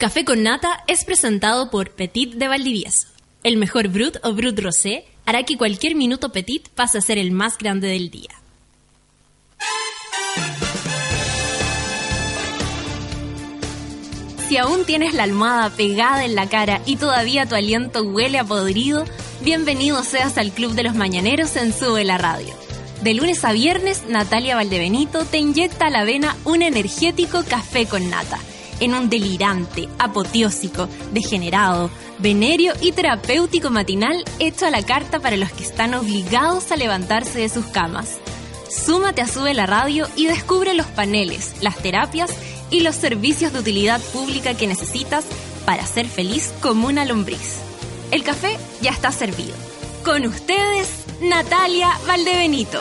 Café con Nata es presentado por Petit de Valdivieso. El mejor Brut o Brut Rosé hará que cualquier minuto Petit pase a ser el más grande del día. Si aún tienes la almohada pegada en la cara y todavía tu aliento huele a podrido, bienvenido seas al Club de los Mañaneros en Sube la Radio. De lunes a viernes, Natalia Valdebenito te inyecta a la vena un energético café con nata, en un delirante, apoteósico, degenerado, venerio y terapéutico matinal hecho a la carta para los que están obligados a levantarse de sus camas. Súmate a Sube la Radio y descubre los paneles, las terapias y los servicios de utilidad pública que necesitas para ser feliz como una lombriz. El café ya está servido. Con ustedes, Natalia Valdebenito.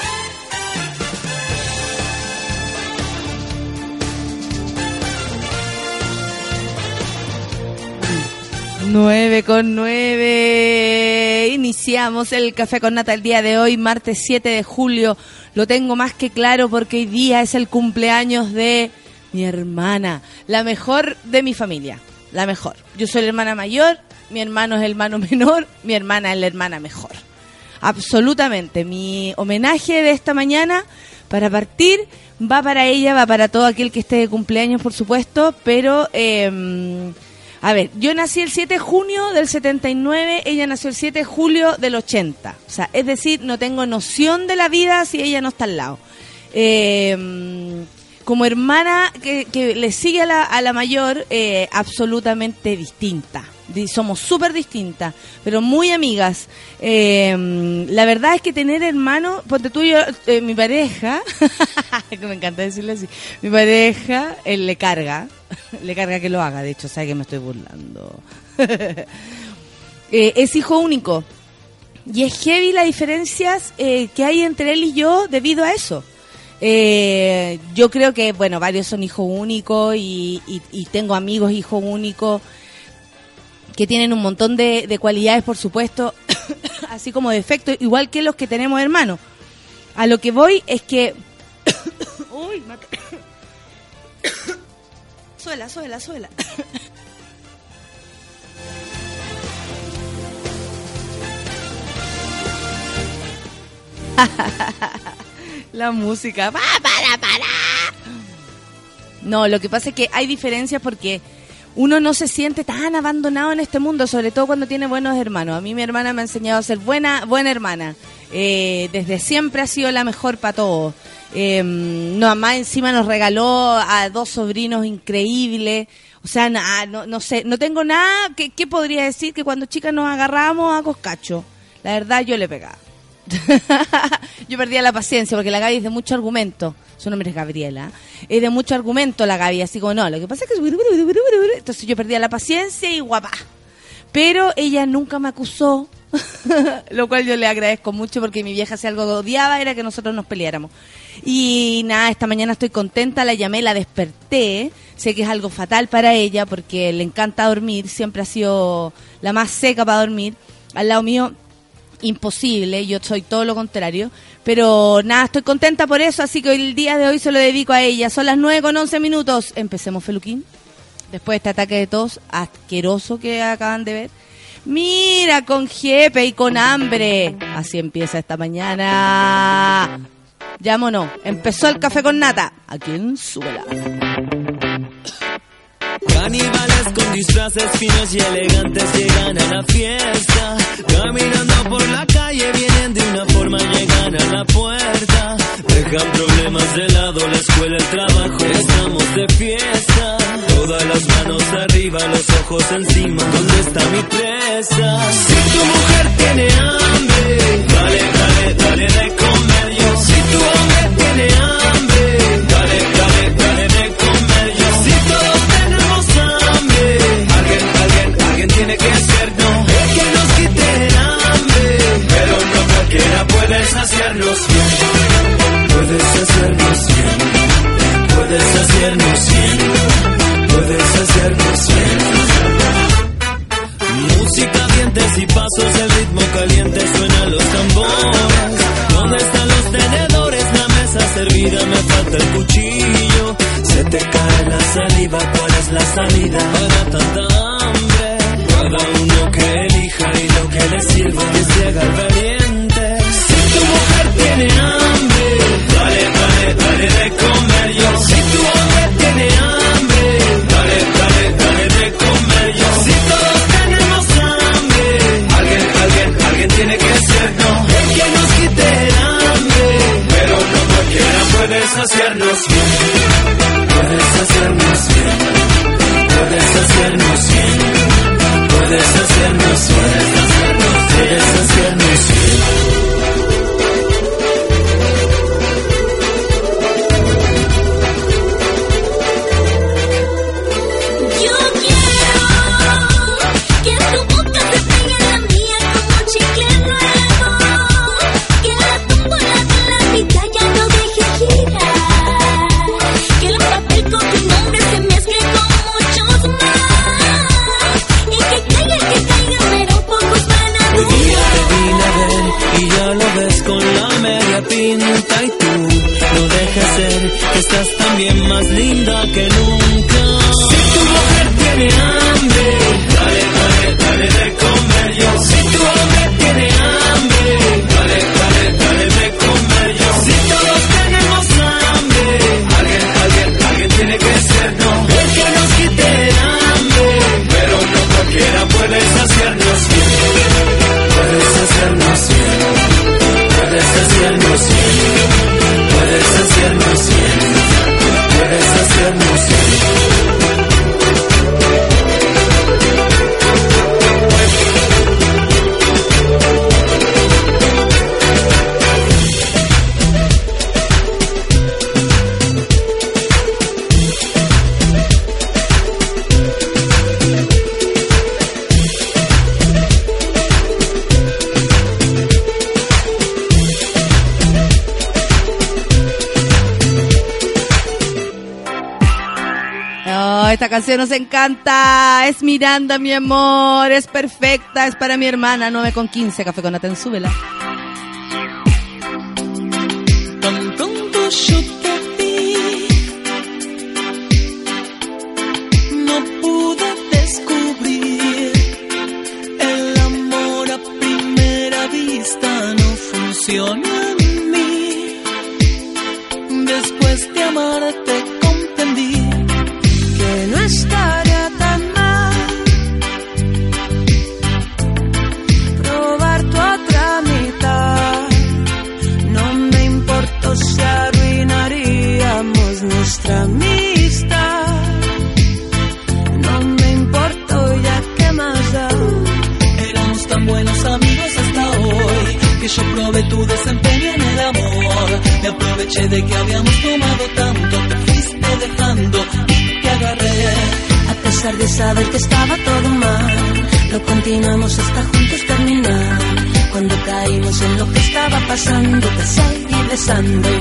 9 con 9. Iniciamos el café con nata el día de hoy, martes 7 de julio. Lo tengo más que claro porque hoy día es el cumpleaños de mi hermana, la mejor de mi familia, la mejor. Yo soy la hermana mayor, mi hermano es el hermano menor, mi hermana es la hermana mejor. Absolutamente. Mi homenaje de esta mañana para partir va para ella, va para todo aquel que esté de cumpleaños, por supuesto, pero... Eh, a ver, yo nací el 7 de junio del 79, ella nació el 7 de julio del 80. O sea, es decir, no tengo noción de la vida si ella no está al lado. Eh, como hermana que, le sigue a la, a la mayor, eh, absolutamente distinta. Somos súper distintas, pero muy amigas. Eh, la verdad es que tener hermanos, ponte tú eh, mi pareja, que me encanta decirle así, mi pareja, él le carga, le carga que lo haga, de hecho, sabe que me estoy burlando. es hijo único. Y es heavy las diferencias que hay entre él y yo debido a eso. Eh, yo creo que, bueno, varios son hijos únicos y, tengo amigos hijos únicos que tienen un montón de, cualidades, por supuesto, así como defectos, igual que los que tenemos hermanos. A lo que voy es que... Uy, suela, suela, suela. La música. ¡Va, para, para! No, lo que pasa es que hay diferencias porque uno no se siente tan abandonado en este mundo, sobre todo cuando tiene buenos hermanos. A mí mi hermana me ha enseñado a ser buena, buena hermana. Eh, desde siempre ha sido la mejor para todos. Eh, no, más encima nos regaló a dos sobrinos increíbles. O sea, no, no, sé, no tengo nada que, que podría decir que cuando chicas nos agarramos a coscacho. La verdad, yo le pegaba. yo perdía la paciencia porque la Gaby es de mucho argumento. Su nombre es Gabriela. Es de mucho argumento la Gaby, así como no. Lo que pasa es que. Entonces yo perdía la paciencia y guapa. Pero ella nunca me acusó, lo cual yo le agradezco mucho porque mi vieja si algo odiaba era que nosotros nos peleáramos. Y nada, esta mañana estoy contenta, la llamé, la desperté. Sé que es algo fatal para ella porque le encanta dormir, siempre ha sido la más seca para dormir. Al lado mío imposible, yo soy todo lo contrario, pero nada, estoy contenta por eso, así que el día de hoy se lo dedico a ella. Son las 9 con 11 minutos. Empecemos, Feluquín. Después de este ataque de tos asqueroso que acaban de ver. Mira, con jepe y con hambre. Así empieza esta mañana. Llámonos. Empezó el café con nata. Aquí en Súbela. Caníbales con disfraces finos y elegantes llegan a la fiesta. Caminando por la calle vienen de una forma, llegan a la puerta. Dejan problemas de lado, la escuela, el trabajo, estamos de fiesta. Todas las manos arriba, los ojos encima, ¿dónde está mi presa? Si tu mujer tiene hambre, dale, dale, dale de comer yo. Si tu hombre tiene hambre, puedes saciarnos bien, puedes saciarnos bien, puedes saciarnos bien, puedes saciarnos bien. Música, dientes y pasos, el ritmo caliente suenan los tambores. ¿Dónde están los tenedores? La mesa servida, me falta el cuchillo. Se te cae la saliva, ¿cuál es la salida? Para tanta hambre, cada uno que elija y lo que le sirva que se el valiente tu mujer tiene hambre, dale, dale, dale de comer yo. Si tu hombre tiene hambre, dale, dale, dale de comer yo. Si todos tenemos hambre, alguien, alguien, alguien tiene que ser no. El que nos quite el hambre, pero no cualquiera puede saciarnos bien, puede saciarnos bien, puede saciarnos bien, puede saciarnos bien, puede saciarnos bien. distinta y tú no dejes ser, estás también más linda que nunca. esta canción nos encanta. Es Miranda, mi amor. Es perfecta. Es para mi hermana. 9 con 15. Café con Aten, súbela. Sunday.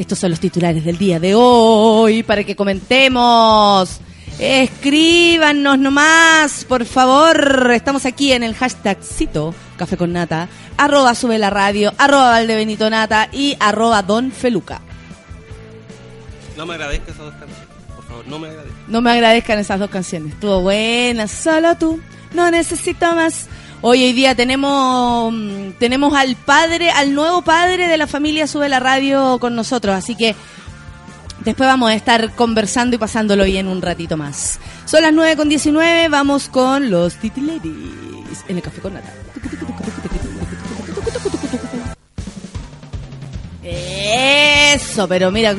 Estos son los titulares del día de hoy para que comentemos. Escríbanos nomás, por favor. Estamos aquí en el hashtagcito Café con Nata, arroba sube la radio, arroba Valdebenito Nata y arroba Don Feluca. No me agradezca esas dos canciones. Por favor, no me agradezca. No me agradezcan esas dos canciones. Estuvo buena, solo tú. No necesito más. Hoy hoy día tenemos tenemos al padre, al nuevo padre de la familia Sube la Radio con nosotros, así que después vamos a estar conversando y pasándolo bien un ratito más. Son las 9 con 19, vamos con los titulares en el café con nata. Eso, pero mira.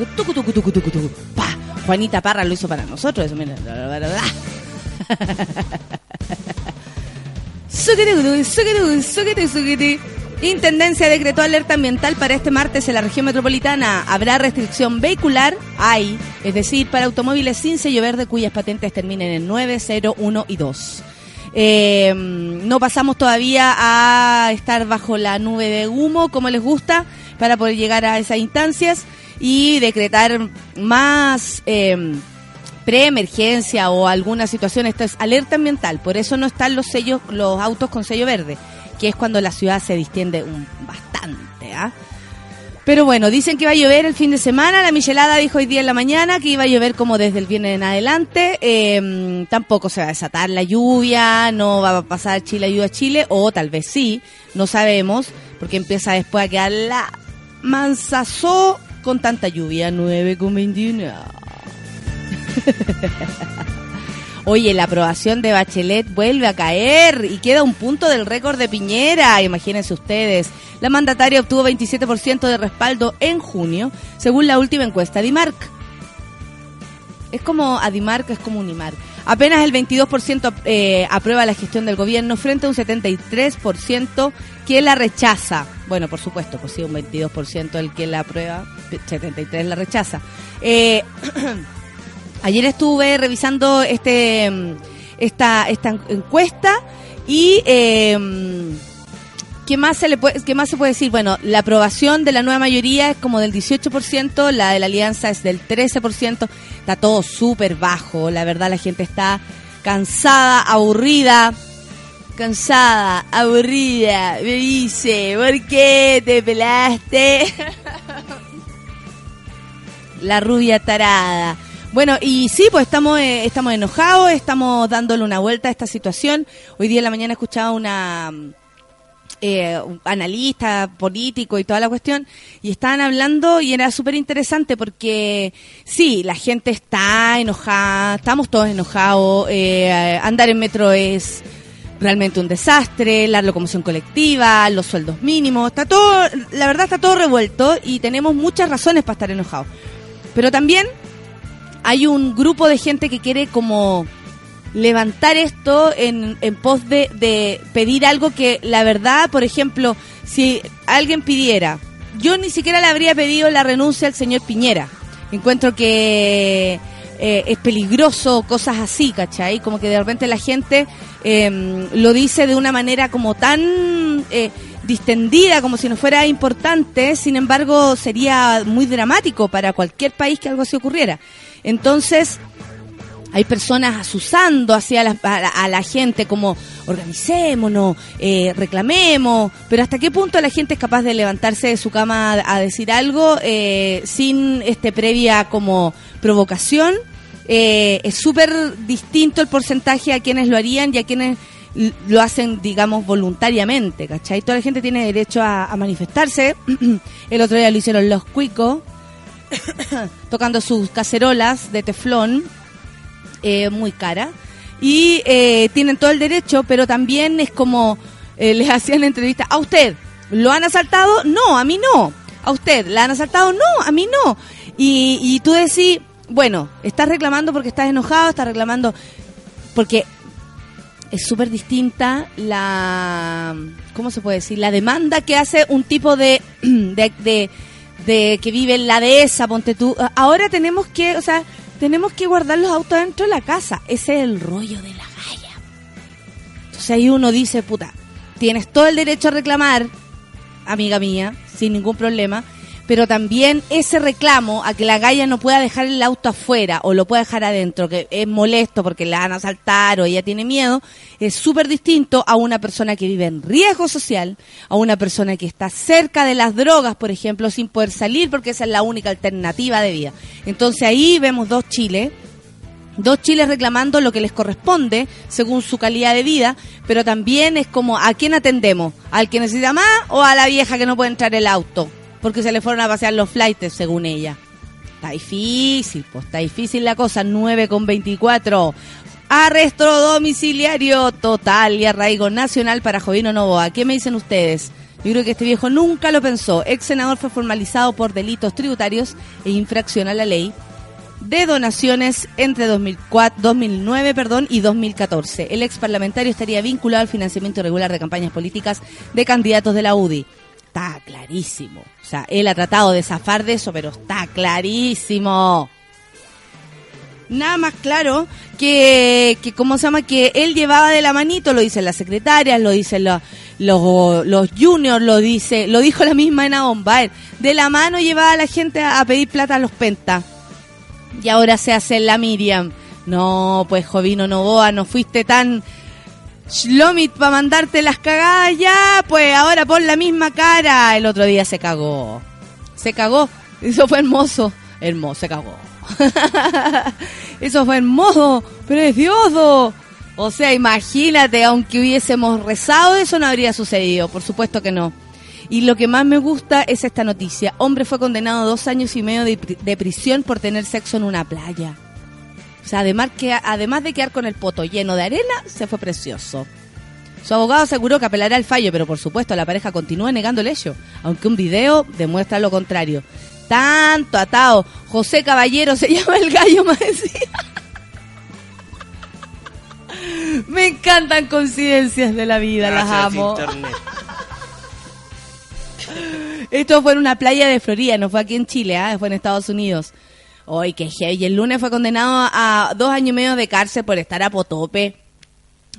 Pa, Juanita Parra lo hizo para nosotros, eso, mira. Intendencia decretó alerta ambiental para este martes en la región metropolitana. Habrá restricción vehicular, hay, es decir, para automóviles sin sello verde cuyas patentes terminen en 9, 0, 1 y 2. Eh, no pasamos todavía a estar bajo la nube de humo como les gusta para poder llegar a esas instancias y decretar más eh, preemergencia o alguna situación. Esto es alerta ambiental, por eso no están los sellos, los autos con sello verde, que es cuando la ciudad se distiende un, bastante. ¿ah? Pero bueno, dicen que va a llover el fin de semana. La Michelada dijo hoy día en la mañana que iba a llover como desde el viernes en adelante. Eh, tampoco se va a desatar la lluvia, no va a pasar Chile ayuda a Chile, o tal vez sí, no sabemos, porque empieza después a quedar la manzazó con tanta lluvia, 9 con 21. Oye, la aprobación de Bachelet vuelve a caer y queda un punto del récord de Piñera. Imagínense ustedes. La mandataria obtuvo 27% de respaldo en junio, según la última encuesta de IMARC. Es como Adimarc, es como Unimar. Apenas el 22% eh, aprueba la gestión del gobierno frente a un 73% que la rechaza. Bueno, por supuesto, pues sí, un 22% el que la aprueba, 73% la rechaza. Eh, Ayer estuve revisando este mm, esta, esta encuesta y eh, ¿qué, más se le ¿qué más se puede decir? Bueno, la aprobación de la nueva mayoría es como del 18%, la de la alianza es del 13%, está todo súper bajo, la verdad la gente está cansada, aburrida, cansada, aburrida, me dice, ¿por qué te pelaste? la rubia tarada. Bueno, y sí, pues estamos eh, estamos enojados, estamos dándole una vuelta a esta situación. Hoy día en la mañana escuchaba una mm, eh, analista político y toda la cuestión y estaban hablando y era súper interesante porque sí, la gente está enojada, estamos todos enojados, eh, andar en metro es realmente un desastre, la locomoción colectiva, los sueldos mínimos, está todo, la verdad está todo revuelto y tenemos muchas razones para estar enojados. Pero también hay un grupo de gente que quiere como levantar esto en, en pos de, de pedir algo que la verdad, por ejemplo, si alguien pidiera, yo ni siquiera le habría pedido la renuncia al señor Piñera. Encuentro que eh, es peligroso, cosas así, ¿cachai? Como que de repente la gente eh, lo dice de una manera como tan eh, distendida, como si no fuera importante, sin embargo sería muy dramático para cualquier país que algo así ocurriera. Entonces, hay personas asusando hacia a, la, a la gente como organicémonos, eh, reclamemos, pero hasta qué punto la gente es capaz de levantarse de su cama a, decir algo eh, sin este previa como provocación. Eh, es súper distinto el porcentaje a quienes lo harían y a quienes lo hacen, digamos, voluntariamente, ¿cachai? Toda la gente tiene derecho a, a manifestarse. el otro día lo hicieron los cuicos, tocando sus cacerolas de teflón eh, muy cara. Y eh, tienen todo el derecho, pero también es como eh, les hacían entrevistas. ¿A usted lo han asaltado? No, a mí no. ¿A usted la han asaltado? No, a mí no. Y, y tú decís, bueno, estás reclamando porque estás enojado, estás reclamando porque es súper distinta la ¿cómo se puede decir? la demanda que hace un tipo de de, de, de que vive en la dehesa, ponte tú. Ahora tenemos que, o sea, tenemos que guardar los autos dentro de la casa. Ese es el rollo de la galla. Entonces ahí uno dice, puta, tienes todo el derecho a reclamar, amiga mía, sin ningún problema, pero también ese reclamo a que la galla no pueda dejar el auto afuera o lo pueda dejar adentro, que es molesto porque la van a asaltar o ella tiene miedo, es súper distinto a una persona que vive en riesgo social, a una persona que está cerca de las drogas, por ejemplo, sin poder salir porque esa es la única alternativa de vida. Entonces ahí vemos dos Chiles, dos chiles reclamando lo que les corresponde según su calidad de vida, pero también es como a quién atendemos, al que necesita más o a la vieja que no puede entrar el auto, porque se le fueron a pasear los flights según ella. Está difícil, pues está difícil la cosa, 9 con 24. Arresto domiciliario total y arraigo nacional para Jovino Novoa. ¿Qué me dicen ustedes? Yo creo que este viejo nunca lo pensó. Ex senador fue formalizado por delitos tributarios e infracción a la ley de donaciones entre 2004, 2009 perdón, y 2014. El ex parlamentario estaría vinculado al financiamiento irregular de campañas políticas de candidatos de la UDI. Está clarísimo. O sea, él ha tratado de zafar de eso, pero está clarísimo. Nada más claro que, que ¿cómo se llama? Que él llevaba de la manito, lo dicen las secretarias, lo dicen los, los, los juniors, lo dice, lo dijo la misma Ena Bombaer. De la mano llevaba a la gente a, a pedir plata a los pentas y ahora se hace la Miriam. No, pues Jovino Novoa, no fuiste tan Shlomit para mandarte las cagadas ya, pues ahora pon la misma cara. El otro día se cagó. Se cagó. Eso fue hermoso. Hermoso, se cagó. Eso fue hermoso, precioso. O sea, imagínate, aunque hubiésemos rezado, eso no habría sucedido. Por supuesto que no. Y lo que más me gusta es esta noticia. Hombre fue condenado a dos años y medio de, pri- de prisión por tener sexo en una playa. O sea, además, que, además de quedar con el poto lleno de arena, se fue precioso. Su abogado aseguró que apelará al fallo, pero por supuesto la pareja continúa negando el hecho, aunque un video demuestra lo contrario. Tanto atado. José Caballero se llama el gallo más. Me encantan coincidencias de la vida, las amo. internet. Esto fue en una playa de Florida, no fue aquí en Chile, ¿ah? fue en Estados Unidos. Hoy que heavy. Y el lunes fue condenado a dos años y medio de cárcel por estar a potope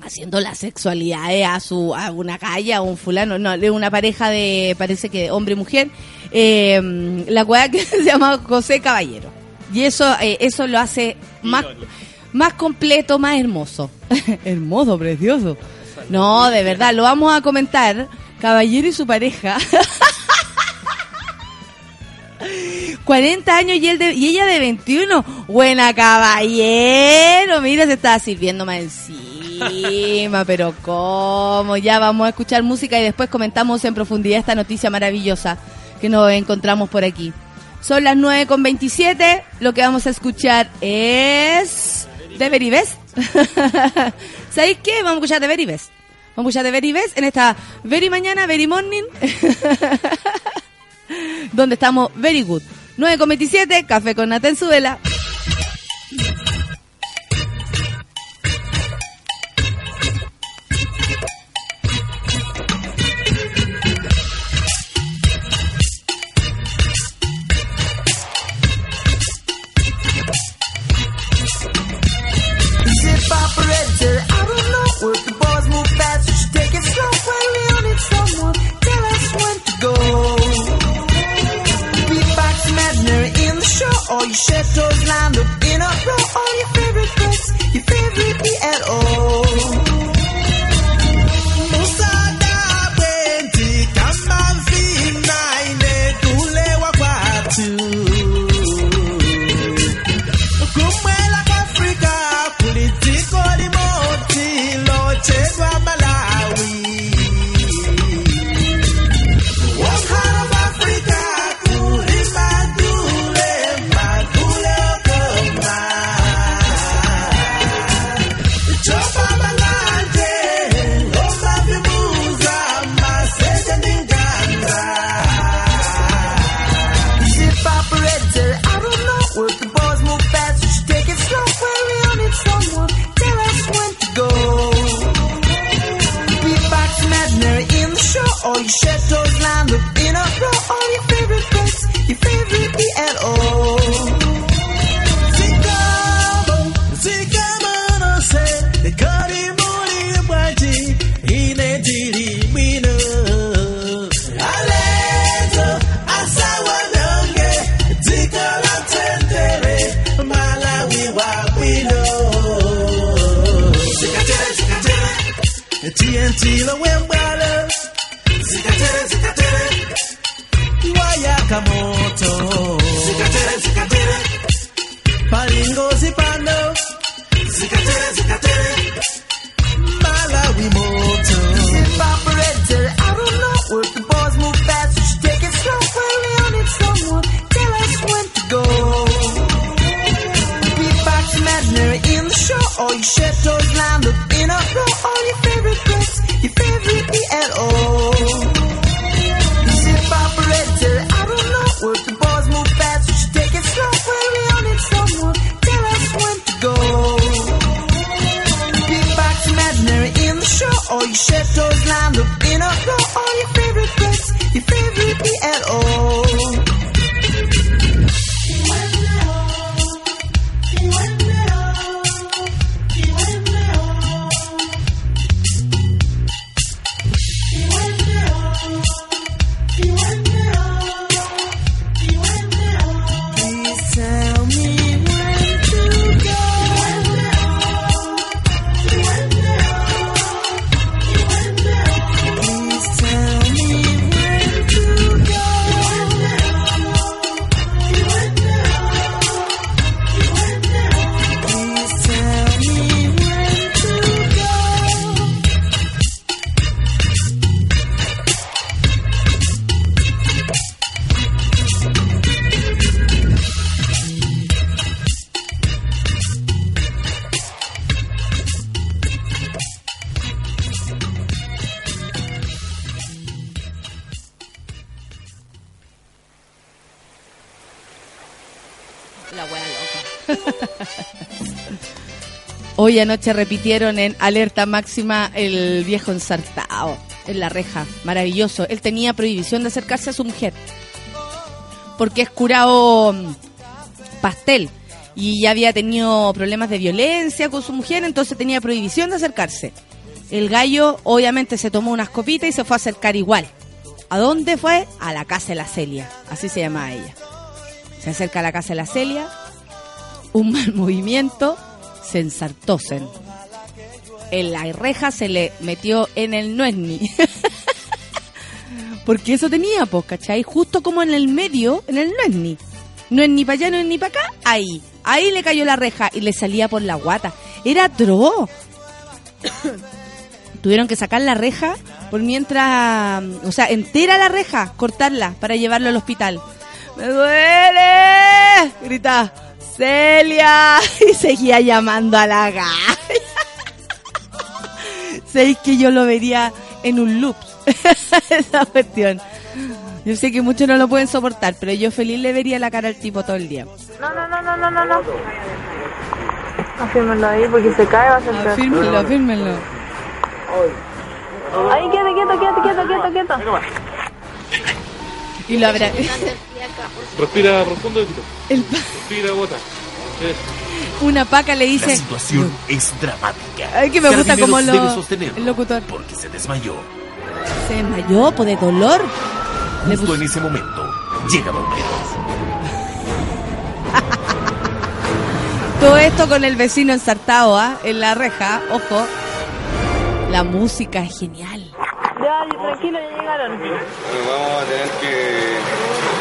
haciendo las sexualidades a su a una calle, a un fulano, no, de una pareja de, parece que hombre y mujer, eh, la cual que se llama José Caballero. Y eso eh, eso lo hace más, más completo, más hermoso. hermoso, precioso. No, de verdad, lo vamos a comentar. Caballero y su pareja. 40 años y, él de- y ella de 21. Buena caballero. Mira, se está sirviendo más encima. pero ¿cómo? Ya vamos a escuchar música y después comentamos en profundidad esta noticia maravillosa que nos encontramos por aquí. Son las 9 con 27. Lo que vamos a escuchar es... The Very Best. ¿Sabéis qué? Vamos a escuchar The Very Best. Vamos a escuchar The Very Best en esta Very Mañana, Very Morning. donde estamos very good. 9 con 27, café con Natenzuela. Hoy anoche repitieron en alerta máxima el viejo ensartado en la reja. Maravilloso. Él tenía prohibición de acercarse a su mujer. Porque es curado mm, pastel. Y ya había tenido problemas de violencia con su mujer, entonces tenía prohibición de acercarse. El gallo obviamente se tomó unas copitas y se fue a acercar igual. ¿A dónde fue? A la casa de la Celia. Así se llamaba ella. Se acerca a la casa de la Celia, un mal movimiento, se ensartosen. En la reja se le metió en el nuesni. Porque eso tenía, pues, ¿cachai? Justo como en el medio, en el nuesni. No es ni para allá, no es ni para acá, ahí. Ahí le cayó la reja y le salía por la guata. Era atroz. Tuvieron que sacar la reja por mientras, o sea, entera la reja, cortarla para llevarlo al hospital. ¡Me duele! Grita, Celia. Y seguía llamando a la galla. Sé que yo lo vería en un loop. Esa cuestión. Yo sé que muchos no lo pueden soportar, pero yo feliz le vería la cara al tipo todo el día. No, no, no, no, no, no, no. Afírmenlo ahí porque se cae va a ser peor. Afírmenlo, afírmenlo. Ahí, quieto, quieto, quieto, quieto, quieto. Y lo habrá. Respira profundo y tira. El- Respira, bota. Eso. una paca le La dice. situación es dramática. Ay, que me gusta como lo- debe sostenerlo el locutor. Porque se desmayó. Se desmayó por de dolor. Le Justo en ese momento, llega bomberos. Todo esto con el vecino ensartado, ¿ah? En la reja, ojo. La música es genial. Ya, tranquilo, ya llegaron. Vamos a tener que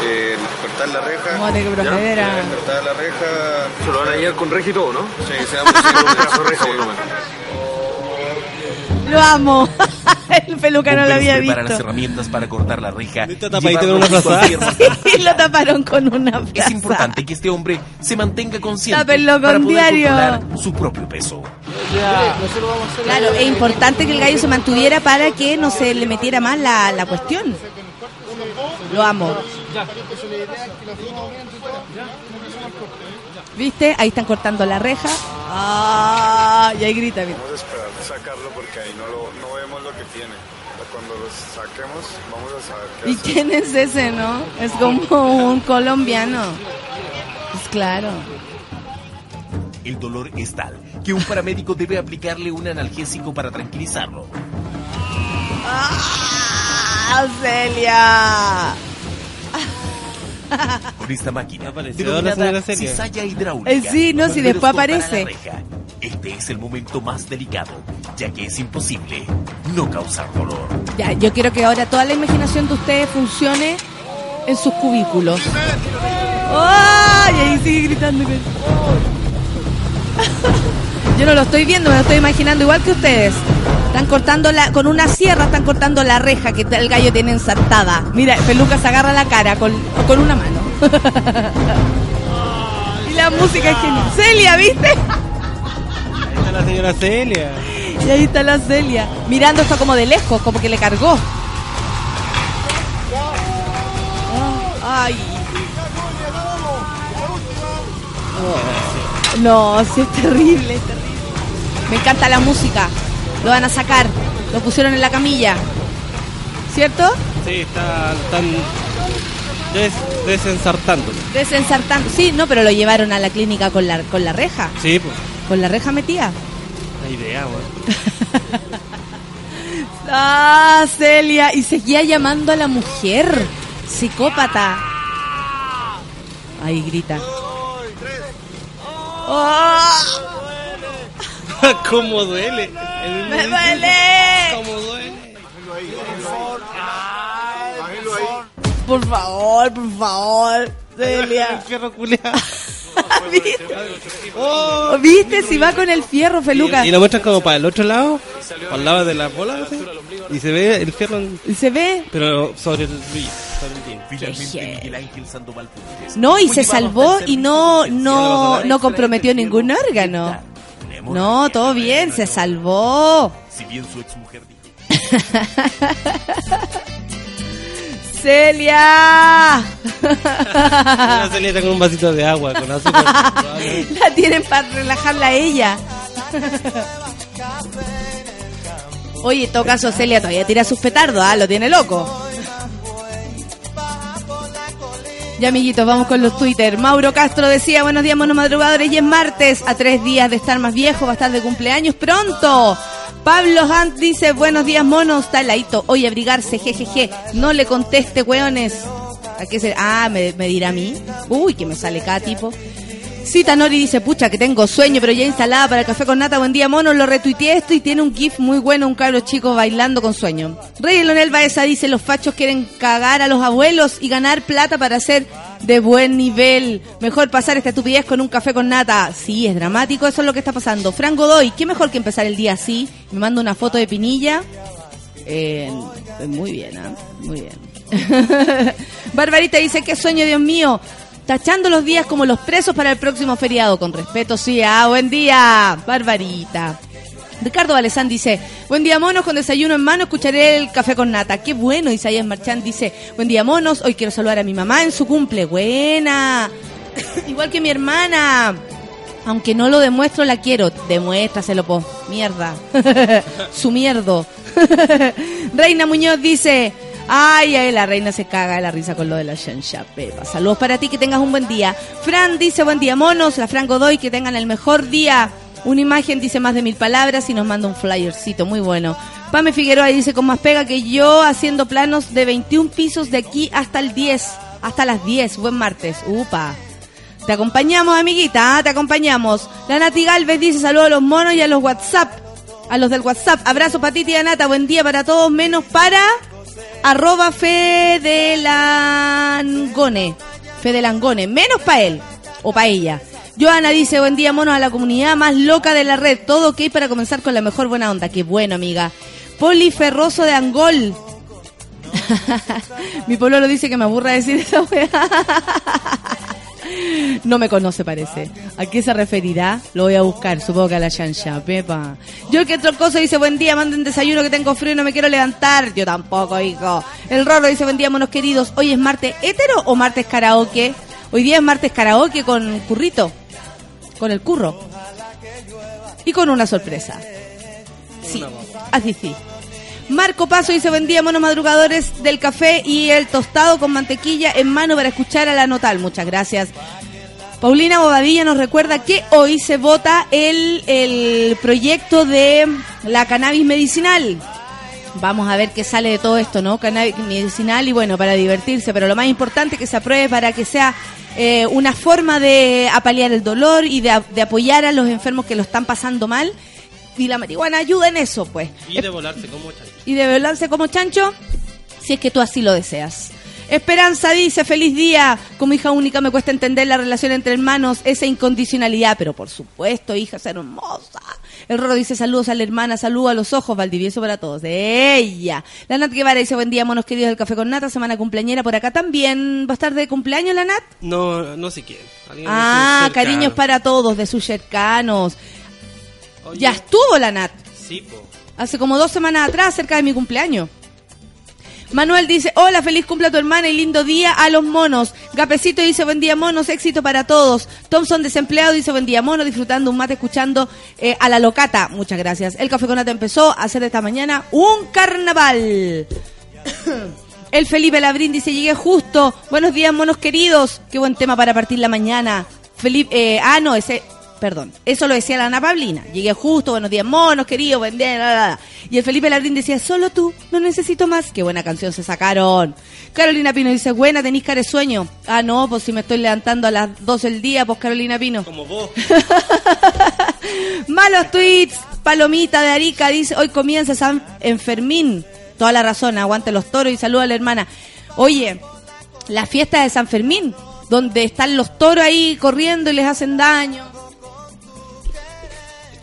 eh, cortar la reja. Vamos a tener que proceder a- Cortar la reja. Se lo van a llevar con reja y todo, ¿no? Sí, se va a reja por lo amo. el peluca no lo había preparan las visto. herramientas para cortar la llevarlo de una frazada. Y lo taparon con una Es frase. importante que este hombre se mantenga consciente Tápenlo con para poder diario. controlar su propio peso. Claro, es importante que el gallo se mantuviera para que no se le metiera más la, la cuestión. Lo amo. ¿Viste? Ahí están cortando la reja. Ah, y ahí grita. mira. Sacarlo porque ahí no, lo, no vemos lo que tiene. cuando los saquemos, vamos a saber qué ¿Y hacer. quién es ese, no? Es como un colombiano. Pues claro. El dolor es tal que un paramédico debe aplicarle un analgésico para tranquilizarlo. ¡Ah, Celia! Con esta máquina denominada cizalla hidráulica. Eh, sí, no, si después aparece. Este es el momento más delicado, ya que es imposible no causar dolor. Ya, yo quiero que ahora toda la imaginación de ustedes funcione en sus cubículos. ¡Ay! Ahí sigue gritando. Yo no lo estoy viendo, me lo estoy imaginando igual que ustedes. Están cortando la, con una sierra, están cortando la reja que el gallo tiene ensartada. Mira, Peluca se agarra la cara con, con una mano. y la música es genial. Celia, ¿viste? Ahí está la señora Celia. Y ahí está la Celia. Mirando esto como de lejos, como que le cargó. Ay. No, sí es terrible, es terrible. Me encanta la música. Lo van a sacar. Lo pusieron en la camilla. ¿Cierto? Sí, está, están des, desensartando. Desensartando. Sí, no, pero lo llevaron a la clínica con la, con la reja. Sí, pues, Con la reja metida. la idea, weón. Ah, Celia. Y seguía llamando a la mujer. Psicópata. Ahí grita. ¡Oh! ¿Cómo duele? El ¡Me duele! ¿Cómo duele? Por favor, por favor. El fierro culiao. ¿Viste? Oh, ¿Viste? Si va con el fierro, Feluca. Y, y lo muestran como para el otro lado, al lado de la bola, ¿sí? y se ve el fierro, en- ¿Y se ve? pero sobre el brillo, sobre el. Finalmente, Ángel Sandoval No, y se salvó el y no, no, no para comprometió ningún el órgano. No, todo bien, se salvó. Si bien su exmujer dijo Celia. Una Celia con un vasito de agua, con azúcar. La tienen para relajarla a ella. Oye, en todo caso, Celia todavía tira sus petardos, ¿ah? Lo tiene loco. Ya, amiguitos, vamos con los Twitter. Mauro Castro decía, buenos días, monos madrugadores, y es martes, a tres días de estar más viejo, va a estar de cumpleaños pronto. Pablo Hunt dice, buenos días, monos, está. Hoy abrigarse, jejeje. No le conteste, weones. ¿A qué se... Ah, me, me dirá a mí. Uy, que me sale cada tipo. Cita Nori dice, pucha, que tengo sueño, pero ya instalada para el café con nata. Buen día, mono. Lo retuiteé esto y tiene un gif muy bueno, un cabro chico bailando con sueño. Rey Leonel Baeza dice, los fachos quieren cagar a los abuelos y ganar plata para ser de buen nivel. Mejor pasar esta estupidez con un café con nata. Sí, es dramático, eso es lo que está pasando. Fran Godoy, qué mejor que empezar el día así. Me manda una foto de Pinilla. Eh, muy bien, ¿ah? muy bien. Barbarita dice, qué sueño, Dios mío. Tachando los días como los presos para el próximo feriado. Con respeto, sí. Ah, buen día, Barbarita. Ricardo Valesán dice, buen día monos, con desayuno en mano escucharé el café con nata. Qué bueno, Isaías Marchán dice, buen día monos, hoy quiero saludar a mi mamá en su cumple. Buena. Igual que mi hermana. Aunque no lo demuestro, la quiero. Demuéstraselo, po. Mierda. su mierdo. Reina Muñoz dice, ay, ay, la reina se caga de la risa con lo de la Shansha Pepa. Saludos para ti, que tengas un buen día. Fran dice, buen día monos. La Fran Godoy, que tengan el mejor día. Una imagen dice más de mil palabras y nos manda un flyercito muy bueno. Pame Figueroa dice con más pega que yo haciendo planos de 21 pisos de aquí hasta el 10, hasta las 10. Buen martes. Upa. Te acompañamos, amiguita, ¿ah? te acompañamos. La Nati Galvez dice saludos a los monos y a los WhatsApp. A los del WhatsApp. Abrazo para ti, tía Nata. Buen día para todos, menos para arroba Fedelangone. Fedelangone. Menos para él o para ella. Joana dice, buen día, monos, a la comunidad más loca de la red. Todo ok para comenzar con la mejor buena onda. Qué bueno, amiga. Poli Ferroso de Angol. Mi pueblo lo dice que me aburra decir esa weá. No me conoce, parece. ¿A qué se referirá? Lo voy a buscar, supongo que a la chancha. Pepa. Yo que Trocoso dice, buen día, manden desayuno que tengo frío y no me quiero levantar. Yo tampoco, hijo. El Rorro dice, buen día, monos queridos. ¿Hoy es martes hétero o martes karaoke? Hoy día es martes karaoke con currito. Con el curro. Y con una sorpresa. Sí, así sí. Marco Paso dice buen día, monos madrugadores del café y el tostado con mantequilla en mano para escuchar a la notal. Muchas gracias. Paulina Bobadilla nos recuerda que hoy se vota el, el proyecto de la cannabis medicinal. Vamos a ver qué sale de todo esto, ¿no? Cannabis medicinal y bueno, para divertirse, pero lo más importante es que se apruebe para que sea eh, una forma de apalear el dolor y de, de apoyar a los enfermos que lo están pasando mal. Y la marihuana ayuda en eso, pues. Y de volarse como chancho. Y de volarse como chancho, si es que tú así lo deseas. Esperanza dice, feliz día. Como hija única me cuesta entender la relación entre hermanos, esa incondicionalidad, pero por supuesto, hija, es hermosa. El Roro dice saludos a la hermana, saludos a los ojos, Valdivieso para todos. De ella. La Nat Guevara dice buen día, monos queridos del Café con Nata, semana cumpleañera por acá también. ¿Va a estar de cumpleaños la Nat? No, no sé quién. Ah, cariños para todos, de sus cercanos. Oye, Ya estuvo la Nat. Sí, po. hace como dos semanas atrás, cerca de mi cumpleaños. Manuel dice, hola, feliz cumple a tu hermana y lindo día a los monos. Gapecito dice, buen día monos, éxito para todos. Thompson desempleado dice, buen día monos, disfrutando un mate, escuchando eh, a la locata. Muchas gracias. El Café con Nata empezó a hacer de esta mañana un carnaval. El Felipe Labrín dice, llegué justo. Buenos días, monos queridos. Qué buen tema para partir la mañana. Felipe, eh, ah, no, ese, perdón. Eso lo decía la Ana Pablina. Llegué justo, buenos días, monos queridos, buen día, la, la, la. Y el Felipe Labrín decía, solo tú, no necesito más. Qué buena canción se sacaron. Carolina Pino dice, buena, tenéis cara de sueño. Ah, no, pues si me estoy levantando a las 12 del día, pues Carolina Pino. Como vos. Malos tweets. Palomita de Arica dice, hoy comienza San Enfermín. Toda la razón, aguante los toros y saluda a la hermana. Oye, la fiesta de San Fermín, donde están los toros ahí corriendo y les hacen daño.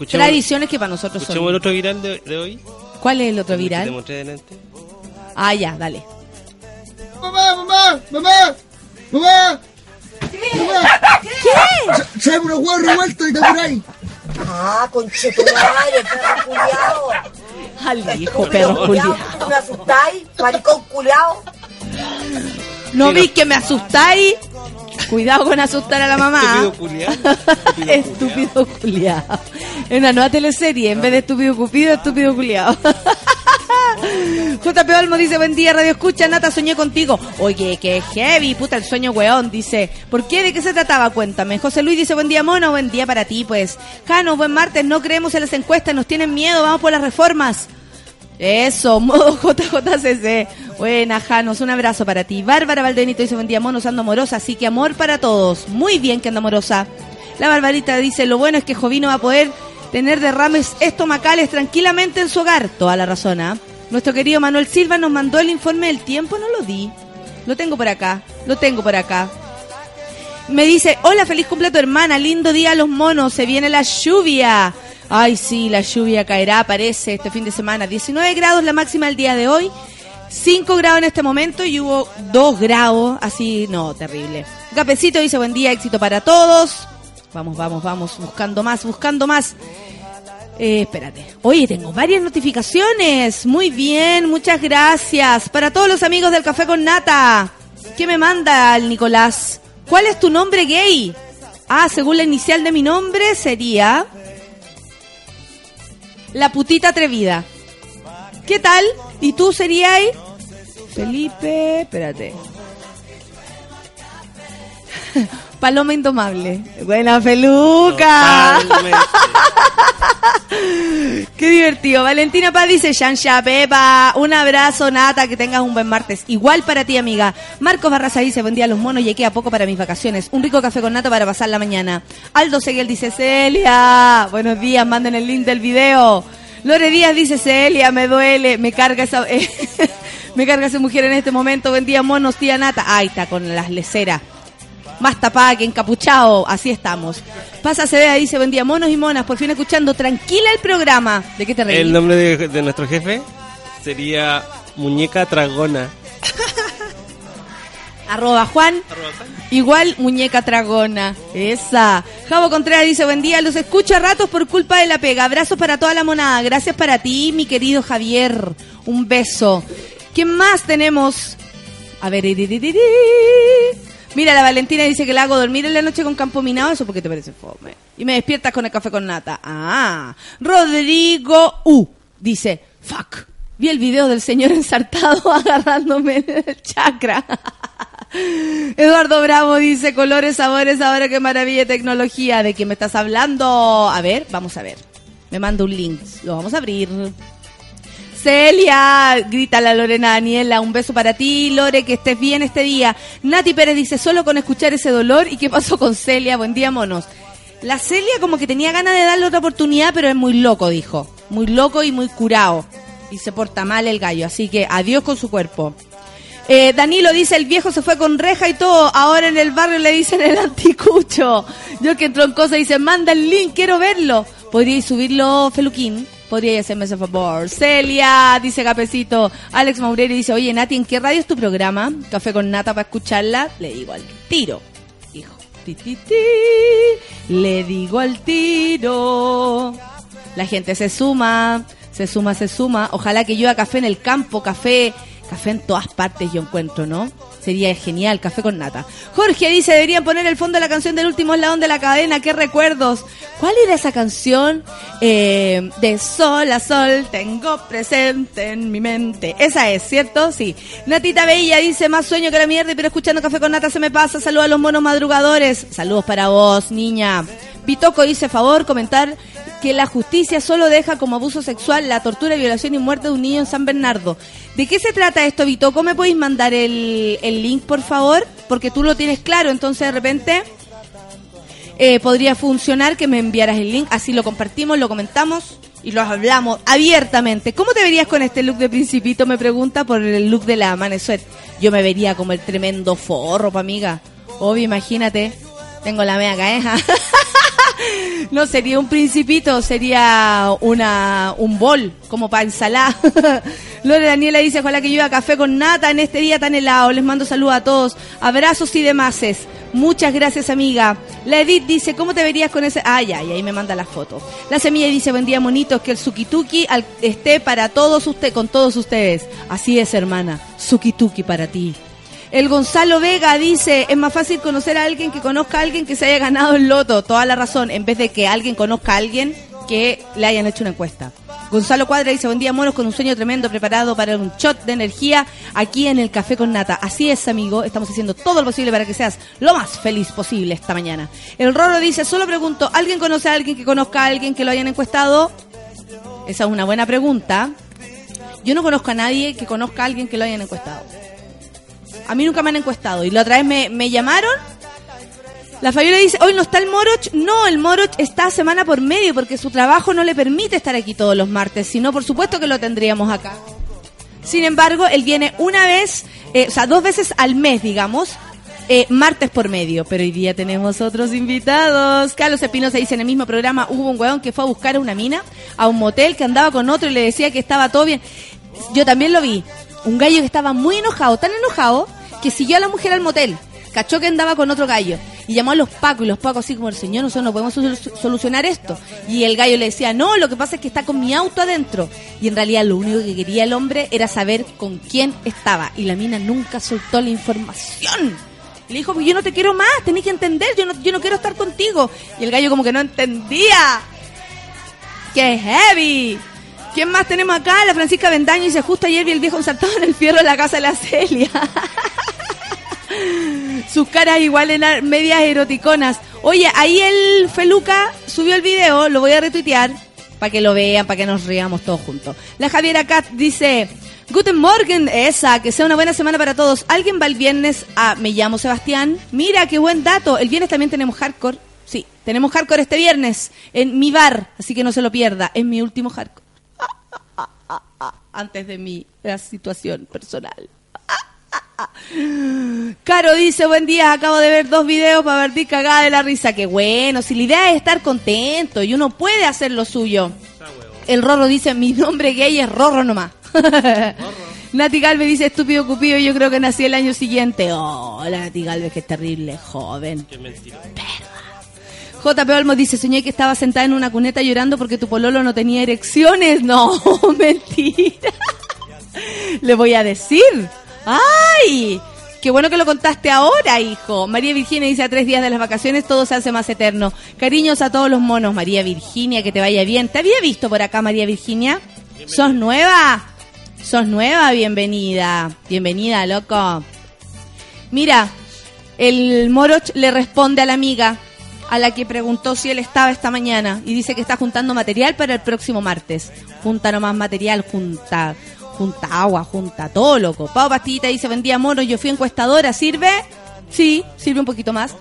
Escuchemos, Tradiciones que para nosotros escuchemos el son. otro viral de, de hoy. ¿Cuál es el otro El que te viral? mostré delante. Ah, ya, dale. ¡Mamá, mamá, mamá! ¡Mamá! ¿Qué? ¡Trae unos huevos revueltos y te por ahí! Ah, conchetumadre, perro culiao. Al hijo, perro culiao. ¿No me asustáis? Maricón culiao. ¿No vi que me asustáis? Cuidado con asustar a la mamá. Estúpido culiao. Estúpido culiao. Es una nueva teleserie. En vez de estúpido cupido, estúpido culiao. JP Olmo dice, buen día, Radio Escucha, Nata, soñé contigo. Oye, qué heavy, puta, el sueño weón, dice. ¿Por qué? ¿De qué se trataba? Cuéntame. José Luis dice, buen día, mono, buen día para ti, pues. Jano, buen martes, no creemos en las encuestas, nos tienen miedo, vamos por las reformas. Eso, modo JJCC. Buena, Janos, un abrazo para ti. Bárbara Valdenito dice, buen día, monos, ando amorosa, así que amor para todos. Muy bien que anda amorosa. La Barbarita dice, lo bueno es que Jovino va a poder tener derrames estomacales tranquilamente en su hogar. Toda la razón, ¿ah? Nuestro querido Manuel Silva nos mandó el informe del tiempo, no lo di. Lo tengo por acá, lo tengo por acá. Me dice, hola, feliz cumple a tu hermana, lindo día a los monos, se viene la lluvia. Ay, sí, la lluvia caerá, parece, este fin de semana. 19 grados la máxima el día de hoy, 5 grados en este momento y hubo 2 grados, así, no, terrible. Gapecito dice, buen día, éxito para todos. Vamos, vamos, vamos, buscando más, buscando más. Eh, espérate. Oye, tengo varias notificaciones. Muy bien, muchas gracias. Para todos los amigos del Café con Nata. ¿Qué me manda el Nicolás? ¿Cuál es tu nombre gay? Ah, según la inicial de mi nombre sería... La putita atrevida. ¿Qué tal? ¿Y tú serías? Felipe, espérate. Paloma Indomable. Buena peluca. Qué divertido. Valentina Paz dice, Shansha Pepa, un abrazo, Nata, que tengas un buen martes. Igual para ti, amiga. Marcos Barraza dice, buen día a los monos, y queda poco para mis vacaciones. Un rico café con nata para pasar la mañana. Aldo Seguel dice, Celia, buenos días, manden el link del video. Lore Díaz dice, Celia, me duele, me carga esa... me carga esa mujer en este momento. Buen día, monos, tía Nata. Ahí está, con las leceras más tapada que encapuchado, así estamos. Pasa Cedea dice, buen día, monos y monas, por fin escuchando tranquila el programa. ¿De qué te reís? El nombre de, de nuestro jefe sería Muñeca Tragona. Arroba Juan, igual muñeca tragona. Esa. Javo Contreras dice, buen día, los escucho a ratos por culpa de la pega. Abrazos para toda la monada. Gracias para ti, mi querido Javier. Un beso. ¿Quién más tenemos? A ver. Mira, la Valentina dice que la hago dormir en la noche con campo minado. Eso porque te parece fome. Y me despiertas con el café con nata. Ah. Rodrigo U dice, fuck. Vi el video del señor ensartado agarrándome el chakra. Eduardo Bravo dice, colores, sabores, ahora qué maravilla tecnología. ¿De qué me estás hablando? A ver, vamos a ver. Me manda un link. Lo vamos a abrir. Celia, grita la Lorena Daniela, un beso para ti, Lore, que estés bien este día. Nati Pérez dice, solo con escuchar ese dolor, ¿y qué pasó con Celia? Buen día, monos. La Celia como que tenía ganas de darle otra oportunidad, pero es muy loco, dijo. Muy loco y muy curado. Y se porta mal el gallo, así que adiós con su cuerpo. Eh, Danilo dice, el viejo se fue con reja y todo, ahora en el barrio le dicen el anticucho. Yo que troncosa dice, manda el link, quiero verlo. ¿Podríais subirlo, Feluquín? Podría hacerme ese favor. Celia, dice Capecito. Alex Maureri dice, oye Nati, ¿en qué radio es tu programa? Café con nata para escucharla. Le digo al tiro. Hijo. Ti, ti, ti. Le digo al tiro. La gente se suma, se suma, se suma. Ojalá que yo a café en el campo, café, café en todas partes yo encuentro, ¿no? Sería genial, café con nata. Jorge dice, deberían poner el fondo de la canción del último eslabón de la cadena, qué recuerdos. ¿Cuál era esa canción? Eh, de sol a sol, tengo presente en mi mente. Esa es, ¿cierto? Sí. Natita Bella dice, más sueño que la mierda, pero escuchando café con nata se me pasa. Saludos a los monos madrugadores. Saludos para vos, niña. Pitoco dice, favor, comentar que la justicia solo deja como abuso sexual la tortura, violación y muerte de un niño en San Bernardo. ¿De qué se trata esto, Vitoco? ¿Me podéis mandar el, el link, por favor? Porque tú lo tienes claro, entonces de repente eh, podría funcionar que me enviaras el link, así lo compartimos, lo comentamos y lo hablamos abiertamente. ¿Cómo te verías con este look de principito? Me pregunta por el look de la amanecer. Yo me vería como el tremendo forro, pa' amiga. Obvio, imagínate. Tengo la mea caeja. No sería un principito, sería una un bol, como para ensalada. Lore Daniela dice, ojalá que yo a café con nata en este día tan helado. Les mando saludos a todos. Abrazos y demás. Muchas gracias, amiga. La Edith dice, ¿cómo te verías con ese...? Ay, ay, ahí me manda la foto. La Semilla dice, buen día, monitos, que el sukituki esté para todos ustedes, con todos ustedes. Así es, hermana. Sukituki para ti. El Gonzalo Vega dice, es más fácil conocer a alguien que conozca a alguien que se haya ganado el loto. Toda la razón, en vez de que alguien conozca a alguien que le hayan hecho una encuesta. Gonzalo Cuadra dice, buen día, monos, con un sueño tremendo preparado para un shot de energía aquí en el Café con Nata. Así es, amigo, estamos haciendo todo lo posible para que seas lo más feliz posible esta mañana. El Roro dice, solo pregunto, ¿alguien conoce a alguien que conozca a alguien que lo hayan encuestado? Esa es una buena pregunta. Yo no conozco a nadie que conozca a alguien que lo hayan encuestado. A mí nunca me han encuestado. Y la otra vez me, me llamaron. La Fabiola dice, hoy no está el Moroch. No, el Moroch está semana por medio porque su trabajo no le permite estar aquí todos los martes. Si no, por supuesto que lo tendríamos acá. Sin embargo, él viene una vez, eh, o sea, dos veces al mes, digamos, eh, martes por medio. Pero hoy día tenemos otros invitados. Carlos Espinosa dice en el mismo programa, hubo un weón que fue a buscar a una mina, a un motel que andaba con otro y le decía que estaba todo bien. Yo también lo vi. Un gallo que estaba muy enojado, tan enojado, que siguió a la mujer al motel. Cachó que andaba con otro gallo. Y llamó a los pacos. Y los pacos así como, el señor, nosotros no podemos sol- solucionar esto. Y el gallo le decía, no, lo que pasa es que está con mi auto adentro. Y en realidad lo único que quería el hombre era saber con quién estaba. Y la mina nunca soltó la información. Le dijo, pues yo no te quiero más, tenés que entender, yo no, yo no quiero estar contigo. Y el gallo como que no entendía. ¡Qué heavy! ¿Quién más tenemos acá? La Francisca Vendaño dice, justo ayer vi el viejo ensartado en el fierro de la casa de la Celia. Sus caras igual eran medias eroticonas. Oye, ahí el Feluca subió el video, lo voy a retuitear para que lo vean, para que nos riamos todos juntos. La Javiera Cat dice, Guten Morgen, esa, que sea una buena semana para todos. ¿Alguien va el viernes a Me llamo Sebastián? Mira, qué buen dato. El viernes también tenemos hardcore. Sí, tenemos hardcore este viernes en mi bar, así que no se lo pierda. Es mi último hardcore. Antes de mi la situación personal. Caro dice, buen día, acabo de ver dos videos para vertir cagada de la risa. Qué bueno, si la idea es estar contento y uno puede hacer lo suyo. El Rorro dice, mi nombre gay es Rorro nomás. Nati Galvez dice, estúpido cupido, yo creo que nací el año siguiente. Oh, la Nati Galvez, que terrible, joven. Qué mentira. JP Olmos dice, soñé que estaba sentada en una cuneta llorando porque tu pololo no tenía erecciones. No, mentira. Le voy a decir. ¡Ay! Qué bueno que lo contaste ahora, hijo. María Virginia dice, a tres días de las vacaciones todo se hace más eterno. Cariños a todos los monos. María Virginia, que te vaya bien. ¿Te había visto por acá, María Virginia? ¿Sos nueva? Sos nueva, bienvenida. Bienvenida, loco. Mira, el Moroch le responde a la amiga a la que preguntó si él estaba esta mañana y dice que está juntando material para el próximo martes. Junta nomás material, junta, junta agua, junta todo, loco. Pau Pastillita dice, buen día, mono, yo fui encuestadora, ¿sirve? Sí, sirve un poquito más.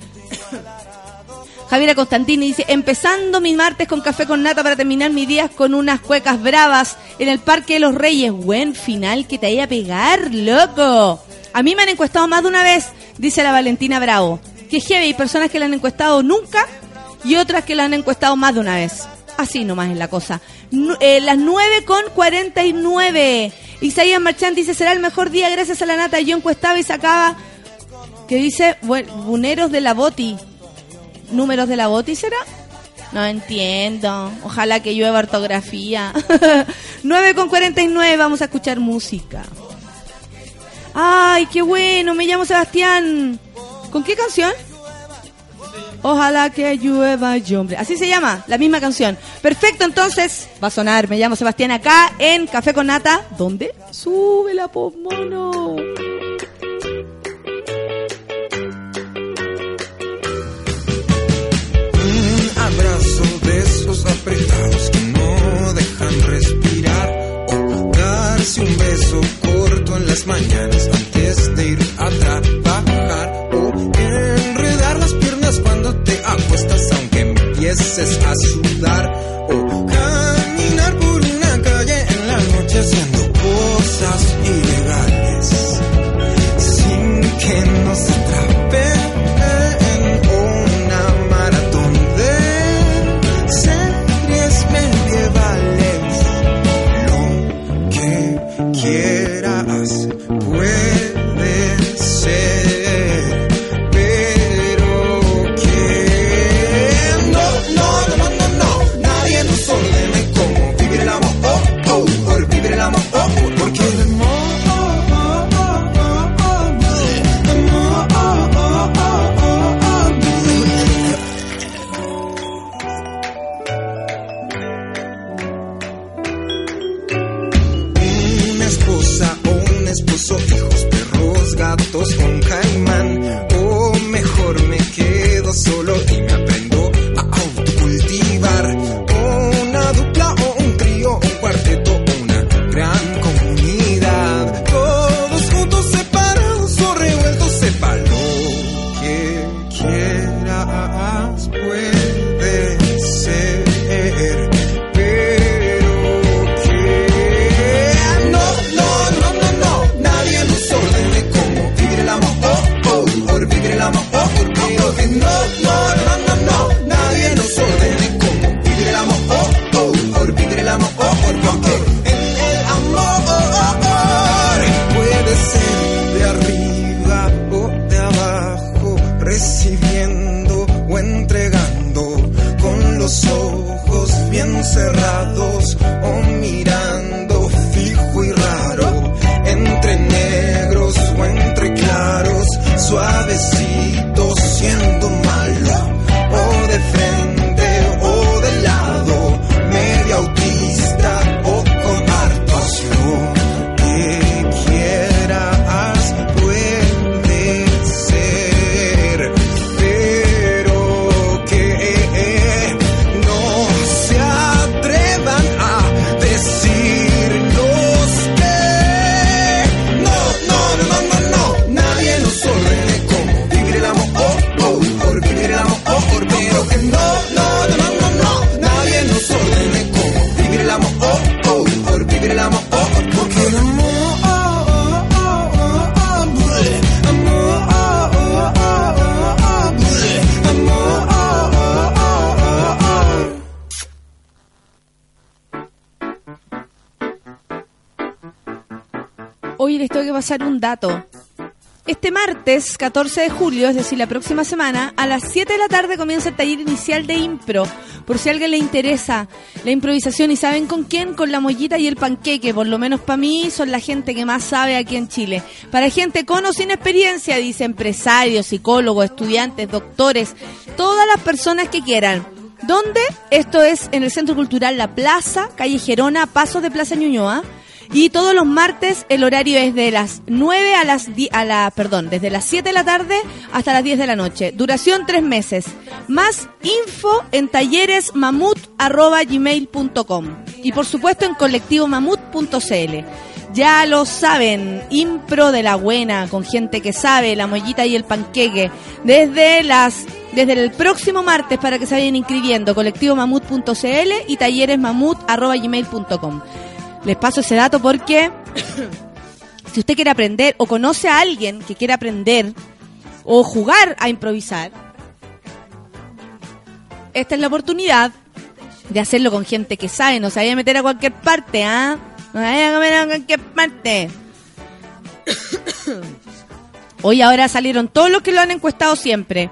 Javiera Constantini dice, empezando mi martes con café con nata para terminar mis días con unas cuecas bravas en el Parque de los Reyes. Buen final que te haya pegar, loco. A mí me han encuestado más de una vez, dice la Valentina Bravo. Que heavy, hay personas que la han encuestado nunca y otras que la han encuestado más de una vez. Así nomás es la cosa. Eh, las 9 con 49. Isaías Marchand dice, será el mejor día gracias a la nata. Yo encuestaba y sacaba, que dice, bueno, buneros de la boti. ¿Números de la boti será? No entiendo. Ojalá que llueva ortografía. 9 con 49, vamos a escuchar música. Ay, qué bueno, me llamo Sebastián. ¿Con qué canción? Ojalá que llueva y hombre. Así se llama, la misma canción. Perfecto, entonces va a sonar. Me llamo Sebastián acá en Café con Nata. ¿Dónde? Sube la mono. Abrazo de esos apretados que no dejan respirar. O darse un beso corto en las mañanas antes de ir a trabajar. O enredar las piernas cuando te acuestas aunque empieces a sudar. O caminar por una calle en la noche haciendo cosas un dato. Este martes 14 de julio, es decir, la próxima semana, a las 7 de la tarde comienza el taller inicial de impro. Por si a alguien le interesa la improvisación y saben con quién, con la mollita y el panqueque. Por lo menos para mí son la gente que más sabe aquí en Chile. Para gente con o sin experiencia, dice empresarios, psicólogos, estudiantes, doctores, todas las personas que quieran. ¿Dónde? Esto es en el Centro Cultural La Plaza, calle Gerona, pasos de Plaza Ñuñoa. Y todos los martes el horario es de las 9 a las 10, a la, perdón, desde las 7 de la tarde hasta las 10 de la noche. Duración tres meses. Más info en talleresmamut.gmail.com y por supuesto en colectivomamut.cl. Ya lo saben, impro de la buena, con gente que sabe, la mollita y el panqueque. Desde las desde el próximo martes para que se vayan inscribiendo, colectivomamut.cl y talleresmamut.gmail.com. Les paso ese dato porque si usted quiere aprender o conoce a alguien que quiere aprender o jugar a improvisar, esta es la oportunidad de hacerlo con gente que sabe, no se vaya a meter a cualquier parte, ¿ah? No se vaya a meter a cualquier parte. Hoy ahora salieron todos los que lo han encuestado siempre.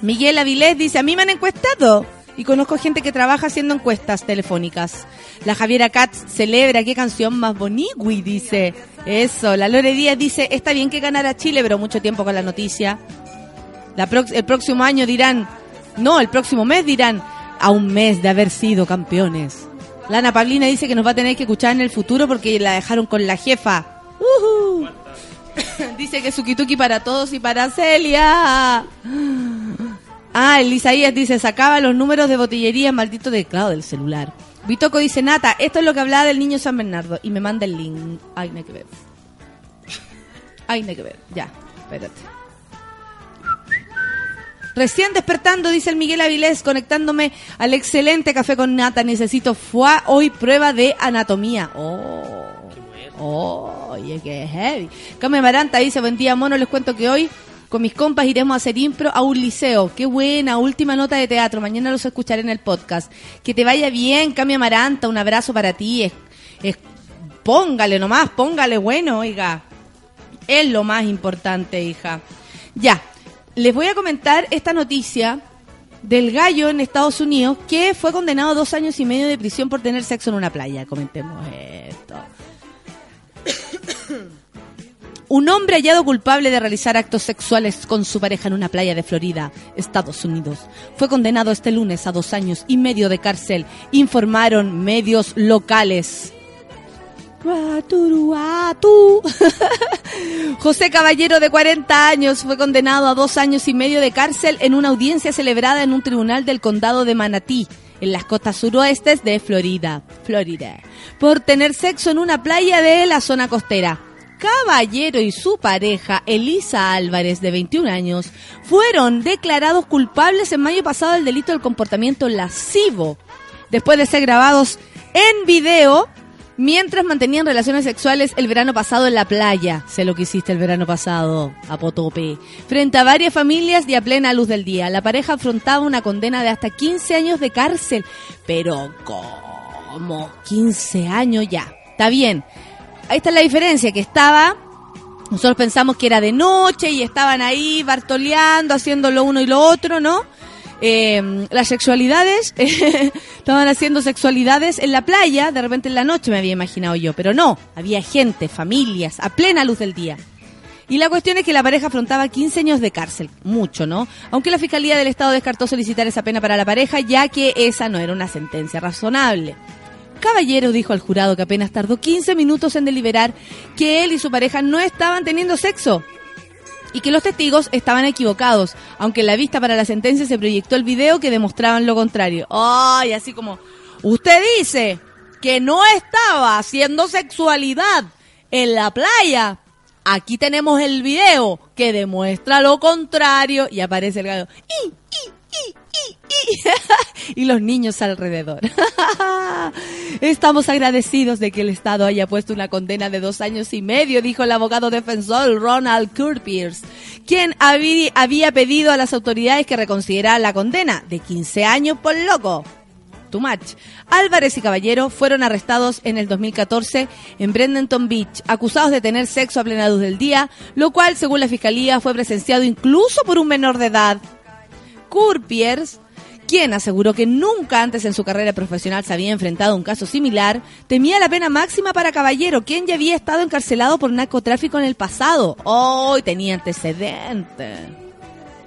Miguel Avilés dice, a mí me han encuestado. Y conozco gente que trabaja haciendo encuestas telefónicas. La Javiera Katz celebra qué canción más bonigui, dice. Eso, la Lore Díaz dice, está bien que ganara Chile, pero mucho tiempo con la noticia. El próximo año dirán, no, el próximo mes dirán, a un mes de haber sido campeones. Lana Pablina dice que nos va a tener que escuchar en el futuro porque la dejaron con la jefa. Ujú. dice que Sukituki para todos y para Celia. Ah, el Isaías dice, sacaba los números de botillería maldito teclado del celular. Vitoco dice, Nata, esto es lo que hablaba del niño San Bernardo. Y me manda el link. Ay, no hay que ver. Ay, no hay que ver. Ya, espérate. Recién despertando, dice el Miguel Avilés, conectándome al excelente café con nata. Necesito fue hoy prueba de anatomía. Oh, oh, oye, qué heavy. Came Maranta dice, buen día, mono. Les cuento que hoy con mis compas iremos a hacer impro a un liceo. Qué buena, última nota de teatro. Mañana los escucharé en el podcast. Que te vaya bien, Cami Amaranta. Un abrazo para ti. Es, es- póngale nomás, póngale bueno, oiga. Es lo más importante, hija. Ya, les voy a comentar esta noticia del gallo en Estados Unidos que fue condenado a dos años y medio de prisión por tener sexo en una playa. Comentemos esto. Un hombre hallado culpable de realizar actos sexuales con su pareja en una playa de Florida, Estados Unidos, fue condenado este lunes a dos años y medio de cárcel, informaron medios locales. José Caballero, de 40 años, fue condenado a dos años y medio de cárcel en una audiencia celebrada en un tribunal del condado de Manatí, en las costas suroestes de Florida, Florida, por tener sexo en una playa de la zona costera. Caballero y su pareja, Elisa Álvarez, de 21 años, fueron declarados culpables en mayo pasado del delito del comportamiento lascivo, después de ser grabados en video mientras mantenían relaciones sexuales el verano pasado en la playa. Sé lo que hiciste el verano pasado, a Potope. Frente a varias familias y a plena luz del día. La pareja afrontaba una condena de hasta 15 años de cárcel. Pero, ¿cómo? 15 años ya. Está bien. Ahí está la diferencia, que estaba... Nosotros pensamos que era de noche y estaban ahí bartoleando, haciendo lo uno y lo otro, ¿no? Eh, las sexualidades, estaban haciendo sexualidades en la playa, de repente en la noche me había imaginado yo, pero no, había gente, familias, a plena luz del día. Y la cuestión es que la pareja afrontaba 15 años de cárcel, mucho, ¿no? Aunque la Fiscalía del Estado descartó solicitar esa pena para la pareja, ya que esa no era una sentencia razonable. Caballero dijo al jurado que apenas tardó 15 minutos en deliberar que él y su pareja no estaban teniendo sexo y que los testigos estaban equivocados, aunque en la vista para la sentencia se proyectó el video que demostraban lo contrario. ¡Ay! así como, usted dice que no estaba haciendo sexualidad en la playa. Aquí tenemos el video que demuestra lo contrario y aparece el gallo. ¡Y, y, y, los niños alrededor. Estamos agradecidos de que el Estado haya puesto una condena de dos años y medio, dijo el abogado defensor Ronald Curpiers, quien habí- había pedido a las autoridades que reconsideraran la condena de 15 años por loco. Too much. Álvarez y Caballero fueron arrestados en el 2014 en Bradenton Beach, acusados de tener sexo a plena luz del día, lo cual, según la fiscalía, fue presenciado incluso por un menor de edad. Curpiers, quien aseguró que nunca antes en su carrera profesional se había enfrentado a un caso similar, temía la pena máxima para Caballero, quien ya había estado encarcelado por narcotráfico en el pasado. Hoy tenía antecedentes.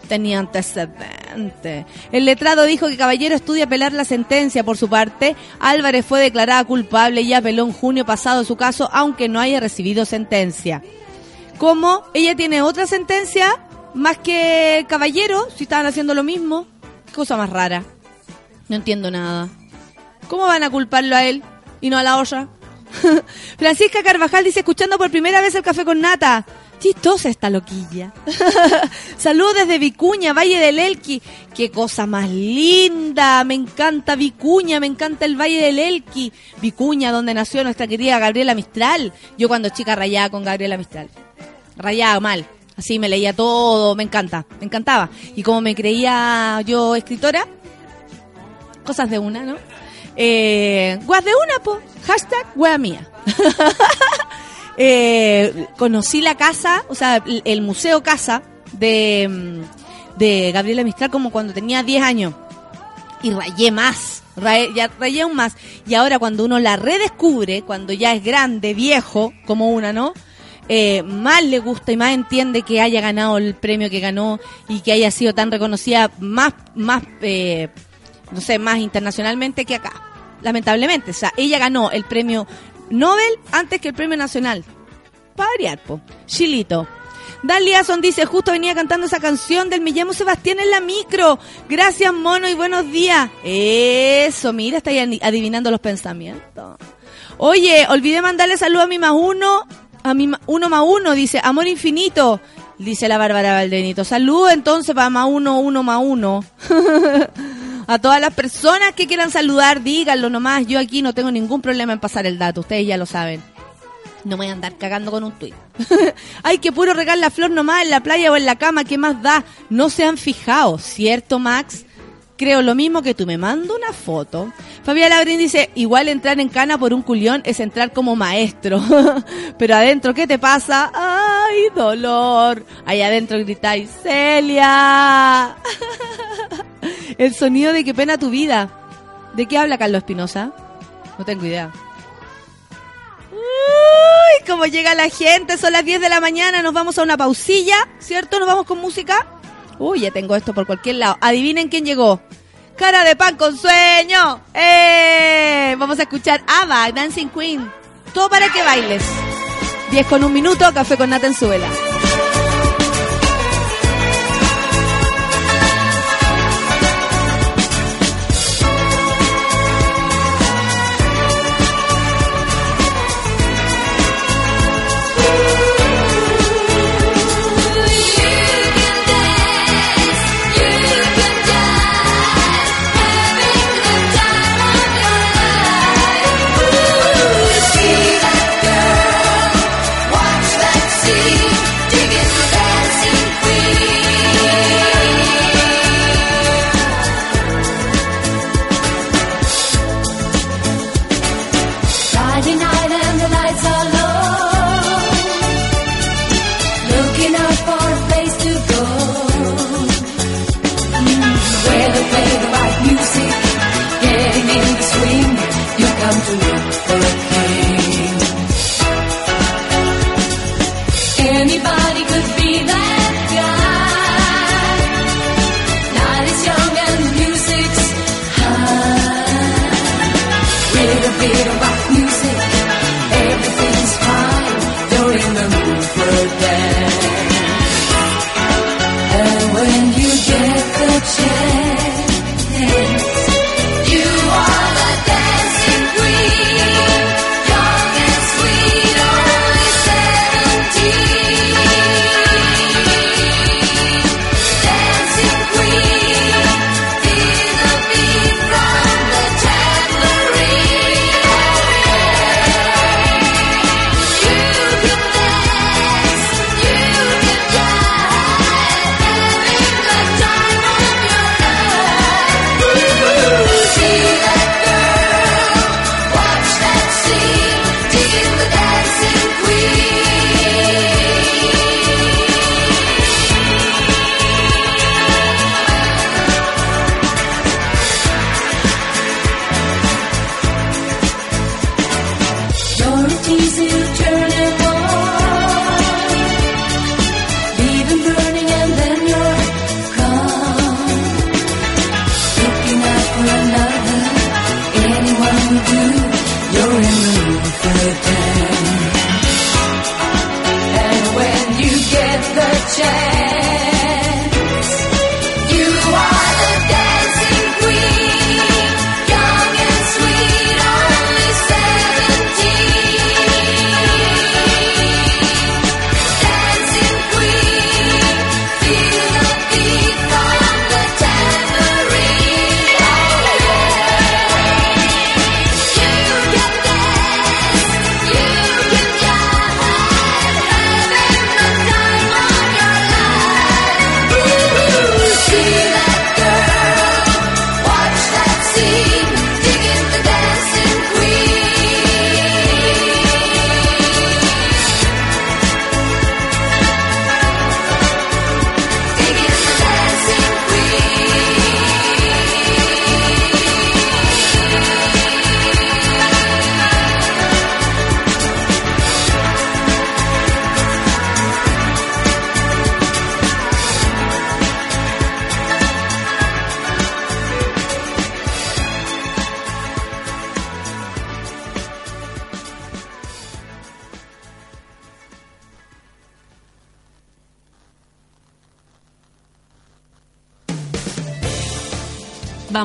Tenía antecedentes. El letrado dijo que Caballero estudia apelar la sentencia. Por su parte, Álvarez fue declarada culpable y apeló en junio pasado su caso, aunque no haya recibido sentencia. ¿Cómo? Ella tiene otra sentencia más que Caballero, si estaban haciendo lo mismo. Cosa más rara. No entiendo nada. ¿Cómo van a culparlo a él y no a la otra? Francisca Carvajal dice, escuchando por primera vez el café con nata. Chistosa esta loquilla. Saludos desde Vicuña, Valle del Elqui. Qué cosa más linda. Me encanta Vicuña, me encanta el Valle del Elqui. Vicuña, donde nació nuestra querida Gabriela Mistral. Yo cuando chica rayaba con Gabriela Mistral. Rayaba mal. Así me leía todo, me encanta, me encantaba. Y como me creía yo escritora, cosas de una, ¿no? Eh, guas de una, po. Hashtag wea mía. Eh, conocí la casa, o sea, el, museo casa de, mm, de Gabriela Mistral como cuando tenía 10 años. Y rayé más, rayé, ya rayé aún más. Y ahora cuando uno la redescubre, cuando ya es grande, viejo, como una, ¿no? Eh, más le gusta y más entiende que haya ganado el premio que ganó y que haya sido tan reconocida más, más eh, no sé, más internacionalmente que acá. Lamentablemente. O sea, ella ganó el premio Nobel antes que el premio nacional. Para variar, po. Chilito. Dan Liason dice, justo venía cantando esa canción del Me llamo Sebastián en la micro. Gracias, mono, y buenos días. Eso, mira, está ahí adivinando los pensamientos. Oye, olvidé mandarle saludo a mi más uno, a mi uno más uno, dice, amor infinito, dice la Bárbara Valdenito. Saludo entonces para más uno, uno más uno. a todas las personas que quieran saludar, díganlo nomás. Yo aquí no tengo ningún problema en pasar el dato, ustedes ya lo saben. No me voy a andar cagando con un tuit. Ay, que puro regar la flor nomás en la playa o en la cama, ¿qué más da? No se han fijado, ¿cierto, Max? Creo lo mismo que tú me mando una foto. Fabián Labrín dice, igual entrar en cana por un culión es entrar como maestro. Pero adentro, ¿qué te pasa? ¡Ay, dolor! Ahí adentro gritáis, ¡Celia! El sonido de qué pena tu vida. ¿De qué habla Carlos Espinosa? No tengo idea. Uy, cómo llega la gente, son las 10 de la mañana, nos vamos a una pausilla, ¿cierto? Nos vamos con música. Uy, ya tengo esto por cualquier lado. Adivinen quién llegó. Cara de pan con sueño. ¡Eh! Vamos a escuchar Ava, Dancing Queen. Todo para que bailes. 10 con un minuto, café con nata en su vela.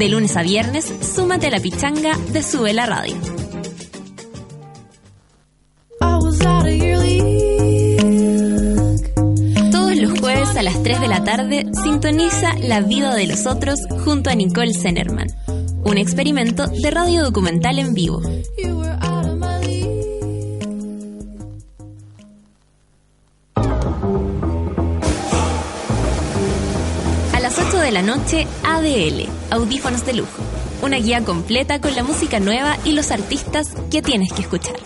De lunes a viernes, súmate a la pichanga de Sube la Radio. Todos los jueves a las 3 de la tarde sintoniza La vida de los otros junto a Nicole Zenerman. Un experimento de radio documental en vivo. Noche, ADL, Audífonos de Lujo. Una guía completa con la música nueva y los artistas que tienes que escuchar.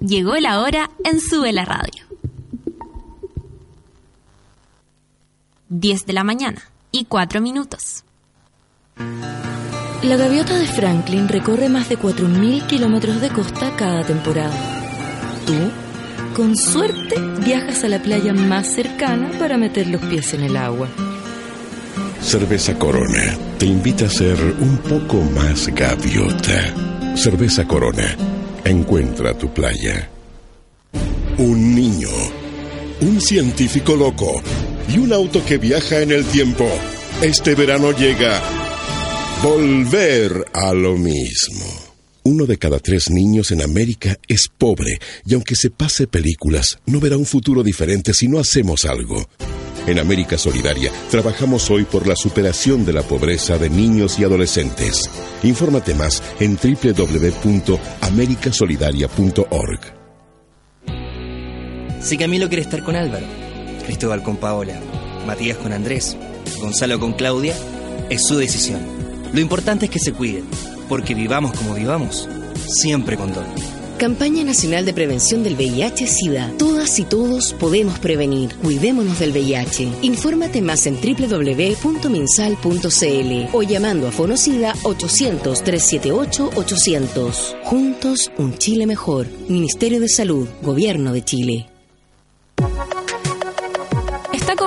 Llegó la hora en Sube la Radio. 10 de la mañana y 4 minutos. La gaviota de Franklin recorre más de 4.000 kilómetros de costa cada temporada. Tú, con suerte, viajas a la playa más cercana para meter los pies en el agua. Cerveza Corona te invita a ser un poco más gaviota. Cerveza Corona. Encuentra tu playa. Un niño, un científico loco y un auto que viaja en el tiempo. Este verano llega Volver a lo mismo. Uno de cada tres niños en América es pobre y aunque se pase películas, no verá un futuro diferente si no hacemos algo. En América Solidaria trabajamos hoy por la superación de la pobreza de niños y adolescentes. Infórmate más en www.americasolidaria.org. Si Camilo quiere estar con Álvaro, Cristóbal con Paola, Matías con Andrés, Gonzalo con Claudia, es su decisión. Lo importante es que se cuiden, porque vivamos como vivamos, siempre con Don. Campaña Nacional de Prevención del VIH-Sida. Todas y todos podemos prevenir. Cuidémonos del VIH. Infórmate más en www.minsal.cl o llamando a Fonocida 800-378-800. Juntos, un Chile mejor. Ministerio de Salud, Gobierno de Chile.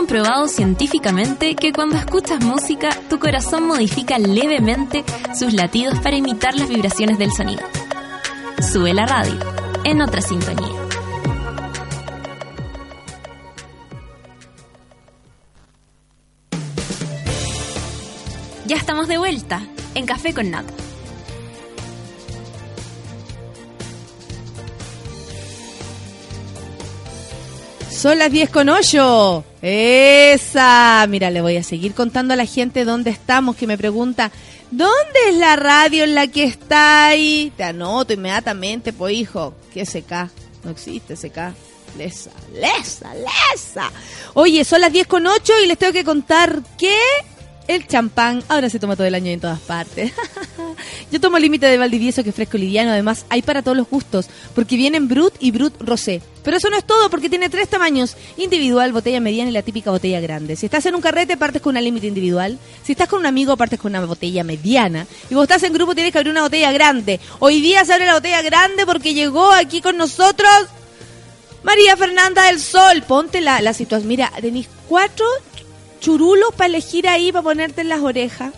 Comprobado científicamente que cuando escuchas música, tu corazón modifica levemente sus latidos para imitar las vibraciones del sonido. Sube la radio, en otra sintonía. Ya estamos de vuelta en Café con Nata. Son las 10 con 8. Esa. Mira, le voy a seguir contando a la gente dónde estamos, que me pregunta, ¿dónde es la radio en la que está ahí? Te anoto inmediatamente, pues hijo. ¿Qué SK? No existe SK. Lesa, lesa, lesa. Oye, son las 10 con 8 y les tengo que contar que el champán ahora se toma todo el año y en todas partes. Yo tomo límite de Valdivieso que es fresco liviano. Además, hay para todos los gustos. Porque vienen Brut y Brut Rosé. Pero eso no es todo porque tiene tres tamaños. Individual, botella mediana y la típica botella grande. Si estás en un carrete, partes con una límite individual. Si estás con un amigo, partes con una botella mediana. Y cuando estás en grupo, tienes que abrir una botella grande. Hoy día se abre la botella grande porque llegó aquí con nosotros María Fernanda del Sol. Ponte la, la situación. Mira, tenéis cuatro churulos para elegir ahí, para ponerte en las orejas.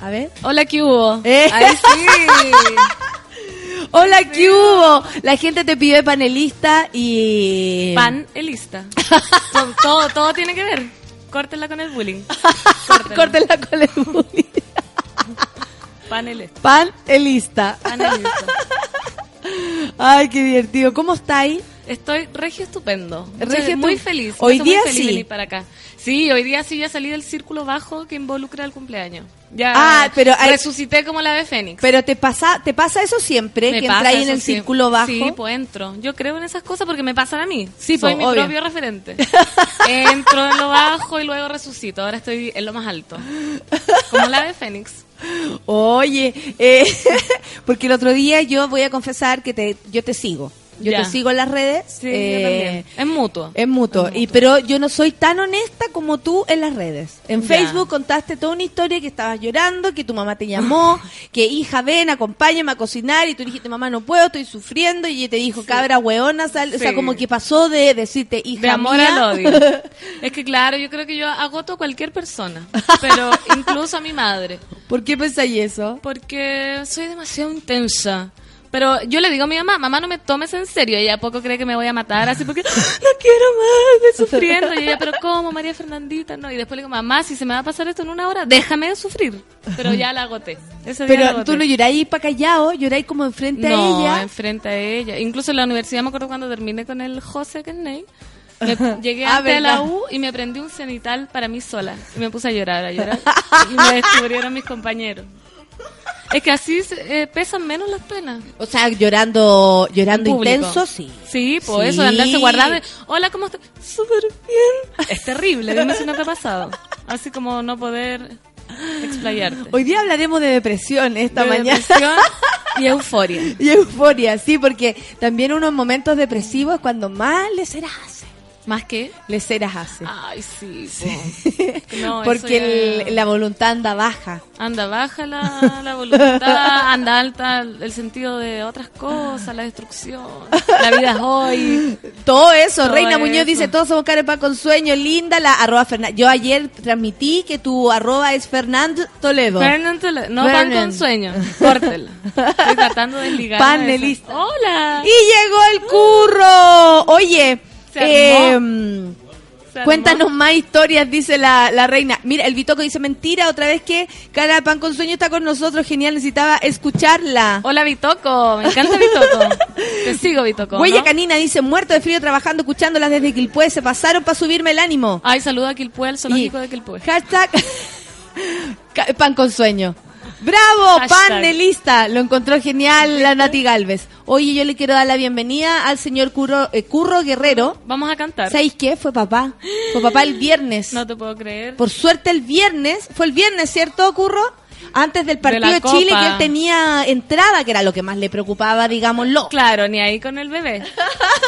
A ver. Hola, ¿qué hubo? Eh. Ahí sí. Hola, ¿qué hubo? La gente te pide panelista y... Panelista. todo, todo, todo tiene que ver. Córtela con el bullying. Córtela con el bullying. Panelista. Panelista. Panelista. Ay, qué divertido. ¿Cómo estáis? Estoy regio estupendo. Regio muy feliz. Hoy muy día feliz sí. venir para acá. Sí, hoy día sí ya salí del círculo bajo que involucra el cumpleaños. Ya Ah, pero resucité como la de Fénix. Pero te pasa, te pasa eso siempre, Me que entráis en el siempre. círculo bajo. Sí, pues entro. Yo creo en esas cosas porque me pasan a mí. Sí, Soy po, mi obvio. propio referente. entro en lo bajo y luego resucito. Ahora estoy en lo más alto. Como la de Fénix. Oye, eh, porque el otro día yo voy a confesar que te, yo te sigo. Yo Ya. te sigo en las redes. Sí, eh, yo. Es mutuo. Es mutuo. Y, pero yo no soy tan honesta como tú en las redes. En Ya. Facebook contaste toda una historia que estabas llorando, que tu mamá te llamó, que hija, ven, acompáñame a cocinar. Y tú dijiste, mamá, no puedo, estoy sufriendo. Y ella te dijo, cabra, hueona. sal-". O sea, como que pasó de decirte, hija De amor mía. al odio. es que claro, yo creo que yo agoto a cualquier persona, pero incluso a mi madre, ¿Por qué pensáis eso? porque soy demasiado intensa. Pero yo le digo a mi mamá, mamá, no me tomes en serio. Ella a poco cree que me voy a matar, así porque no quiero más, de sufriendo. Y ella, pero ¿cómo, María Fernandita? No. Y después le digo, mamá, si se me va a pasar esto en una hora, déjame de sufrir. Pero ya la agoté. Ese día la Pero agoté. tú no lloráis para callado, lloráis como enfrente a No, ella. enfrente a ella. Incluso en la universidad me acuerdo cuando terminé con el José Kenney. Me, llegué Ah, antes a la. U y me aprendí un cenital para mí sola. Y me puse a llorar, a llorar. y me descubrieron mis compañeros. Es que así eh, pesan menos las penas. O sea, llorando, llorando intenso, sí. Sí, Sí. eso, de andarse guardando. Hola, ¿cómo estás? Súper bien. Es terrible, dime si no te ha pasado. Así como no poder explayarte. Hoy día hablaremos de depresión esta De mañana. depresión y euforia. Y euforia, sí, porque también unos momentos depresivos es cuando más leceras hace. ¿Más que? Leceras hace. Ay, sí. po. No, porque ya- el- la voluntad anda baja. Anda baja la, la voluntad, anda alta el sentido de otras cosas, la destrucción, la vida es hoy. Todo eso, Todo Reina Muñoz dice, todos somos carepa con sueño, linda, la arroba Fernan- Yo ayer transmití que tu arroba es Fernando Toledo. Fernando Tole- no pan Fernan. con sueño, córtela. Estoy tratando de desligar. Panelista. Hola. Y llegó el curro. Oye. Eh, armó. cuéntanos más historias, dice la, la reina. Mira, el Vitoco dice mentira otra vez que Cara Pan con Sueño está con nosotros. Genial, necesitaba escucharla. Hola Bitoco, me encanta Bitoco. Te sigo Bitoco. Huella ¿no? Canina dice muerto de frío trabajando, escuchándolas desde Quilpué. Se pasaron para subirme el ánimo. Ay, saluda a Quilpue, el zoológico Y- de Quilpue. Hashtag Pan con Sueño. ¡Bravo! Hashtag. Panelista. Lo encontró genial la Nati Galvez. Oye, yo le quiero dar la bienvenida al señor Curro, eh, Curro Guerrero. Vamos a cantar. ¿Sabéis qué? Fue papá. Fue papá el viernes. No te puedo creer. Por suerte el viernes, fue el viernes, ¿cierto, Curro? Antes del partido de, Chile, que él tenía entrada, que era lo que más le preocupaba, digámoslo. Claro, ni ahí con el bebé.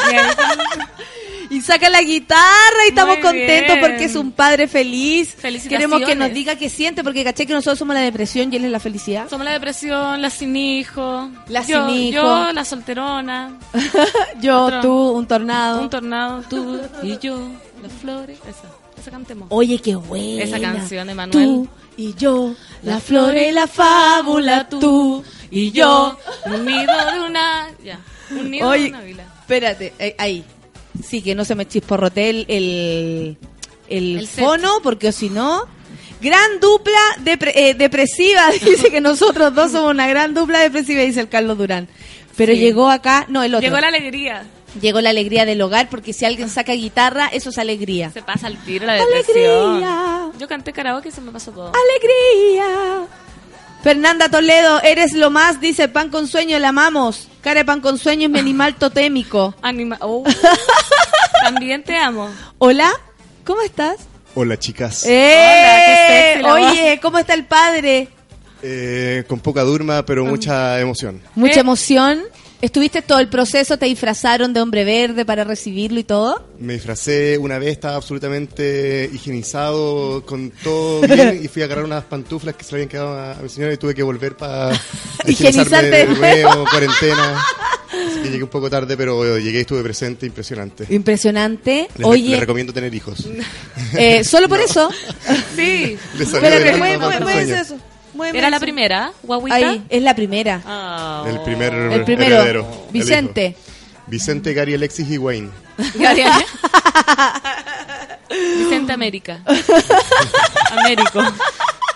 Ni ahí con- Y saca la guitarra y estamos Muy contentos bien. porque es un padre feliz. Queremos que nos diga qué siente, porque caché que nosotros somos la depresión y él es la felicidad. Somos la depresión, la sin hijo. La yo, sin hijo. Yo, la solterona. Yo, Otro. tú, un tornado. Un tornado, tú y yo. Las flores. Esa, esa cantemos. Oye, qué buena. Esa canción de Manuel. Tú y yo, la flor y la fábula, tú y yo. Un nido de una. Ya. Un nido Oye, de una vila. espérate, eh, ahí. Sí, que no se me chisporrote el, el, el fono, porque si no... Gran dupla depre- eh, depresiva, dice que nosotros dos somos una gran dupla depresiva, dice el Carlos Durán. Pero Sí. llegó acá, no, el otro. Llegó la alegría. Llegó la alegría del hogar, porque si alguien saca guitarra, eso es alegría. Se pasa al tiro la depresión. Alegría. Yo canté karaoke y se me pasó todo. ¡Alegría! Fernanda Toledo, eres lo más, dice Pan con Sueño, la amamos. Cara de Pan con Sueño es mi animal totémico. Anima oh. También te amo. Hola, ¿cómo estás? Hola chicas. ¡Eh! Hola, qué sexy Oye, ¿cómo está el padre? Eh, con poca durma, pero mucha emoción. Mucha emoción. ¿Estuviste todo el proceso? ¿Te disfrazaron de hombre verde para recibirlo y todo? Me disfracé una vez, estaba absolutamente higienizado, con todo bien, y fui a agarrar unas pantuflas que se le habían quedado a, a mi señora y tuve que volver para Higienizarte de nuevo, cuarentena. Así que llegué un poco tarde, pero llegué y estuve presente, impresionante. Impresionante. Les, Oye, les recomiendo tener hijos. eh, solo por eso. Sí. Sueño. eso. ¿Era la eso. primera, guaguita? Ahí, es la primera. Ah. El primer El primero. heredero, Vicente. Vicente, Gary, Alexis y Wayne. Vicente América. Américo.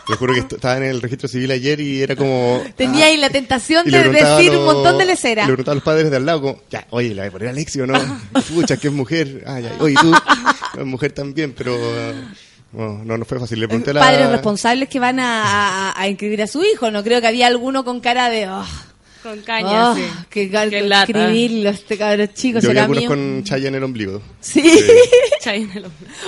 Te juro que est- estaba en el registro civil ayer y era como... Tenía ah, ahí la tentación de decir un montón de leceras. Le preguntaba a los padres de al lado, como, ya, oye, ¿la voy a poner Alexis o no? Pucha, que es mujer. Ah, ya, oye, tú, es mujer también, pero... ah, no, no, no fue fácil. Le pregunté a la... Padres responsables que van a, a- a inscribir a su hijo. No creo que había alguno con cara de... "Oh, Con caña, oh, sí. qué Qué lata. escribirlo, este cabrón chico. Yo será mío. con chaya en el ombligo. Sí. Chay en el.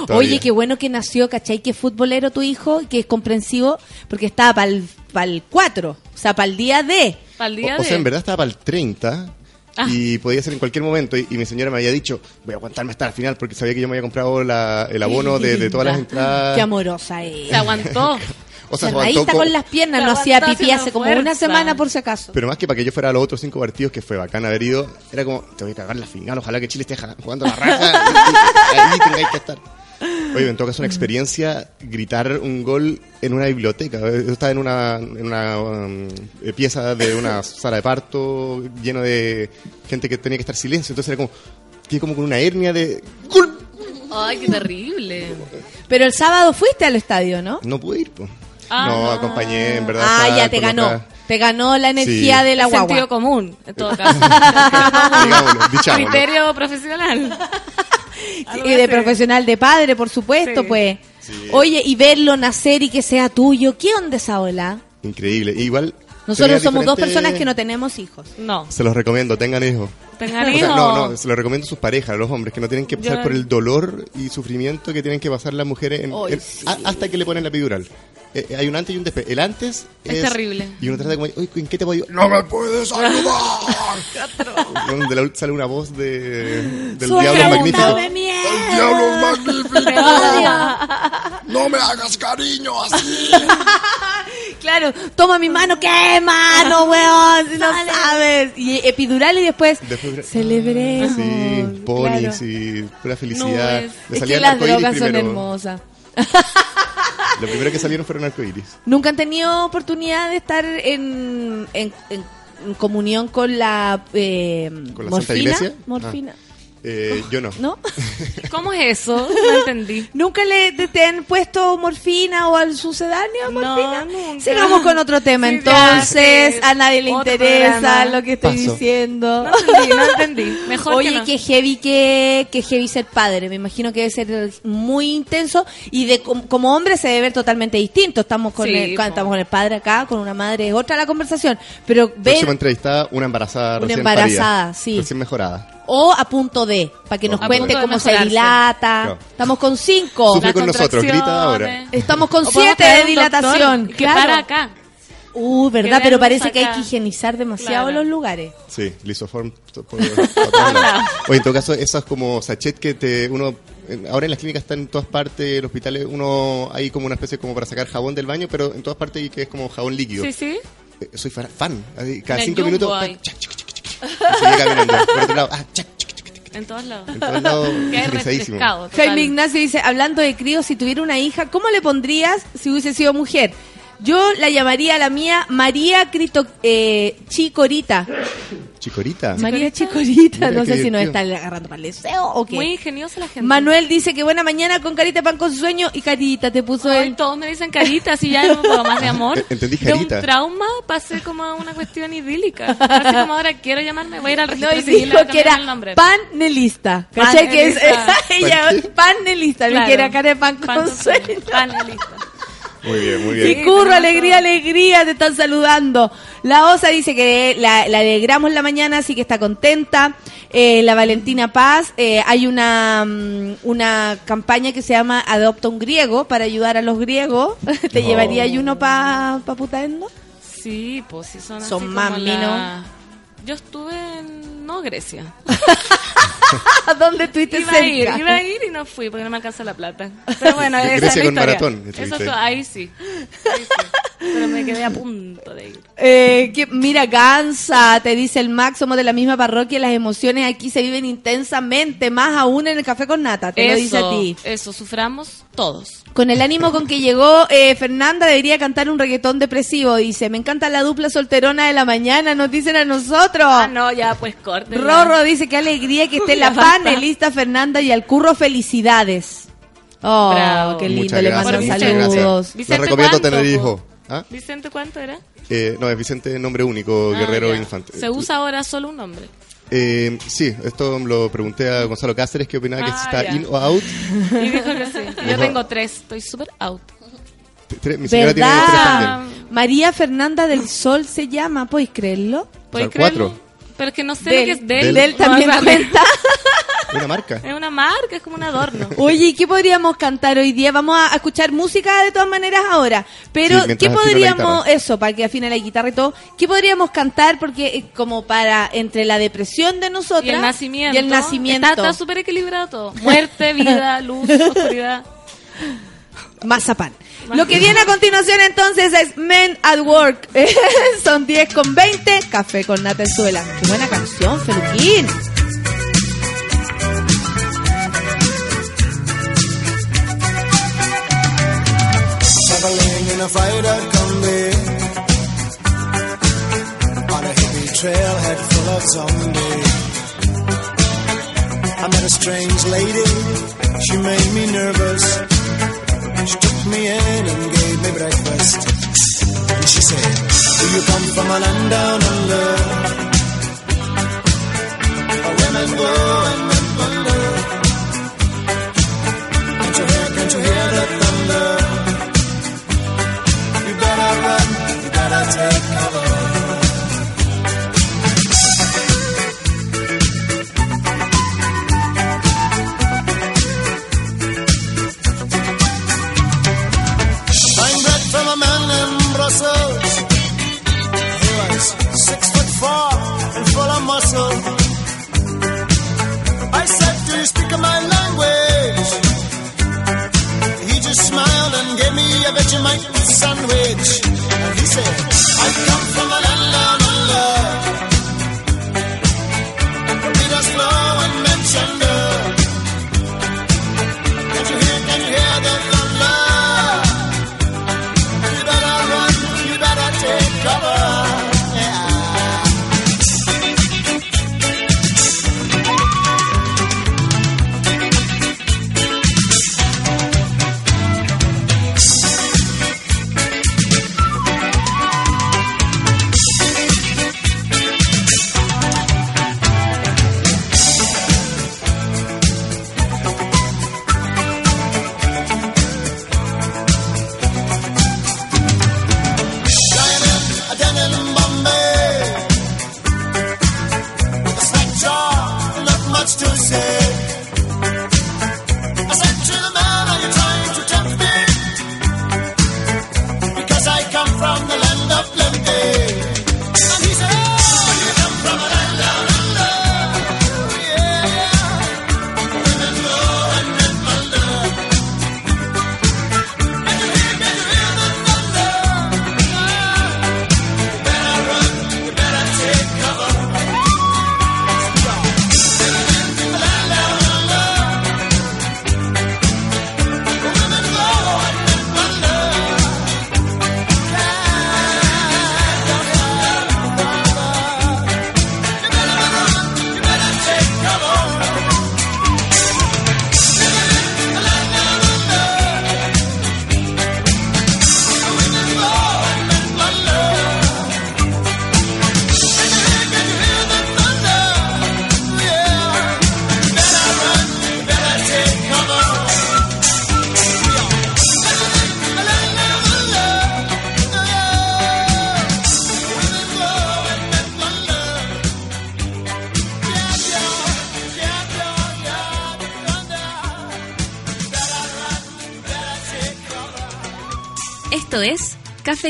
Todavía. Oye, qué bueno que nació, ¿cachai? Que futbolero tu hijo, que es comprensivo, porque estaba para el 4, o sea, para el día de. Para el O, día o de... sea, en verdad estaba para el 30 Ah. y podía ser en cualquier momento. Y, y mi señora me había dicho, voy a aguantarme hasta la final porque sabía que yo me había comprado la- el abono de, de todas las entradas. Qué amorosa es. Se aguantó. O sea, se Cerradita aguantó con co- las piernas, no hacía pipí hace como fuerza. una semana por si acaso. Pero más que para que yo fuera a los otros cinco partidos, que fue bacán haber ido, era como, te voy a cagar la final, ojalá que Chile esté jugando la raja, y- y ahí tengáis que estar. Oye, en todo caso, una experiencia gritar un gol en una biblioteca. Yo estaba en una, en una um, eh, pieza de una sala de parto lleno de gente que tenía que estar silencio, entonces era como, que como con una hernia de... Ay, qué terrible. Pero el sábado fuiste al estadio, ¿no? No pude ir, pues. Ah. no, acompañé, en verdad. Ah, ya te ganó. otra- Te ganó la energía Sí. de la guagua. Sentido común, en todo caso. Digámoslo. Criterio profesional. Y de profesional de padre, por supuesto, Sí. pues. Oye, y verlo nacer y que sea tuyo, ¿qué onda esa ola? Increíble. Igual... Nosotros somos dos personas que no tenemos hijos. No. Se los recomiendo, tengan hijos. Tengan O sea, hijos. no, no, se lo recomiendo a sus parejas, a los hombres, que no tienen que pasar Yo- por el dolor y sufrimiento que tienen que pasar las mujeres en- Ay, en- a- hasta que le ponen la epidural. Eh, eh, hay un antes y un después. El antes Es es, terrible. Y uno trata como, oye, ¿en qué te puedo? ¡No me puedes ayudar! Donde la- sale una voz de, del Diablo Magnífico. ¡Dame miedo! ¡El Diablo Magnífico! ¡No me hagas cariño así! Claro, toma mi mano, ¿qué mano, weón? Si no sabes. Y epidural y después, Después- celebremos. Sí, ponis Claro. y pura felicidad. Le Es salía que las drogas son primero. hermosas. Lo primero que salieron fueron arcoíris. ¿Nunca han tenido oportunidad de estar en, en, en- comunión con la, eh, ¿Con la Santa morfina? Iglesia? Morfina. Eh, yo no. ¿No? ¿Cómo es eso? No entendí. ¿Nunca le te, te han puesto morfina o al sucedáneo morfina? nunca. Sigamos con otro tema. Sí, Entonces, ya, a nadie le otro interesa programa. lo que estoy Paso. diciendo. No entendí, no entendí. Mejor Oye, que no. que heavy que, que heavy ser padre. Me imagino que debe ser muy intenso y de com- como hombre se debe ver totalmente distinto. Estamos con Sí, el, po. estamos con el padre acá, con una madre es otra la conversación. Pero Próxima ver entrevistada, una embarazada Una recién embarazada, parida, sí. Recién mejorada. O a punto de, para que nos A cuente cómo se dilata. Claro. Estamos con cinco. Sufre con nosotros, grita ahora. Estamos con siete de dilatación. doctor que claro. para acá. Uh, verdad, pero parece que hay que higienizar demasiado Claro. los lugares. Sí, lisoform. Oye, en todo caso, esos como sachet que te uno ahora en las clínicas están en todas partes, en los hospitales uno hay como una especie como para sacar jabón del baño, pero en todas partes hay que es como jabón líquido. Sí, sí. Eh, Soy fa- fan. Cada En cinco minutos y caminando. Por otro lado, ah, chac, En todos lados. En todos lados, Que hay higienizadísimo. refrescado, total. Jaime Ignacio dice, hablando de críos, si tuviera una hija, ¿cómo le pondrías si hubiese sido mujer? Yo la llamaría a la mía María Cristo eh, Chicorita. Chicorita. María Chicorita, no sé si nos divertido. está agarrando para el deseo o qué. Muy ingeniosa la gente. Manuel dice que buena mañana con carita de pan con sueño y carita te puso Ay, él. todos me dicen caritas y ya no puedo más de amor. Entendí De un trauma pasé como a una cuestión idílica. Así como ahora quiero llamarme, voy a ir al No, registro y civil dijo que cambiar el era nombre. panelista. ¿Cachai? Que es, ella panelista, Claro. que era cara de pan con Pan- sueño. Panelista. Muy bien, muy Y bien. curro, alegría, alegría, te están saludando. La Osa dice que la, la alegramos la mañana, así que está contenta. Eh, la Valentina Paz, eh, hay una, mm, una campaña que se llama Adopta un griego para ayudar a los griegos. ¿Te llevaría ahí uno para pa Putaendo? Sí, pues sí son así Son como más la- minos. Yo estuve. No, Grecia. ¿A dónde estuviste Iba a ir, iba a ir y no fui porque no me alcanza la plata. Pero bueno, esa es Grecia la con historia. maratón, Eso estuviste. fue- ahí sí. Ahí sí. Pero me quedé a punto de ir. Eh, que, mira, cansa, te dice el Max, somos de la misma parroquia, las emociones aquí se viven intensamente, más aún en el café con nata, te lo dice a ti. Eso, suframos todos. Con el ánimo con que llegó eh, Fernanda debería cantar un reggaetón depresivo, dice, me encanta la dupla solterona de la mañana, nos dicen a nosotros. Ah, no, ya, pues corte. Rorro dice, qué alegría que esté la panelista Fernanda y al curro felicidades. Oh, Bravo. qué lindo, Muchas le gracias, mandan saludos. Les Vicente, recomiendo. ¿Ah? ¿Vicente cuánto era? Eh, no, es Vicente nombre único, Ah, guerrero ya. infante. Se usa ahora solo un nombre. Eh, sí, esto lo pregunté a Gonzalo Cáceres, que opinaba que Ah, está in o out. Y dijo que sí. Yo Dijo- tengo tres, estoy súper out. Tres- mi señora tiene tres también. María Fernanda del Sol se llama, ¿podéis creerlo? ¿Puedes Son cuatro. creerlo? Pero es que no sé Del- lo que es del. del- también cuenta. Una marca. Es una marca, es como un adorno. Oye, ¿y qué podríamos cantar hoy día? Vamos a escuchar música de todas maneras ahora. Pero, Sí, ¿qué podríamos, eso, para que afine la guitarra y todo, ¿qué podríamos cantar? Porque eh, como para, entre la depresión de nosotros Y el nacimiento. y el nacimiento. Está está súper equilibrado todo. Muerte, vida, luz, oscuridad. Mazapán. Lo que viene a continuación entonces es Men at Work. Son 10 con 20. Café con Nata en Suela. Qué buena canción, Feluquín. In a freighter combi on a hippie trailhead full of zombies. I met a strange lady, she made me nervous. She took me in and gave me breakfast. And she said, Do you come from a land down under? Where women go and men wonder. Can't you hear, can't you hear the thunder? You better run, you better take cover. I said, Do you speak my language? He just smiled and gave me a sandwich.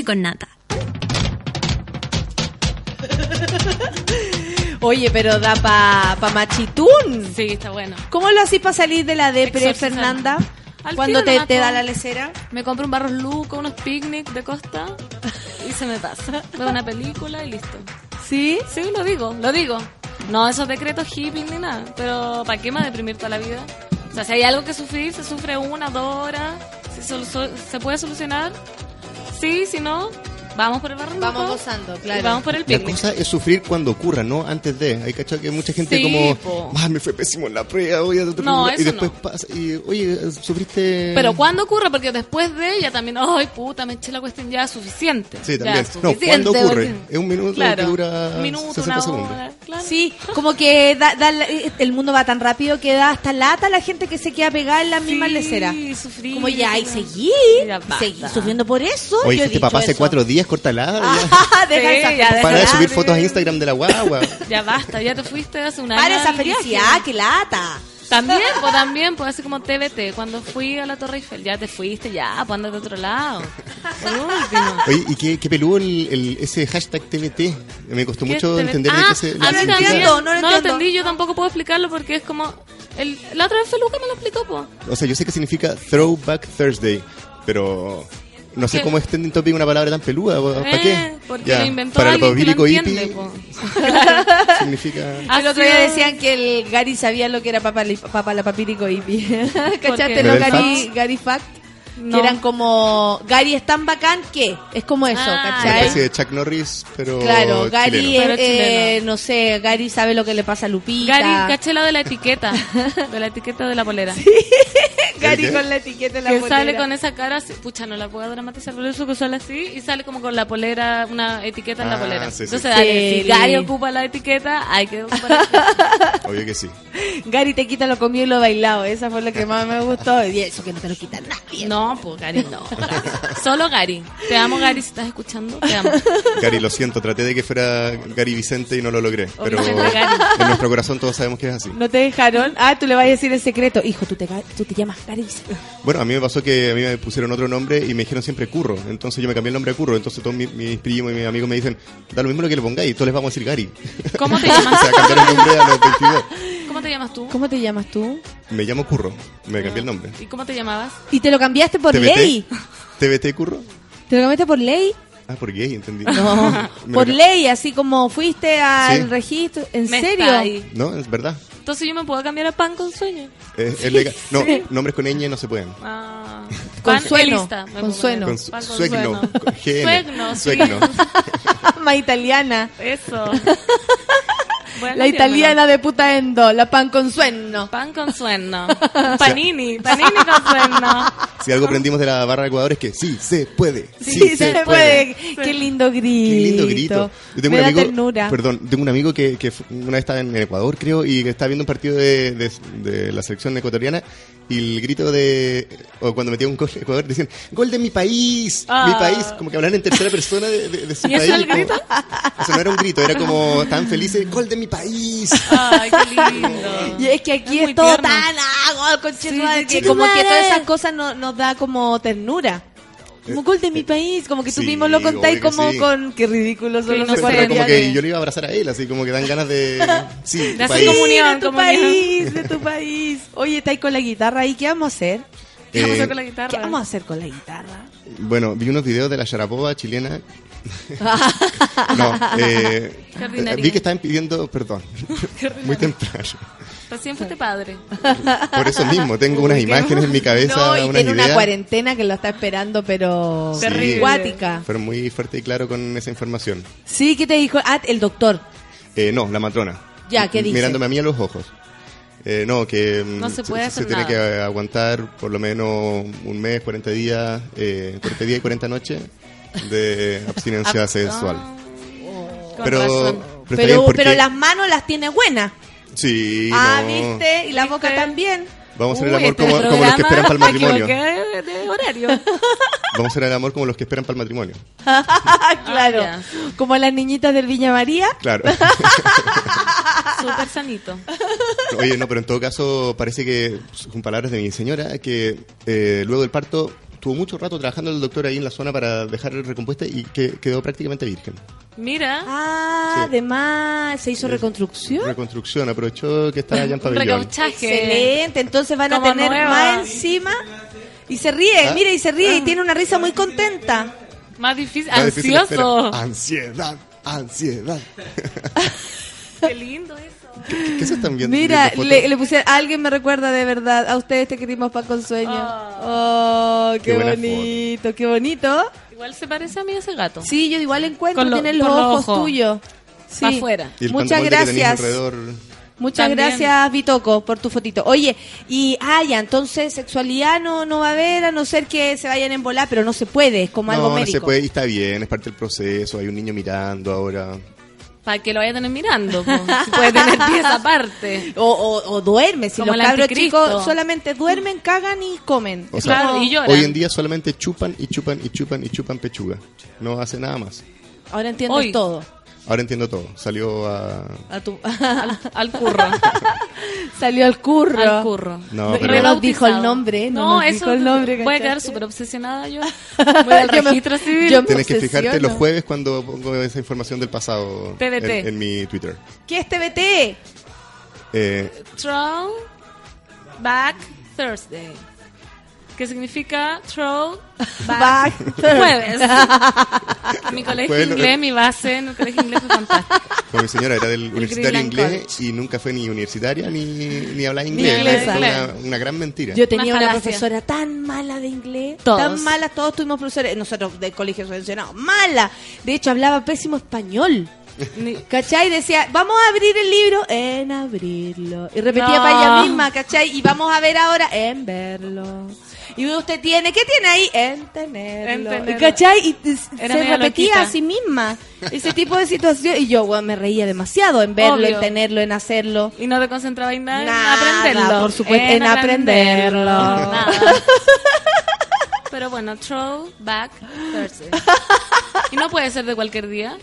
con nata. Oye, pero da pa, pa machitún. Sí, está bueno. ¿Cómo lo haces para salir de la depre, Fernanda? Al cuando te, te, da la lecera. Me compro un barros luco, unos picnic de costa y se me pasa. Veo una película y listo. ¿Sí? Sí, lo digo, lo digo. No esos decretos hippie ni nada, pero ¿para qué más deprimir toda la vida? O sea, si hay algo que sufrir, se sufre una, dos horas, se, se puede solucionar sí, si no, vamos por el barros Vamos gozando, y claro. vamos por el La picnic. cosa es sufrir cuando ocurra, no antes de. Hay cachado que mucha gente Sí, como. "Ah, me fue pésimo en la prueba, voy a otro No, lugar", y después pasa y oye, sufriste Pero cuando ocurre, porque después de ella también, ay puta, me eché la cuestión ya suficiente. Sí, Ya, también. No, suficiente, ¿cuándo ocurre? porque- Es un minuto Claro, que dura un minuto, 60 una segundos. hora, claro. Sí, como que da- da la- el mundo va tan rápido que da hasta lata la gente que se queda pegada en la misma Sí, lecera. sufrir, Como ya, y ya. seguir, Ya basta. seguir sufriendo por eso. Oye, yo este papá hace cuatro días, corta la Ah, deja Sí, esa- ya, Para de subir fotos a Instagram de la guagua. Ya basta, ya te fuiste hace un año. Para esa felicidad, que lata. También, pues también, pues así como TBT, cuando fui a la Torre Eiffel, ya te fuiste, ya, pues andate de otro lado. Por último. Oye, ¿y qué, qué peludo el, el- ese hashtag TBT? Me costó ¿Qué mucho entender ah, qué se a también. significa. no lo lo entiendo. entendí, yo tampoco puedo explicarlo porque es como... El, la otra vez Feluca me lo explicó, pues. O sea, yo sé que significa Throwback Thursday, pero no sé ¿Qué? cómo es trending topic una palabra tan peluda. ¿Para Eh, qué? porque Ya, lo inventó Para el alguien que lo pabílico entiende, hippie po. significa... El otro día decían que el Gary sabía lo que era papá, papá la papírico hippie. ¿Cachaste ¿Level Gary, facts? Gary Fact? No. Que eran como Gary es tan bacán que es como eso, Ah, Una ¿cachai? especie de Chuck Norris, pero Claro, Gary. Pero eh, chileno. no sé, Gary sabe lo que le pasa a Lupita. Gary, caché la de la etiqueta, de la etiqueta de la polera. Gary con la etiqueta en la que polera. sale con esa cara, así- pucha, no la puedo dramatizar, por eso que sale así, y sale como con la polera, una etiqueta en la Ah, polera. sí, sí. Entonces, dale, Sí. si Gary ocupa la etiqueta, hay que ocupar la. Obvio que sí. Gary te quita lo comido y lo bailado. Esa fue lo que más me gustó. Y eso que no te lo quita nadie. No, pues Gary no. Solo Gary. Te amo, Gary, si estás escuchando, te amo. Gary, lo siento, traté de que fuera Gary Vicente y no lo logré. O Pero en nuestro corazón todos sabemos que es así. ¿No te dejaron? Ah, tú le vas a decir el secreto. Hijo, tú te, tú te llamas Gary Vicente. Bueno, a mí me pasó que a mí me pusieron otro nombre y me dijeron siempre Curro. Entonces yo me cambié el nombre a Curro. Entonces todos mis, mis primos y mis amigos me dicen, da lo mismo lo que le pongáis, todos les vamos a decir Gary. ¿Cómo te o llamas? sea, cambiar el nombre a los 22. ¿Cómo te llamas tú? ¿Cómo te llamas tú? Me llamo Curro, me cambié el nombre. ¿Y cómo te llamabas? ¿Y te lo cambiaste por TBT. ley? ¿TBT Curro? ¿Te lo cambiaste por ley? Ah, por gay, entendí. No, por ley, así como fuiste al Sí. registro. ¿En Me serio? está ahí. No, es verdad. Entonces yo me puedo cambiar a pan con sueño. Es, es legal. No, nombres con ñ no se pueden. Ah, Con pan sueno, elista, me con puedo sueno. poner. Con su- Pan con suegno. Suegno, sí. Suegno. Más italiana. Eso. Bueno, La italiana de puta endo, la pan con sueno. Pan con sueno. Panini, panini con sueno. Si algo aprendimos de la barra de Ecuador es que sí se puede. Sí, Sí, se, puede. Qué lindo grito. Qué lindo grito. Yo tengo Me un da amigo, ternura. perdón, tengo un amigo que, que una vez estaba en Ecuador, creo, y que estaba viendo un partido de, de- de la selección ecuatoriana y el grito de, o cuando metía un gol de Ecuador, decían, gol de mi país, mi Ah. país, como que hablaban en tercera persona de, de- de su ¿Y eso país. era el como- grito? O sea, no era un grito, era como tan felices, gol de mi país. Ay, qué lindo. Y es que aquí Es es, todo tierno. tan agua, conchetumadre, Sí, que como que todas esas cosas no- nos da como ternura. Como gol de mi país, como que tú sí, mismo lo contáis como sí. con... Qué ridículo son los como que yo le iba a abrazar a él, así como que dan ganas de... Sí, De tu hacer país. comunión. de tu comunión. país, de tu país. Oye, estáis con la guitarra ahí, ¿qué vamos a hacer? ¿Qué vamos a Eh, hacer con la guitarra? ¿Qué vamos a hacer con la guitarra? Bueno, vi unos videos de la Sharapova chilena. no, eh, vi que estaban pidiendo perdón. Muy temprano. Recién fuiste padre. Por eso mismo, tengo unas imágenes en mi cabeza, No, y unas tiene una cuarentena que lo está esperando, pero... Sí, Terrible. Fueron muy fuerte y claro con esa información. Sí, ¿qué te dijo? Ah, el doctor. Eh, no, la matrona. Ya, ¿qué dice? Mirándome a mí a los ojos. Eh, no, que mm, No se puede hacer tiene nada. que aguantar por lo menos un mes, 40 días, eh, 40 días y 40 noches de abstinencia Ah, sexual. Pero, razón. pero, Pero, porque- pero las manos las tiene buenas. Sí, ah, no. ¿viste? Y la boca ¿Viste? también. Vamos a hacer el amor este como, como los que esperan para el matrimonio. de, de horario. Vamos a hacer el amor como los que esperan para el matrimonio. claro. Ah, Como las niñitas del Viña María. Claro. Súper sanito. Oye, no, pero en todo caso parece que, con palabras de mi señora, que eh, luego del parto estuvo mucho rato trabajando el doctor ahí en la zona para dejar recompuesta y que quedó prácticamente virgen. Mira. Ah, además, se hizo reconstrucción. Reconstrucción, aprovechó que estaba allá en pabellón. recauchaje. Excelente, entonces van a tener nueva. más encima. Y se ríe, ¿Ah? mira, y se ríe y tiene una risa muy contenta. Más difícil. Más difícil Ansioso. Ansiedad, ansiedad. Qué lindo eso. ¿Qué se están viendo? Mira, le, le pusieron, alguien me recuerda de verdad, a ustedes te querimos pan con sueño. Oh, qué, bonito, qué bonito. Igual se parece a mí ese gato. Sí, yo igual encuentro, lo- tiene los ojos ojos. tuyos. Sí. Afuera. Y el Muchas gracias. Muchas También. gracias, Vitoco, por tu fotito. Oye, y, ah, ya, entonces sexualidad no, no va a haber, a no ser que se vayan en volar, pero no se puede, es como algo No, no médico. se puede y está bien, es parte del proceso. Hay un niño mirando ahora. Para que lo vaya a tener mirando. Si puede tener pies aparte. O, o, o duerme, si Como los cabros chicos solamente duermen, cagan y comen. O sea, Claro, y lloran. hoy en día solamente chupan y chupan y chupan y chupan pechuga. No hace nada más. Ahora entiendes Hoy. todo. Ahora entiendo todo. Salió a... A tu... Al, al curro. Salió al curro. Al curro. No, No, pero- nos dijo el nombre, no, No, nos eso dijo el nombre. voy a quedar súper obsesionada yo. Voy al Yo me- registro civil. yo Tienes que fijarte los jueves cuando pongo esa información del pasado TBT. En, en mi Twitter. ¿Qué es TBT? Eh, Throw Back Thursday. Que significa Throw Back, Back Jueves. mi colegio Jueves, inglés, eh. mi base en el colegio inglés fue fantástico. como mi señora era del universitario inglés College. y nunca fue ni universitaria ni, ni hablaba inglés. inglesa. Fue una, una gran mentira. Yo tenía Una una, profesora tan mala de inglés, Todos. tan mala, todos tuvimos profesores, nosotros del colegio subvencionado, mala. De hecho, hablaba pésimo español. ¿Cachai? Decía, vamos a abrir el libro en abrirlo. Y repetía No. para ella misma, ¿cachai? Y vamos a ver ahora en verlo. Y usted tiene, ¿qué tiene ahí? En tenerlo. En tenerlo. ¿Cachai? Y Era se repetía loquita. a sí misma. Ese tipo de situación. Y yo, bueno, me reía demasiado en verlo, Obvio. en tenerlo, en hacerlo. Y no te concentrabas en nada, Nada, en aprenderlo. por supuesto, en aprenderlo. Nada. Pero bueno, Throw Back Thursday. Y no puede ser de cualquier día.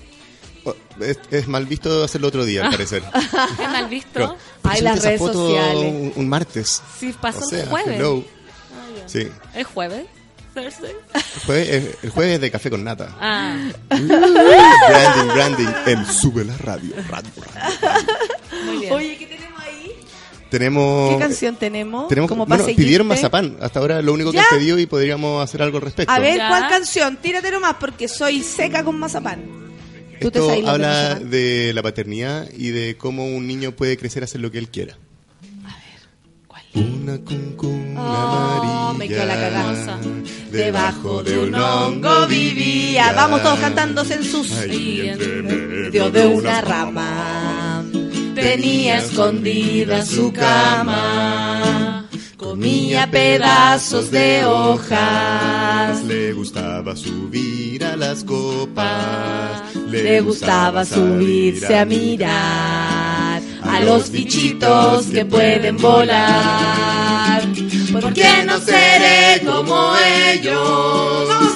Es, es mal visto hacerlo otro día, al parecer. Es mal visto. Pero, Ay, presente las redes foto sociales. Un, un martes. Sí, pasó O sea, el jueves. hello. Sí. ¿Es jueves? Thursday. El jueves, es- el jueves es de café con nata. Ah. branding, branding. En Sube la Radio. radio, radio. Muy bien. Oye, ¿qué tenemos ahí? Tenemos. ¿Qué canción tenemos? Tenemos, Como bueno, pidieron mazapán. Hasta ahora lo único que ¿Ya? han pedido y podríamos hacer algo al respecto. A ver, Ya. ¿cuál canción? Tírate nomás porque soy seca con mazapán. Esto habla de la paternidad y de cómo un niño puede crecer a hacer lo que él quiera. Una cuncuna Oh, me quedó la amarilla cagaza. Debajo de un hongo vivía. Vamos todos cantándose en sus Ahí entre medio de una rama. Tenía escondida su cama. Comía pedazos de hojas. Le gustaba subir a las copas. Le gustaba subirse a mirar a los bichitos que pueden volar. ¿Por qué no seré como ellos? No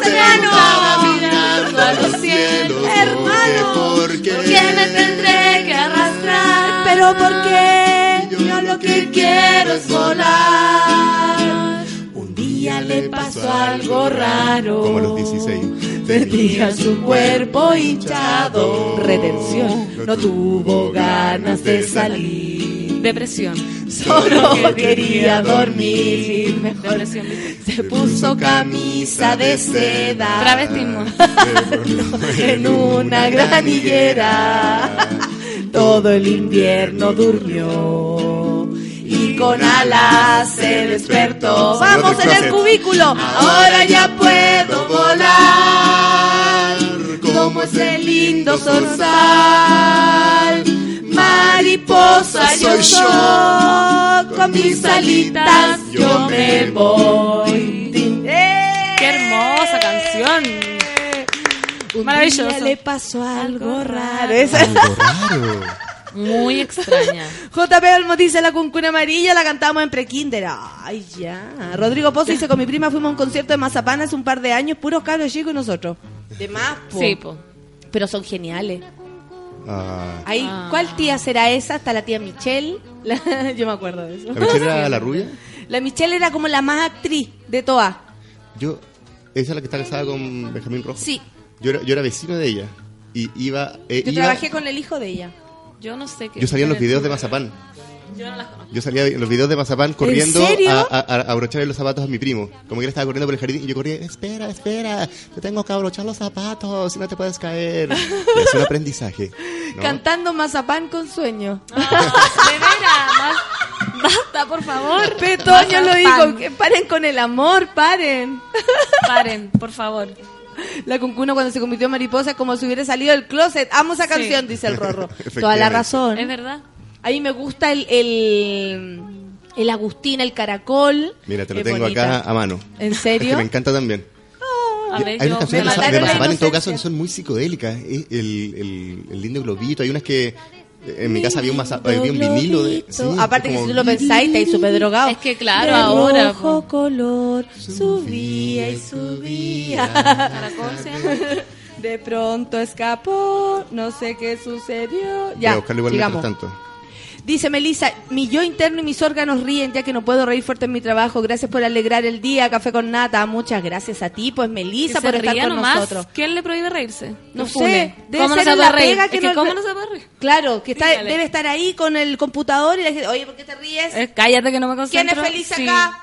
mirando a los cielos, hermano. ¿Por qué? ¿Por qué me tendré que arrastrar? Pero ¿por qué? Yo lo que quiero es volar. Un día le pasó algo raro. Como los 16. Tenía su cuerpo hinchado. Retención. No tuvo ganas de salir. Depresión. Solo quería dormir. Mejor Depresión. se puso camisa de seda. Travestismo. en una granillera. Todo el invierno durmió. Y con alas se despertó. Vamos en el cubículo. Ahora ya puedo volar. Como ese lindo zorzal. Mariposa yo Soy soy. Con mis alitas yo me voy. Qué hermosa canción. Un Maravilloso. día le pasó algo raro. Esa- Algo raro. Muy extraña. JP Olmo dice la cuncuna amarilla, la cantamos en prekinder. Ay, ya. Rodrigo Pozo dice, con mi prima fuimos a un concierto de Mazapán hace un par de años, puros cabros chicos y nosotros. De más, po. Sí, po. Pero son geniales. Ah. Ahí, Ah. ¿Cuál tía será esa? Está la tía Michelle. La- yo me acuerdo de eso. ¿La Michelle era la rubia? La Michelle era como la más actriz de todas. Yo Esa es la que está casada con Benjamín Rojo. Sí, Yo era, yo era vecino de ella. Y iba. eh, yo iba- trabajé con el hijo de ella. Yo no sé qué. yo salía en los videos de Mazapán. Yo no las conozco. Yo salía en los videos de Mazapán corriendo a, a, a abrocharle los zapatos a mi primo. Como que él estaba corriendo por el jardín y yo corría, espera, espera, te tengo que abrochar los zapatos, si no te puedes caer. Y es un aprendizaje. ¿no? Cantando mazapán con sueño. De veras, más- basta, por favor. Petoño lo dijo, que paren con el amor, paren. Paren, por favor. La Cuncuno cuando se convirtió en mariposa como si hubiera salido del closet. Amo esa Sí. canción, dice el Rorro. Toda la razón. Es verdad. A mí me gusta el, el, el Agustín, el caracol. Mira, te lo tengo bonita. acá a mano. ¿En Es serio? que me encanta también. A Y ver, hay yo unas canciones de, Mazapán en todo caso que son muy psicodélicas. El, el, el lindo globito, hay unas que eh, en mi casa había un, maza- había un vinilo de... sí, Aparte que como- si tú lo pensáis, estáis súper drogado. Es que claro, De ahora, rojo color, subía y subía. Caracol se llama. De pronto escapó, no sé qué sucedió. Voy Ya, a buscarlo igual tanto. Dice Melissa, mi yo interno y mis órganos ríen ya que no puedo reír fuerte en mi trabajo. Gracias por alegrar el día, café con nata. Muchas gracias a ti, pues Melissa, por estar con nomás. nosotros. ¿Quién le prohíbe reírse? No sé, debe ¿Cómo ser no se la reír? pega Es que no- ¿Cómo no se puede reír? Claro, que está, Dígale. debe estar ahí con el computador y la gente, oye, ¿por qué te ríes? Eh, cállate que no me ¿Quién concentro. es feliz Sí. acá?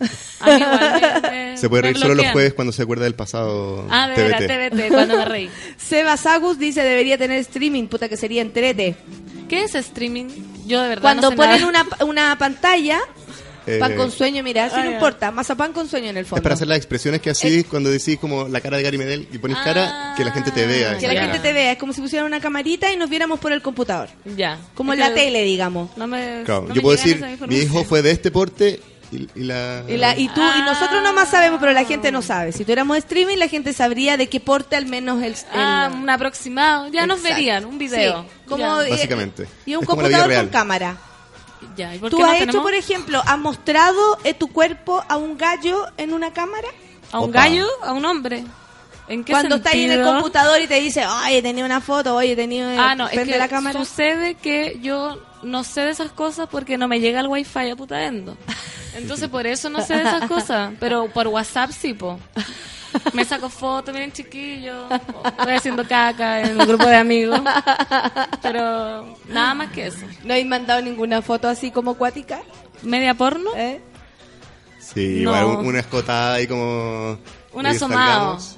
A mí igual me- me- Se puede reír solo los jueves cuando se acuerda del pasado Ah, de veras, TBT. TBT, cuando me reí. Seba Sagus dice, debería tener streaming, puta que sería entrete. ¿Qué es streaming? Yo de verdad Cuando no sé ponen nada. una, una pantalla, Eh, pan con sueño, mira, eso Ah, no ya. importa, mazapán con sueño en el Es fondo. para hacer las expresiones que así cuando decís como la cara de Gary Medel y pones cara, que la gente te vea. Que la gente te vea, es como si pusieran una camarita y nos viéramos por el computador. Ya. Como Es en la tele, digamos. No me, Claro, no yo me puedo decir, mi hijo fue de este porte y, y la... Y, la, y tú y nosotros nomás sabemos, pero la gente no sabe. Si tuviéramos streaming, la gente sabría de qué porte al menos el... el- Ah, un aproximado. Ya nos verían, un video. Sí, como, Ya. eh, Básicamente. Y un Es computador con cámara. Ya, ¿y por ¿Tú qué no has hecho, tenemos por ejemplo, has mostrado eh, tu cuerpo a un gallo en una cámara? a un Opa. gallo, a un hombre? ¿En qué Cuando está ahí en el computador y te dice, oye, tenía una foto, oye, tenía... Ah, no, es que la cámara. sucede que yo no sé de esas cosas porque no me llega el wifi a putaendo. Entonces por eso no sé de esas cosas. Pero por WhatsApp sí, po. Me saco fotos, miren chiquillo. Estoy haciendo caca en un grupo de amigos. Pero nada más que eso. ¿No hay mandado ninguna foto así como acuática? ¿Media porno? ¿Eh? Sí, No. igual un- una escotada ahí como... Un asomado. salgamos.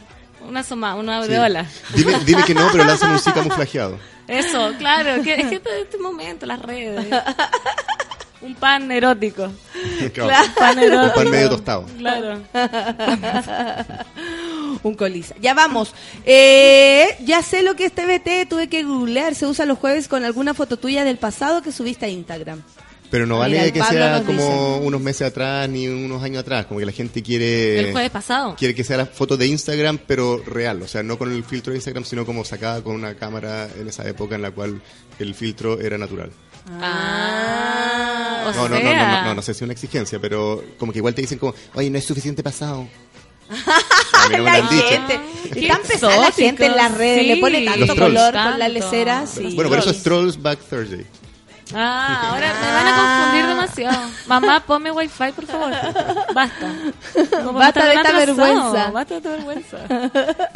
Un asomado, una Sí. aureola. Dile, dile que no, pero lánzame un sí camuflajeado. Eso, claro. Que, es que este, este momento, las redes. Un pan erótico. Claro. Un pan erótico. Un pan medio tostado. Claro. Un colisa. Ya vamos. Eh, ya sé lo que es TBT, tuve que googlear. Se usa los jueves con alguna foto tuya del pasado que subiste a Instagram. Pero no Mira, vale el que sea como unos meses atrás ni unos años atrás. Como que la gente quiere... El jueves pasado. Quiere que sea la foto de Instagram, pero real. O sea, no con el filtro de Instagram, sino como sacada con una cámara en esa época en la cual el filtro era natural. Ah, o no, no, no, no, no, no, no sé si es una exigencia, pero como que igual te dicen como, oye, no es suficiente pasado. A mí no me lo la han gente. Y tan pesada la gente en las redes. sí. Le pone tanto color con las leceras. sí. Bueno, por eso es Trolls Back Thursday. Ah, ahora me van a confundir demasiado. Mamá, ponme wifi, por favor. Basta. No, Basta de esta atrasado. vergüenza. Basta de esta vergüenza.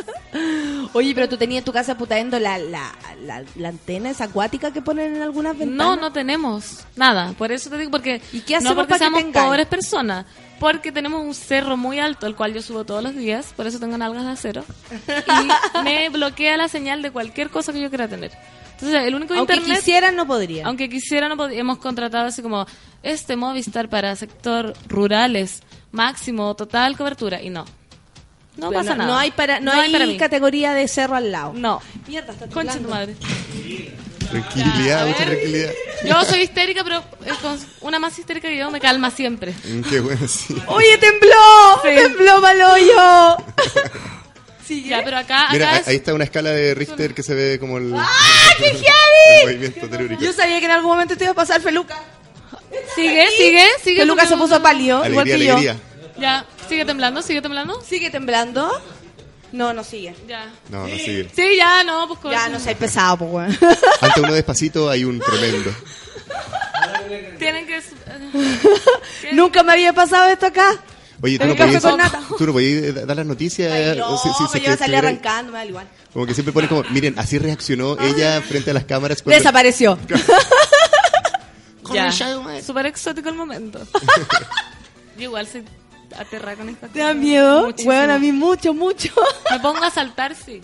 Oye, pero tú tenías en tu casa putaendo la, la, la, la antena esa acuática que ponen en algunas ventanas. No, no tenemos nada. Por eso te digo, porque ¿Y qué no hacemos porque para que seamos pobres personas. Porque tenemos un cerro muy alto, el cual yo subo todos los días, por eso tengo nalgas de acero. Y me bloquea la señal de cualquier cosa que yo quiera tener. Entonces, el único Aunque internet... quisieran, no podría. Aunque quisiera, no pod- hemos contratado así como este Movistar para sector rurales, máximo, total cobertura. Y no. No Pero pasa nada. No hay, para, no No hay, hay para mí. categoría de cerro al lado. No. Mierda, está Concha tu madre. Tranquilidad, mucha tranquilidad. Yo soy histérica, pero con una más histérica que yo me calma siempre. Mm, Qué bueno, sí. Oye, tembló, Sí. tembló Maloyo. Ya, pero acá, acá Mira, es... ahí está una escala de Richter que se ve como el, ¡Ah, qué heavy! movimiento telúrico. Yo sabía que en algún momento te iba a pasar Feluca. Sigue, sigue, sigue. Feluca porque- se puso pálido, igual Alegría, que yo. Ya, sigue temblando, sigue temblando. ¿Sigue temblando? No, no sigue. Ya. No, no sigue. Sí, ya, no, pues con- Ya, no seas pesado, pues, weón. Ante uno despacito hay un tremendo. Tienen que... Nunca me había pasado esto acá. Oye, tú no podías, tú no podías eh, dar las noticias. Ay, no, si- si- si que yo iba a salir estuviera- arrancando, me da igual. Como que siempre ponen como, miren, así reaccionó ella frente a las cámaras. cuando- Desapareció. Ya. Súper exótico el momento. Yo igual soy aterrada con esta ¿Te da miedo? Bueno, a mí mucho, mucho. Me pongo a saltar, sí.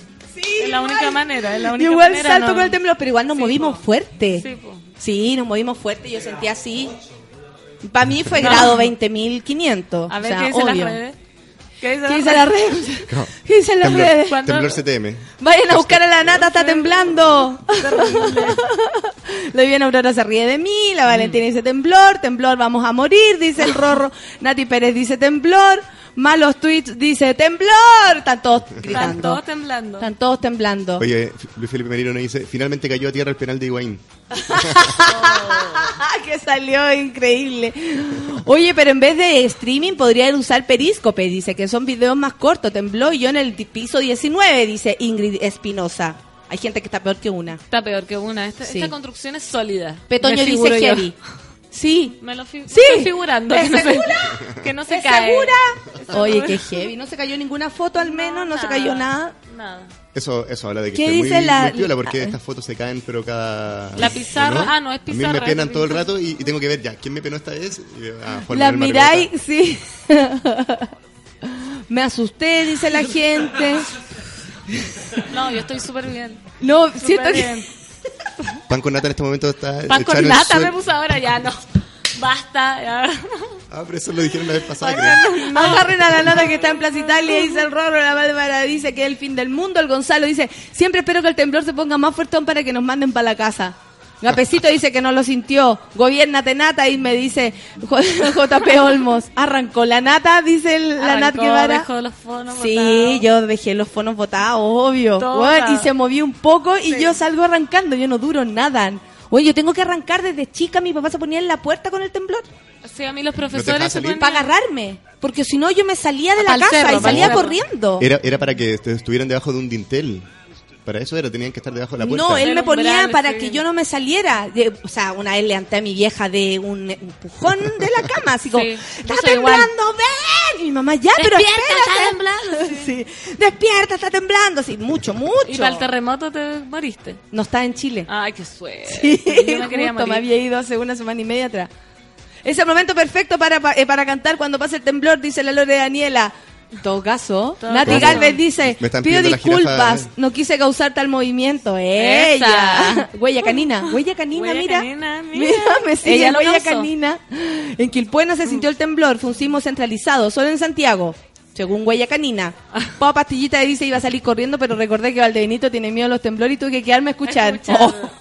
es la única manera, es la única igual manera, salto no. con el temblor, pero igual nos movimos fuerte. Sí, po. Sí, nos movimos fuerte, yo sentí así. Para mí fue No. grado 20.500. A o ver, sea, ¿qué dicen las obvio. redes? ¿Qué dicen ¿Qué dicen las redes? No. ¿Qué dicen las Temblor, redes? temblor CTM. Vayan a buscar a la nata, está temblando. La Viviana Aurora se ríe de mí, la Valentina dice temblor, temblor, vamos a morir, dice el Rorro. Nati Pérez dice temblor, malos tweets dice temblor. Están todos Están gritando. todos temblando. Están todos temblando. Oye, Luis Felipe Merino nos dice, finalmente cayó a tierra el penal de Higuaín. que salió increíble. Oye, pero en vez de streaming podrían usar Periscope, dice que son videos más cortos. Tembló y yo en el piso 19, dice Ingrid Espinosa. Hay gente que está peor que una. Está peor que una. Esta, Sí. esta construcción es sólida. Petoño dice yo. heavy. Sí. Me lo fi- Sí. estoy figurando. ¿Es que no se- segura? que no se ¿Es cae. segura? Oye, qué heavy. No se cayó ninguna foto al menos, no, se cayó nada. Nada. Eso, eso habla de que ¿Qué estoy dice muy, la- muy piola porque estas fotos se caen pero cada... La pizarra- ah, no, es A mí pizarra, me penan todo el pizarra. rato y, y tengo que ver ya, ¿quién me penó esta vez? Y, ah, La miráis, sí. Me asusté, dice la gente. No, yo estoy súper bien. No, Súper siento que... Pan con nata en este momento está Pan con nata me puso ahora, ya no. Basta, ya. Ah, pero eso lo dijeron la vez pasada, creo. Agarren a la nota que está en Plaza Italia, dice el Rorro, la Bárbara dice que es el fin del mundo, el Gonzalo dice, siempre espero que el temblor se ponga más fuertón para que nos manden para la casa. Gapecito dice que no lo sintió. Gobiernate Nata y me dice JP Olmos. Arrancó la Nata, dice el- la Nat Guevara. dejó los fonos Sí, botados. yo dejé los fonos botados, obvio. Bueno, y se movió un poco y yo salgo arrancando, yo no duro nada. Oye, yo tengo que arrancar desde chica, mi papá se ponía en la puerta con el temblor. Sí, a mí los profesores ponen... Para agarrarme, porque si no yo me salía de la casa cerro, y salía corriendo. Era, era para que est- estuvieran debajo de un dintel. Para eso era, tenían que estar debajo de la puerta. No, él me ponía umbral, para sí. que yo no me saliera. De- o sea, una vez levanté a mi vieja de un empujón de la cama, así como, Sí, ¡está temblando, ven! Y mi mamá, ya, pero Despierta, espérate. está temblando. Sí. Despierta, está temblando. Sí, mucho, mucho. Y para el terremoto te moriste. No está en Chile. Ay, qué suerte. Sí, Yo me quería justo, me había ido hace una semana y media atrás. Es el momento perfecto para, pa- eh, para cantar cuando pase el temblor, dice la Lore Daniela. En todo caso, Todo Nati caso. Galvez dice, pido disculpas, jirafa". no quise causar tal movimiento. Esa. Ella. Huella canina, huella canina, Huella mira. canina, mira. Mira, me sigue Ella lo huella canina. En Quilpuena se sintió el temblor, fue un sismo centralizado, solo en Santiago. Según Huella Canina. Pau Pastillita dice iba a salir corriendo, pero recordé que Valdebenito tiene miedo a los temblores y tuve que quedarme a escuchar.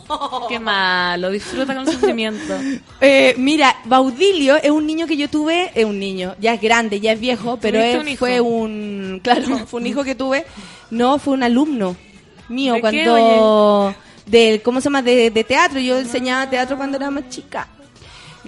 Oh. Qué malo, disfruta con el sufrimiento. Eh, mira, Baudilio es un niño que yo tuve, es un niño, ya es grande, ya es viejo, pero ¿Tuviste él un fue un, claro, fue un hijo que tuve, no, fue un alumno mío ¿De qué, cuando, del, ¿cómo se llama? De, de teatro, yo enseñaba teatro cuando era más chica,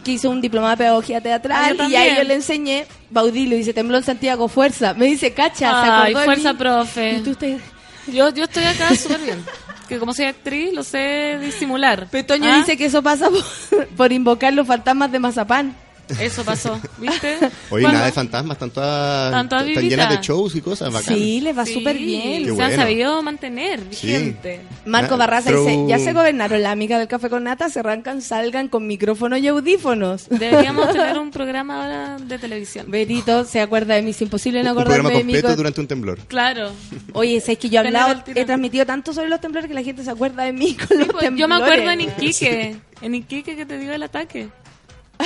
que hice un diplomado de pedagogía Ah, teatral yo y ahí yo le enseñé, Baudilio dice, tembló en Santiago, fuerza, me dice, cacha, Ay, fuerza, profe. Y tú te- Yo, yo estoy acá súper bien. Que como soy actriz, lo sé disimular. Petoño ¿Ah? dice que eso pasa por, por invocar los fantasmas de Mazapán. Eso pasó, ¿viste? Oye, Cuando- nada de fantasmas, están todas, Están todas están llenas de shows y cosas bacán. Sí, les va Sí, súper bien. Qué Se han bueno. sabido mantener Sí. vigente. Marco Na- Barraza throw- dice, ya se gobernaron la amiga del café con nata, se arrancan, salgan con micrófono y audífonos. Deberíamos tener un programa ahora de televisión. Berito se acuerda de mí, es imposible no Un programa acordarme de mí. completo con- durante un temblor. Claro. Oye, es que yo he hablado, he transmitido tanto sobre los temblores que la gente se acuerda de mí con los Pues, temblores. yo me acuerdo en Iquique. En Iquique que te digo el ataque.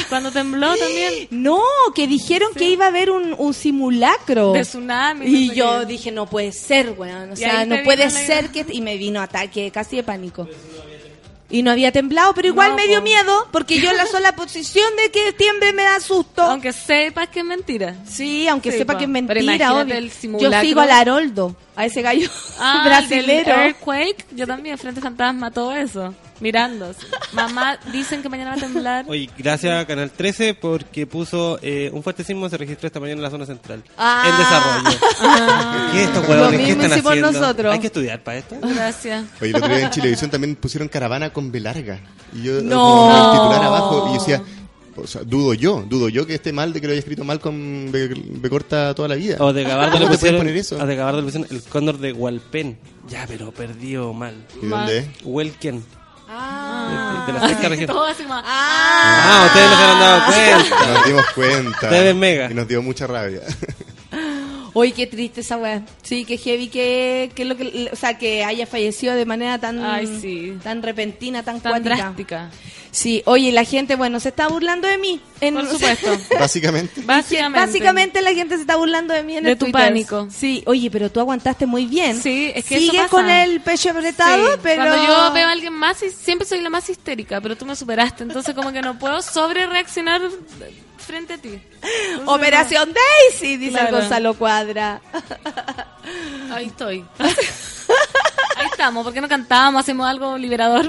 Cuando tembló también. No, que dijeron que iba a haber un, un simulacro. De tsunami. no Y sé yo qué. dije, no puede ser, weón. O Y sea, no puede ser que... Y me vino ataque casi de pánico. Y no había temblado, pero igual No, me dio po. miedo, porque yo en la sola posición de que tiemble me da susto. Aunque sepas que es mentira. Sí, aunque Sí, sepa po. que es mentira, imagínate obvio. el Yo sigo al Haroldo, a ese gallo Ah, brasilero. Earthquake. Yo también, Frente Fantasma, todo eso. Mirando. Mamá, dicen que mañana va a temblar. Oye, gracias a Canal 13 porque puso eh, un fuerte sismo se registró esta mañana en la zona central. Ah. En desarrollo. Ah. ¿Qué estos Lo huevones? ¿Qué mismo están hicimos haciendo? nosotros. Hay que estudiar para esto. Gracias. Oye, el otro día en Chilevisión también pusieron caravana con B larga. Y yo No. el titular abajo y decía, O sea, dudo yo, dudo yo que esté mal de que lo haya escrito mal con B, B corta toda la vida. O de Gabardo le ¿Cómo te pueden pusieron, poner eso? a de Gabardo le pusieron el cóndor de Hualpén. Ya, pero perdió mal. ¿Y dónde es? Ah. De, de la sexta región. Todo así como, Ah, ustedes no se han dado cuenta. Nos dimos cuenta. TV Mega. Y nos dio mucha rabia. Oye, qué triste esa weá. Sí, que heavy que, que lo que, o sea, que haya fallecido de manera tan, Ay, sí. tan repentina, tan, Tan drástica. Sí, oye, la gente, bueno, se está burlando de mí. En, Por supuesto. Básicamente. Básicamente. Básicamente la gente se está burlando de mí en De el tu Twitter. pánico. Sí, oye, pero tú aguantaste muy bien. Sí, es que Sigues eso pasa. con el pecho apretado, Sí, pero... Cuando yo veo a alguien más, y siempre soy la más histérica, pero tú me superaste, entonces como que no puedo sobre reaccionar frente a ti. Entonces, Operación Daisy, dice Claro. Gonzalo Cuadra. no. Ahí estoy. Ahí estamos, ¿por qué no cantamos? Hacemos algo liberador.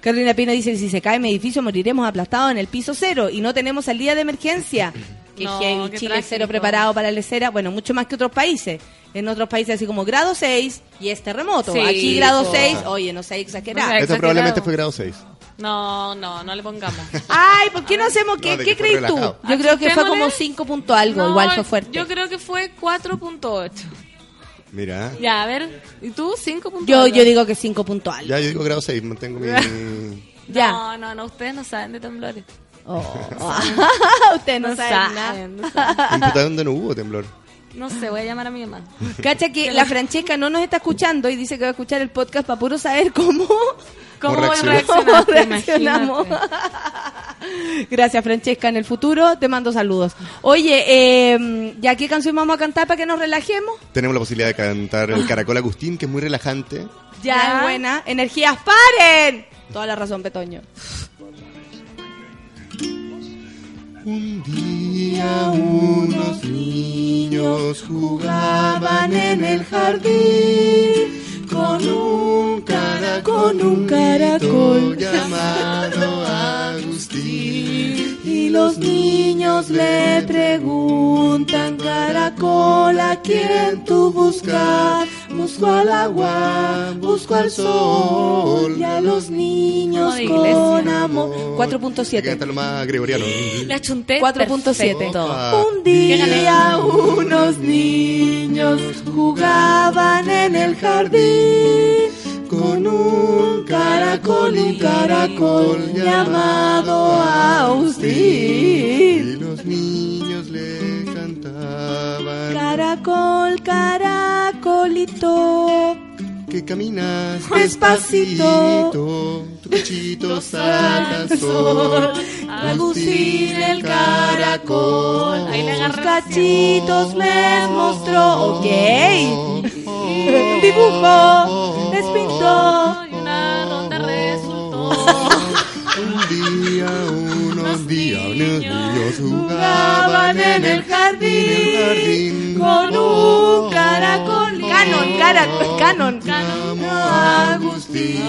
Carolina Pino dice, si se cae mi edificio moriremos aplastados en el piso cero y no tenemos salida de emergencia. Que No, heavy, qué Chile trágico. cero preparado para la lecera. Bueno, mucho más que otros países. En otros países así como grado 6 y es terremoto. Sí, Aquí grado po. 6, oye, no sé exagerar. No sé. Esto exagerado. probablemente fue grado 6. No, no, no le pongamos. Ay, ¿por qué no hacemos qué? No, ¿Qué crees tú? Yo creo que fue como 5 punto algo, No, igual fue fuerte. Yo creo que fue 4.8. Mira. Ya, a ver, ¿y tú? 5.8. Yo, yo digo que 5 punto algo. Ya, yo digo grado 6, mantengo mi... Ya. No, no, no, ustedes no saben de temblores. Oh. Ustedes no, No saben saben, nada. no saben. En Puta, donde no hubo temblor. No sé, voy a llamar a mi mamá. Cacha que la Francesca no nos está escuchando y dice que va a escuchar el podcast para puro saber cómo, ¿Cómo cómo reaccionamos. Gracias, Francesca. En el futuro te mando saludos. Oye, eh, ¿ya qué canción vamos a cantar para que nos relajemos? Tenemos la posibilidad de cantar el Caracol Agustín, que es muy relajante. Ya, Ya. es buena. Energías, paren. Toda la razón, Petoño. Un día unos niños jugaban en el jardín con un caracol, Con un caracol. llamado Agustín. Y los niños le preguntan, caracol, ¿a quién tú buscas? Busco al agua, busco al sol, y a los niños con amor. Hay que 4.7. cantarlo más gregoriano. La chunté. 4.7. perfecto. Un día unos niños jugaban en el jardín con un caracol, un caracol llamado Agustín. Y los niños le cantaban Caracol, caracolito, que caminas Despacito. tu pechito salta al sol. Agustín el caracol, sus cachitos les mostró, ok. Un dibujo les pintó. Y una ronda resultó. Un día, unos días, unos niños Jugaban en el jardín con un caracol. Canon, cara, canon. Agustín,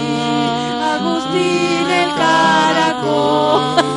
Agustín el caracol.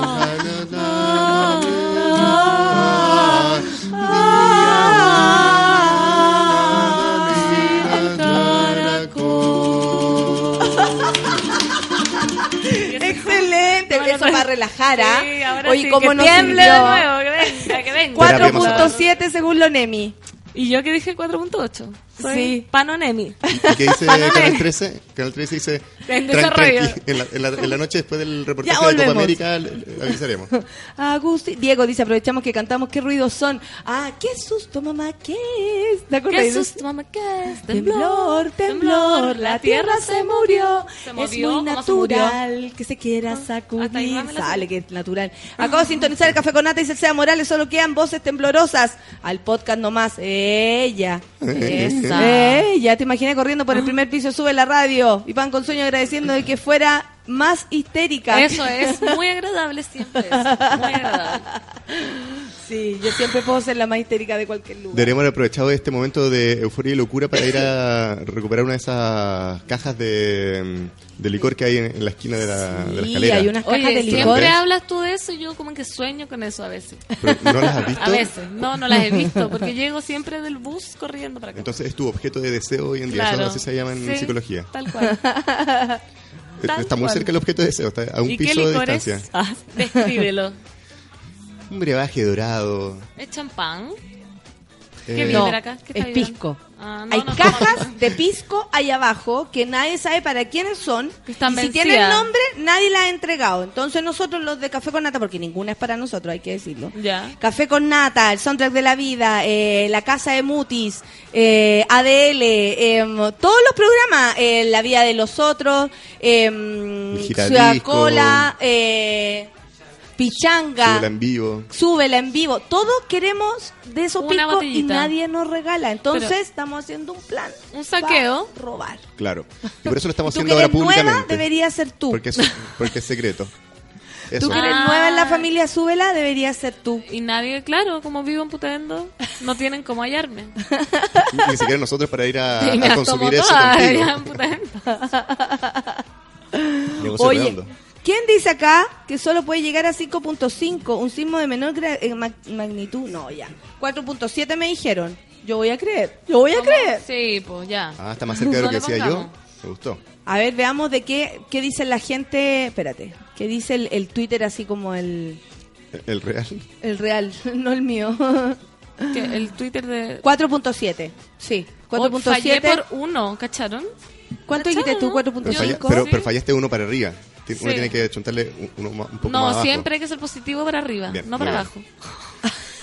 ¿Ah? Sí, ahora Oye, sí, ¿cómo que nos tiemble de nuevo, que venga, que venga. 4.7 según lo Nemi. Y yo que dije 4.8. Soy Sí. Panonemi. ¿Y qué dice Panonemi. Canal 13? Canal 13 dice... En "Tran- desarrollo". En la, en, la, en la noche después del reportaje de Copa. América le- le avisaremos. Agustín, Diego dice, aprovechamos que cantamos, ¿qué ruidos son? Ah, qué susto, mamá, ¿qué es? ¿Te acuerdas? ¿Qué susto, mamá? ¿Qué es? Temblor, temblor, la tierra se murió. ¿Se es muy ¿Cómo se murió? natural que se quiera hasta ahí sacudir. Sale que es natural. Acabo de sintonizar el café con nata y Celsea Morales, solo quedan voces temblorosas. Al podcast nomás. Ella. Esa. Ella, te imaginé corriendo por el primer piso, sube la radio y pan con sueño agradeciendo de que fuera más histérica. Eso es muy agradable siempre. es Muy agradable. Sí, yo siempre puedo ser la más histérica de cualquier lugar. Deberíamos haber aprovechado este momento de euforia y locura para ir a recuperar una de esas cajas de, de licor que hay en, en la esquina de la, de la Sí, escalera. hay unas cajas Oye, de siempre licor. ¿Ves? hablas tú de eso y yo como que sueño con eso a veces. Pero, ¿No las has visto? A veces. No, no las he visto porque llego siempre del bus corriendo para acá. Entonces es tu objeto de deseo hoy en día. Claro. Eso así se llama en Sí, psicología. Tal cual. Tal está muy cual. cerca el objeto de deseo, está a un ¿Y qué piso de distancia. Ah, descríbelo. Un brebaje dorado. ¿Es champán? Eh, ¿Qué No, acá? ¿Qué es pisco. Ah, no, Hay no, cajas de pisco ahí abajo que nadie sabe para quiénes son. están y si tienen nombre, nadie las ha entregado. Entonces nosotros los de Café con Nata, porque ninguna es para nosotros, hay que decirlo. Ya. Café con Nata, el soundtrack de la vida, eh, la casa de Mutis, eh, ADL, em, todos los programas, eh, La vida de los otros, giradisco. Ciudad Cola, eh, Pichanga. Súbela en vivo. Súbela en vivo. Todos queremos de esos Una picos y nadie nos regala. Entonces Pero- estamos haciendo un plan. Un saqueo. para robar. Claro. Y por eso lo estamos haciendo ahora eres nueva, públicamente. debería ser tú. Porque es, porque es secreto. Eso. Tú que eres nueva en la familia Súbela, debería ser tú. Y nadie, claro, como vivo en Putendo, no tienen cómo hallarme. Ni siquiera nosotros para ir a, consumir eso contigo. Oye, redondo. ¿Quién dice acá que solo puede llegar a 5.5? Un sismo de menor eh, mag- magnitud. No, ya. 4.7 me dijeron. Yo voy a creer. Yo voy a creer. Sí, pues ya. Ah, está más cerca de lo que decía yo. Me gustó. A ver, veamos de qué, qué dice la gente. Espérate. ¿Qué dice el, el Twitter así como el, El real. el real? No el mío. Que el Twitter de... 4.7. Sí. Oh, fallé 4.7. por uno, ¿cacharon? ¿Cuánto dijiste tú? Pero, falla- 4.5. pero, pero fallaste uno para arriba. Uno tiene que chuntarle un, uno un poco más No, siempre hay que ser positivo para arriba, Bien, no para bien. abajo.